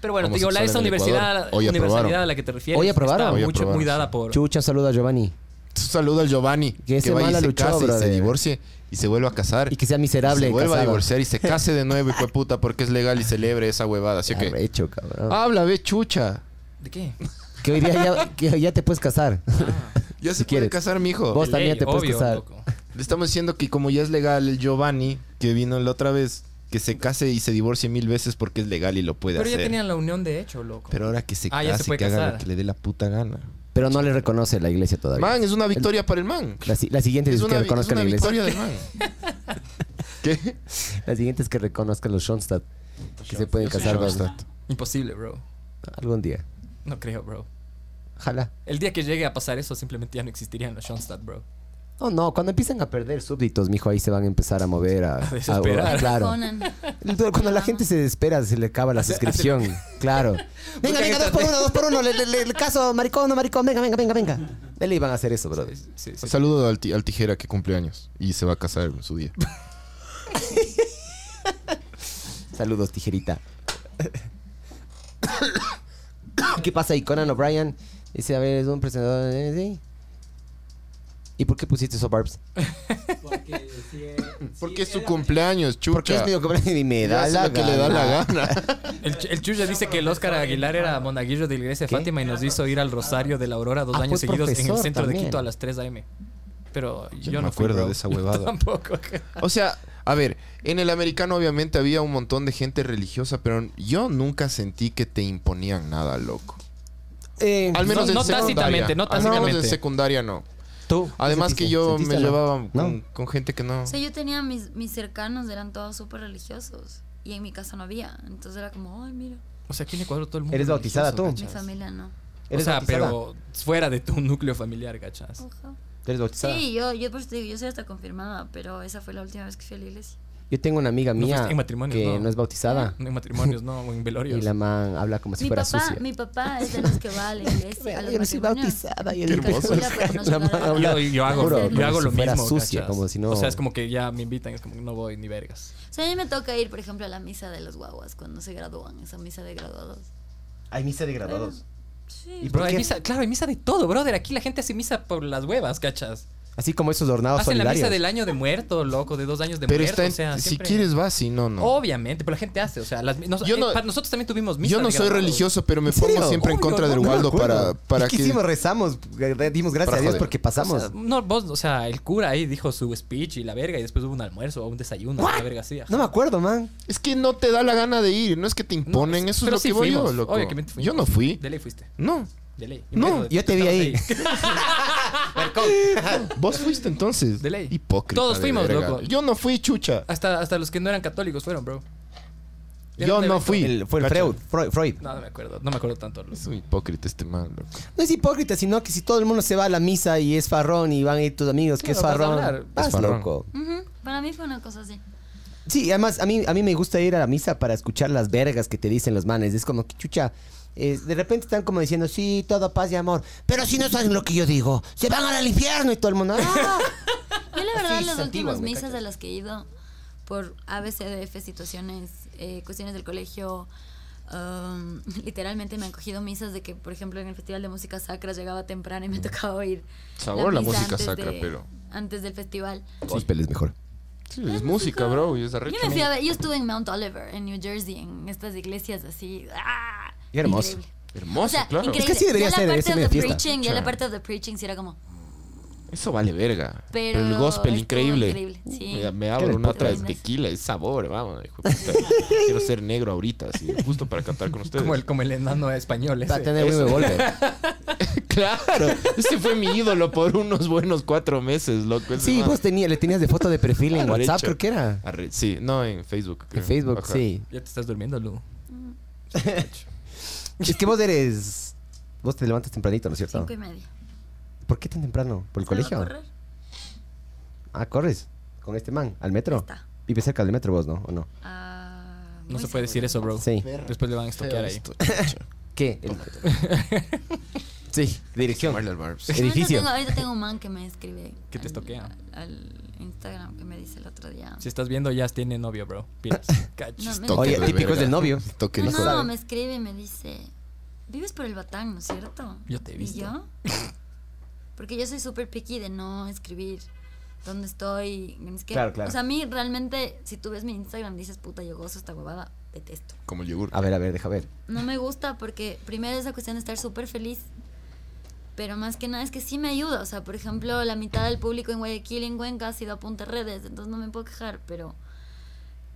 Pero bueno, te digo, la, esa Homosexual en el universidad, Ecuador. Hoy universidad a la que te refieres Hoy aprobaron. está Hoy mucho, aprobaron, muy dada por... Chucha, saluda a Giovanni. Saluda al Giovanni. Que Que, ese mala se luchó, se divorcie y se vuelva a casar. Y que sea Y miserable. se vuelva a divorciar y se case de nuevo, hijo de puta, porque es legal y celebre esa huevada. Así que... Arrecho, cabrón. Habla, ve, chucha. ¿De qué? Que hoy día ya, que ya te puedes casar. Ya Si se puede quieres. casar, mijo. Vos De también ley, te puedes obvio, casar. loco. Le estamos diciendo que como ya es legal el Giovanni, que vino la otra vez, que se case y se divorcie mil veces porque es legal y lo puede Pero hacer. ya tenían la unión de hecho, loco. Pero ahora que se Ah, ya se case, puede que haga lo que le dé la puta gana. Pero no le reconoce la iglesia todavía. Man, es una victoria para el man. La, la siguiente Es es, que una, es reconozca la iglesia. victoria del man. ¿Qué? La siguiente es que reconozca los Schoenstatt. Que se pueden Yo casar dos. Schoenstatt. Imposible, bro. Algún día. No creo, bro. Ojalá. El día que llegue a pasar eso, simplemente ya no existirían los Schoenstatt, bro. Oh, no, cuando empiecen a perder súbditos, mijo, ahí se van a empezar a mover a... A desesperar. a- claro. Cuando la gente se desespera, se le acaba la suscripción. Claro. Venga, venga, dos por uno, dos por uno. Le, le- le- caso, maricón, no maricón. Venga, venga, venga, venga. Dele iban a hacer eso, brother. Sí, sí, sí. Un saludo al, al tijera que cumple años y se va a casar en su día. Saludos, tijerita. ¿Qué pasa ahí? Conan O'Brien dice, a ver, es un presentador... eh, sí. ¿Y por qué pusiste eso, Barbs? Porque si es- Porque si es su cumpleaños, chucha. Porque es medio que y me da la que le da la gana. El, el Chuya dice que el Oscar Aguilar era monaguillo de la iglesia de. Fátima y nos hizo ir al Rosario de la Aurora dos Ah, años pues seguidos en el centro también. de Quito a las 3 a.m. Pero yo, Yo no me fui, acuerdo bro. de esa huevada. Tampoco. O sea, a ver, en el americano obviamente había un montón de gente religiosa, pero yo nunca sentí que te imponían nada, loco. Eh, Al menos No- en no secundaria. tácitamente, no Al menos en secundaria no. Tú. Además que yo ¿Sentiste me llevaba ¿No? con, con gente que no. O sea, yo tenía mis, mis cercanos, eran todos súper religiosos. Y en mi casa no había. Entonces era como, ay, mira, O sea, aquí en Ecuador todo el mundo. ¿Eres es bautizada tú? mi familia no. O ¿Eres sea, bautizada? pero fuera de tu núcleo familiar, ¿cachas? Ojalá. ¿Eres bautizada? Sí, yo, yo por eso te digo, yo soy hasta confirmada, pero esa fue la última vez que fui a la iglesia. Yo tengo una amiga mía en matrimonio, que no. no. es bautizada. No en matrimonios, no, o en velorios. Y la man habla como si Mi fuera papá, sucia. mi papá es de los que va a la iglesia, a los Yo no soy bautizada. Y el Yo, yo hago, Juro, yo como hago si lo fuera mismo. sucia, ¿cachas? como si no- O sea, es como que ya me invitan, es como que no voy ni vergas. O sea, a mí me toca ir, por ejemplo, a la misa de los guaguas cuando se gradúan, esa misa de graduados. Hay misa de graduados. Sí. ¿Y Bro, hay misa, claro, hay misa de todo, brother. Aquí la gente hace misa por las huevas, ¿cachas? Así como esos ornados Hacen la misa del año de muerto, loco, de dos años de Pero muerto. está en- o sea, si siempre- quieres vas, si no, no. Obviamente, pero la gente hace, o sea, las, nos- Yo eh, no- nosotros también tuvimos misa Yo no soy religioso, pero me pongo siempre en contra del no Waldo acuerdo. para, para ¿Y qué que... hicimos? Rezamos. Dimos gracias Para a Dios joder. porque O pasamos. sea, no, vos, o sea, el cura ahí dijo su speech y la verga, y después hubo un almuerzo o un desayuno, What? la verga así. no me acuerdo, man. Es que no te da la gana de ir, no es que te imponen, No, eso es pero lo sí que voy yo, loco. obviamente. Yo no fui. De ley fuiste. No. De ley. No, yo te vi ahí. Vos fuiste entonces. De ley. Hipócrita. Todos de fuimos, verga. loco. Yo no fui, chucha. hasta, hasta los que no eran católicos fueron, bro. Yo no evento- fui. El- fue el Cacha. Freud. Freud. Freud. No, no me acuerdo, no me acuerdo tanto. loco. Es un hipócrita este man, loco. No es hipócrita, sino que si todo el mundo se va a la misa y es farrón y van a ir tus amigos que es Claro, vas a farrón, hablar. vas Es farrón. loco. Ujú, Para mí fue una cosa así. Sí, además a mí, a mí me gusta ir a la misa para escuchar las vergas que te dicen los manes. Es como que chucha. eh, de repente están como diciendo, sí, todo paz y amor. Pero si no saben lo que yo digo, se van al infierno y todo el mundo. "Ah". Yo la verdad Así, las últimas misas a las que he ido por ABCDF situaciones, eh, cuestiones del colegio, um, literalmente me han cogido misas de que, por ejemplo, en el Festival de Música Sacra llegaba temprano y me tocaba oír Sabor la misa música sacra, de- pero- Antes del festival. Gospel es mejor. Sí, es música, bro, y es arrecho. Yo me fui a ver, yo estuve en Mount Oliver, en New Jersey, en estas iglesias así. ¡ah! Qué hermoso. Increíble. Hermoso, O sea, claro. increíble. Es que así debería ya ser, la parte of the preaching, ya la parte of the preaching sí era como, Eso vale verga. Pero el gospel increíble. increíble, sí. Me, me abro una otra de tequila, es sabor, vamos. hijo de puta. Quiero ser negro ahorita, así, justo para cantar con ustedes. Como el, como el enano español ese. Va a tener Volver. Claro, ese fue mi ídolo por unos buenos cuatro meses, loco. ese Sí, man. vos tenías, le tenías de foto de perfil en Arrecho. WhatsApp, creo que era. Arre- Sí, no, en Facebook. creo. En Facebook, Ajá. sí. Ya te estás durmiendo, Lu. Es que vos eres. Vos te levantas tempranito, ¿no es cierto? Cinco y media. ¿Por qué tan temprano? ¿Por el Salgo a colegio? correr. Ah, corres con este man al metro. Está. Vive cerca del metro vos, ¿no? ¿O no? Ah, No se puede decir eso, bro. Sí. Después le van a estoquear ahí. ¿Qué? El- sí, dirección. Edificio. tengo, ahorita tengo un man que me escribe. Que te estoquea. Al Instagram que me dice el otro día. Si estás viendo, ya tiene novio, bro. No, Oye, de típico es del novio. Toque No, me escribe y me dice, vives por el Batán, ¿no es cierto? Yo te he visto. ¿Y yo? Porque yo soy súper picky de no escribir dónde estoy. Es que, Claro, claro. O sea, a mí realmente, si tú ves mi Instagram, dices, puta, yo gozo esta huevada, detesto. Como el yogur. A ver, a ver, deja ver. No me gusta porque primero esa cuestión de estar súper feliz, pero más que nada es que sí me ayuda. O sea, por ejemplo, la mitad del público en Guayaquil, en Cuenca, ha sido a punta de redes, entonces no me puedo quejar, pero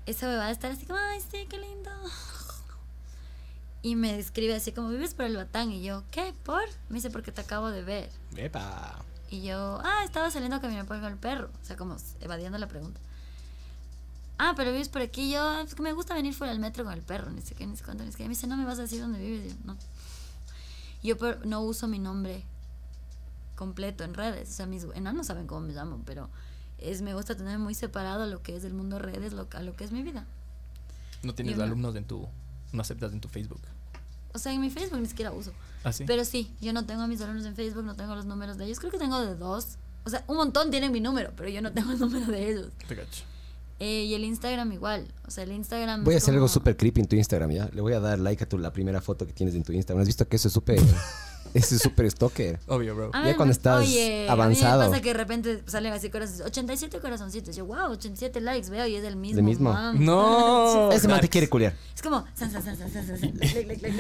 esa bebada de estar así como, ay, sí, qué lindo. Y me escribe así como, vives por el Batán. Y yo, ¿qué? ¿Por? Me dice, porque te acabo de ver. Epa. Y yo, ah, estaba saliendo a caminar por el perro. O sea, como evadiendo la pregunta. Ah, pero vives por aquí. Yo, "Ah, es que me gusta venir fuera del metro con el perro. Ni sé qué, ni sé cuánto, ni sé qué. Me dice, no me vas a decir dónde vives. Y yo, no. Yo por- no uso mi nombre completo en redes. O sea, mis enanos saben cómo me llamo, pero es, me gusta tener muy separado lo que es el mundo redes lo, a lo que es mi vida. No tienes Yo no. alumnos en tu. No aceptas en tu Facebook. O sea, en mi Facebook ni siquiera uso. ¿Ah, sí? Pero sí, yo no tengo a mis alumnos en Facebook, no tengo los números de ellos. Creo que tengo de dos. O sea, un montón tienen mi número, pero yo no tengo el número de ellos. Te cacho. Eh, y el Instagram igual. O sea, el Instagram. Voy a hacer algo súper creepy en tu Instagram, ¿ya? Le voy a dar like a tu, la primera foto que tienes en tu Instagram. ¿Has visto que eso es súper... eso es súper stalker? Obvio, bro. A Ya cuando me- estás oye, avanzado. A mí me pasa que de repente salen así corazones. 87 corazoncitos. Yo, wow, 87 likes, veo, y es el mismo. ¿El mismo? man. No. Ese man te quiere culiar. Es como. San, san, san.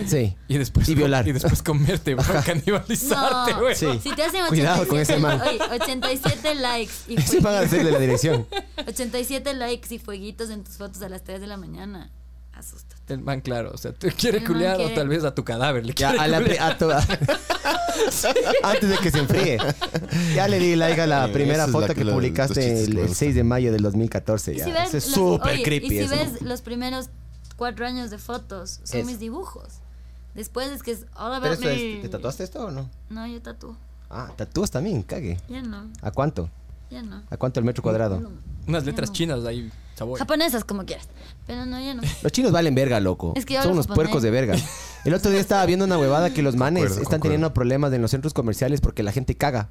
Sí. Y después. Y violar. Y después comerte, bro. Canibalizarte, No, güey. Sí. si te hacen 87, Cuidado con ese man. oye, 87 likes y Ese van a hacerle la dirección. 87 likes y fueguitos en tus fotos a las 3 de la mañana. Asusta. El man, claro. O sea, te quiere El man culear o quiere- tal vez a tu cadáver. Le Ya, quiere a la pri- a to- Antes de que se enfríe. Ya le di like a la Eh, primera esa es foto la que que la- publicaste chistes el, me el gustan. 6 de mayo del 2014. Y Ya. si ves, Eso es los- súper oye, creepy. Y si eso. ves los primeros cuatro años de fotos, son Es. mis dibujos. Después es que es all Pero about eso me. es, ¿Te tatuaste esto o no? No, yo tatúo. Ah, tatúas también, cague. Ya no, ¿A cuánto? ya no. ¿A cuánto el metro cuadrado? No. Unas letras no. chinas ahí. Sabor. Japonesas, como quieras. Pero no, ya no. Los chinos valen verga, loco. Es que yo Son hablo unos japonés. puercos de verga. El otro día estaba viendo una huevada que los manes Concuerdo, están concuerdo. teniendo problemas en los centros comerciales porque la gente caga.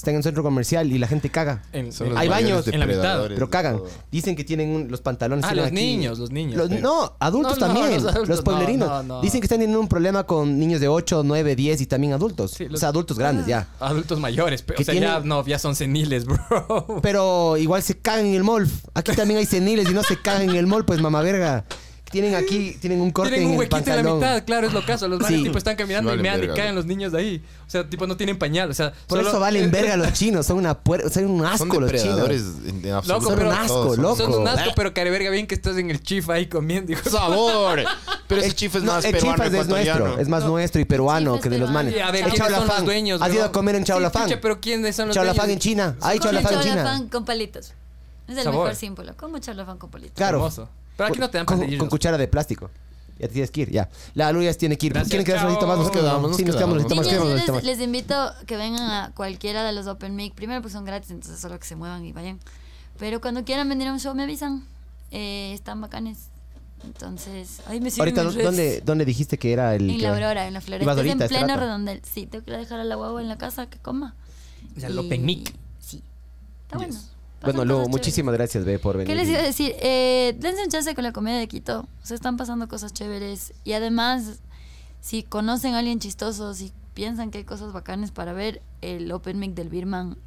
Están en un centro comercial y la gente caga. En- Son en- los Hay baños. En la mitad. Pero cagan. Dicen que tienen un- los pantalones. Ah, tienen los aquí- niños, los niños. Los- no, adultos No, no, también. los Los, adultos, pueblerinos. no, no, no. Dicen que están teniendo un problema con niños de 8, 9, 10 y también adultos. Sí, O los- sea, adultos grandes ya. Adultos mayores, pero Que o sea, ya tienen- no, ya son seniles, bro. Pero igual se cagan en el mall. Aquí también hay seniles y no se cagan en el mall, pues mamá verga. Tienen aquí, tienen un corte Tienen un en el huequito en la pantalón. mitad, claro, es lo caso. Los manes Sí. tipo están caminando Valen y mean y verga, caen los niños de ahí. O sea, tipo no tienen pañal, o sea, Por solo- eso valen verga los chinos. Son una puer... son un asco Son los depredadores chinos. en, en absoluto. Loco, pero- todos, asco, son- loco. Son un asco, pero careverga bien que estás en el chifa ahí comiendo, hijo. ¡Sabor! Pero ese El- chif es no, más el peruano chifas es ecuatoriano. nuestro, es más nuestro y peruano Chifas que de los peruano. manes. Y a ver, ¿quiénes son chaolafán. los dueños, ¿Has ido a comer en Sí, chaolafán? chucha, pero ¿quiénes son los chaolafán dueños? en China. Hay Como chaolafán en China. con palitos. Es el Sabor. mejor símbolo. Como chaolafán con palitos. Claro. Hermoso. Pero aquí no te dan con, con cuchara de plástico. Ya te tienes que ir, ya. La Luya tiene que ir. Gracias, ¿Quieren quedarse un ratito más? Nos quedamos, nos Sí, nos quedamos un ratito más. Niños, quedamos les, más. les invito que vengan a cualquiera de los Open Mic. Primero, pues son gratis, entonces solo que se muevan y vayan. Pero cuando quieran venir a un show, me avisan. Eh, están bacanes. Entonces, ahí me Ahorita. ¿dónde, ¿dónde dijiste que era el En que- la Aurora, en la Floresta. Ahorita, en este pleno rato. redondel. Sí, tengo que ir a dejar a la guagua en la casa que coma. Ya, el Y- Open Mic. Sí. Está. Yes. Bueno, Pasan Lu, muchísimas gracias, Be, por venir. ¿Qué les iba a decir? Eh, dense un chance con la comedia de Quito. Se están pasando cosas chéveres. Y además, si conocen a alguien chistoso, si piensan que hay cosas bacanes para ver, el Open Mic del Birman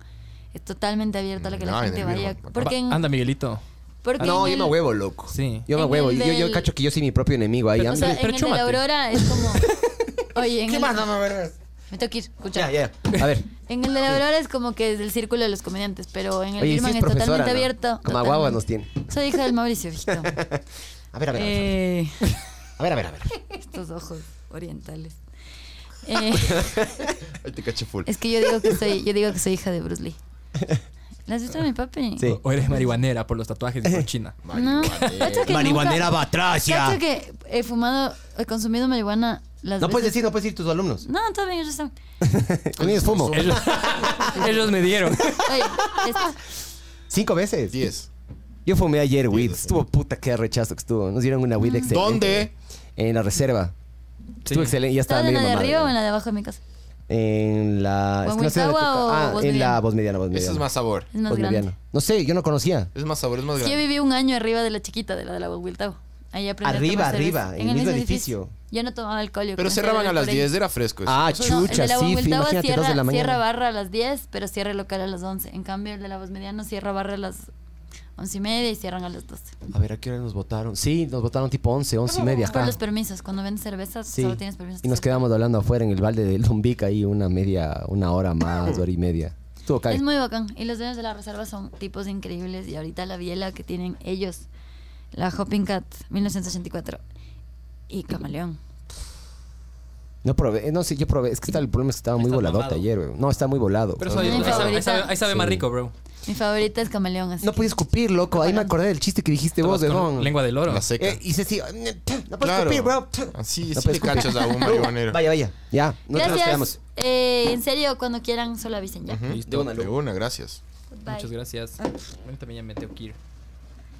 es totalmente abierto a la que No, la en gente vaya. Porque en, Anda, Miguelito. porque no, yo me huevo, loco. Sí. Yo me huevo. el Yo, yo del- cacho que yo soy mi propio enemigo ahí. Pero, O sea, Pero en el de chúmate. la Aurora es como... Oye, en el, me tengo que ir, escucha. Ya, ya. A ver. En el de la Aurora es como que es del círculo de los comediantes, pero en el Oye, sí Birman es totalmente ¿no? abierto. Como nos tiene. Soy hija del Mauricio, viejito. A ver, a ver. a ver. Eh, A ver, a ver, a ver. estos ojos orientales. Eh, Ahí te caché full. es que yo digo que soy, yo digo que soy hija de Bruce Lee. ¿La has visto a mi papi? Sí. O eres marihuanera por los tatuajes y por China. No. Marihuanera nunca- batracia. Que he fumado, he consumido marihuana las No puedes veces- decir, no puedes decir tus alumnos. No, todo bien, ellos están. Con ellos fumo. Ellos, ellos me dieron. Oye, es- Cinco veces. 10. Yo fumé ayer weed. Estuvo puta que rechazo que estuvo. Nos dieron una weed excelente. ¿Dónde? En la reserva. Estuvo Sí. excelente. Ya estaba ¿Estás en la de arriba ya. o en la de abajo de mi casa? En la. ¿O en es que no sé dónde toca- o Ah, voz en la voz mediana, voz Ese mediana. es más sabor. Es más Voz grande. mediana. No sé, yo no conocía. Es más sabor, es más Es que yo grande. viví un año arriba de la chiquita, de la de la Wiltau. Ahí Arriba, arriba, en el mismo edificio. Yo no tomaba alcohol. yo Pero cerraban a las por ahí. 10, era fresco. eso. Ah, el chucha, sí, imagínate, cierra, dos de la cierra mañana. barra a las 10, pero cierra local a las 11. En cambio, el de la voz mediana cierra barra a las 11 y media y cierran a las 12. A ver, ¿a qué hora nos votaron? Sí, nos votaron tipo 11, 11 y media Por acá. los permisos, cuando vendes cervezas, Sí. solo tienes permisos. Y nos quedamos hablando afuera en el balde del Lumbica ahí una media, una hora más, hora y media. Estuvo Es cae. muy bacán. Y los dueños de la reserva son tipos increíbles. Y ahorita la biela que tienen ellos, la Hopping Cat 1984 y Camaleón. No probé, eh, no sé, yo probé. Es que está, el problema es que estaba muy Está voladote mamado. ayer, güey. No, está muy volado. Pero ahí, Mi sabe, ahí sabe- ahí sabe más Sí. rico, bro. Mi favorita es Camaleón. Así. No podía escupir, loco. Ahí me acordé del chiste que dijiste vos, de Con don. Lengua del oro. La seca. Eh, y se sí, no puedes Claro. escupir, bro. Así, No sí puedes le escupir. cachas a un marihuanero. Vaya, vaya. Ya, nosotros nos quedamos. Gracias. Eh, en serio, cuando quieran, solo avisen ya. Ujú. De una, De una, gracias. Muchas gracias. Bueno, también ya me tengo que ir.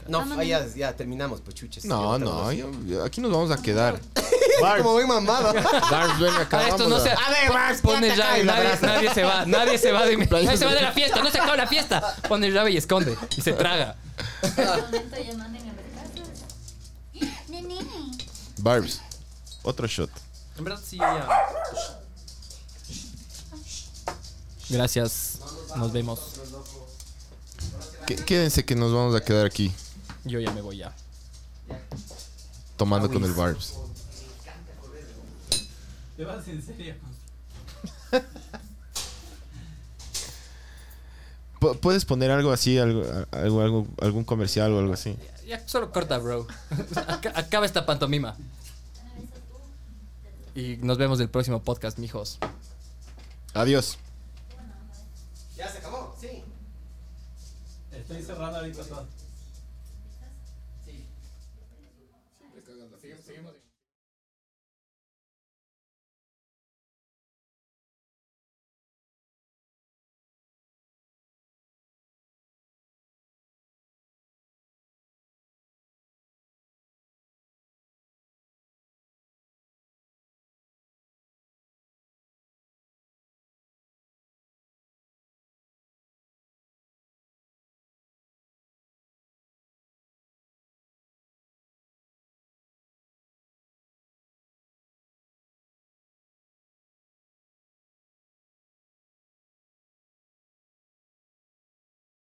No, Ah, no, ah, ya, ya terminamos, pues chuches. No, no, estamos. yo- yo- aquí nos vamos a quedar. Como muy mamado. Barbs, ven acá. Ah, esto no se. a- ver, Max, acá llave, y nadie, se va, nadie se va de mi- Playa- nadie se va de la fiesta, no se acaba la fiesta. Pone llave y esconde y se traga. Nene. Barbs, otro shot. En verdad sí, ya. Gracias. Nos vemos. Qué- Quédense que nos vamos a quedar aquí Yo ya me voy ya. tomando con el Barbs. ¿Te vas en serio? Pu- ¿Puedes poner algo así, algo, algo, algo- algún comercial o algo así? Ya solo corta, bro. Aca- Acaba esta pantomima. Y nos vemos el próximo podcast, mijos. Adiós. Ya se acabó, sí. Estoy cerrando ahorita todo.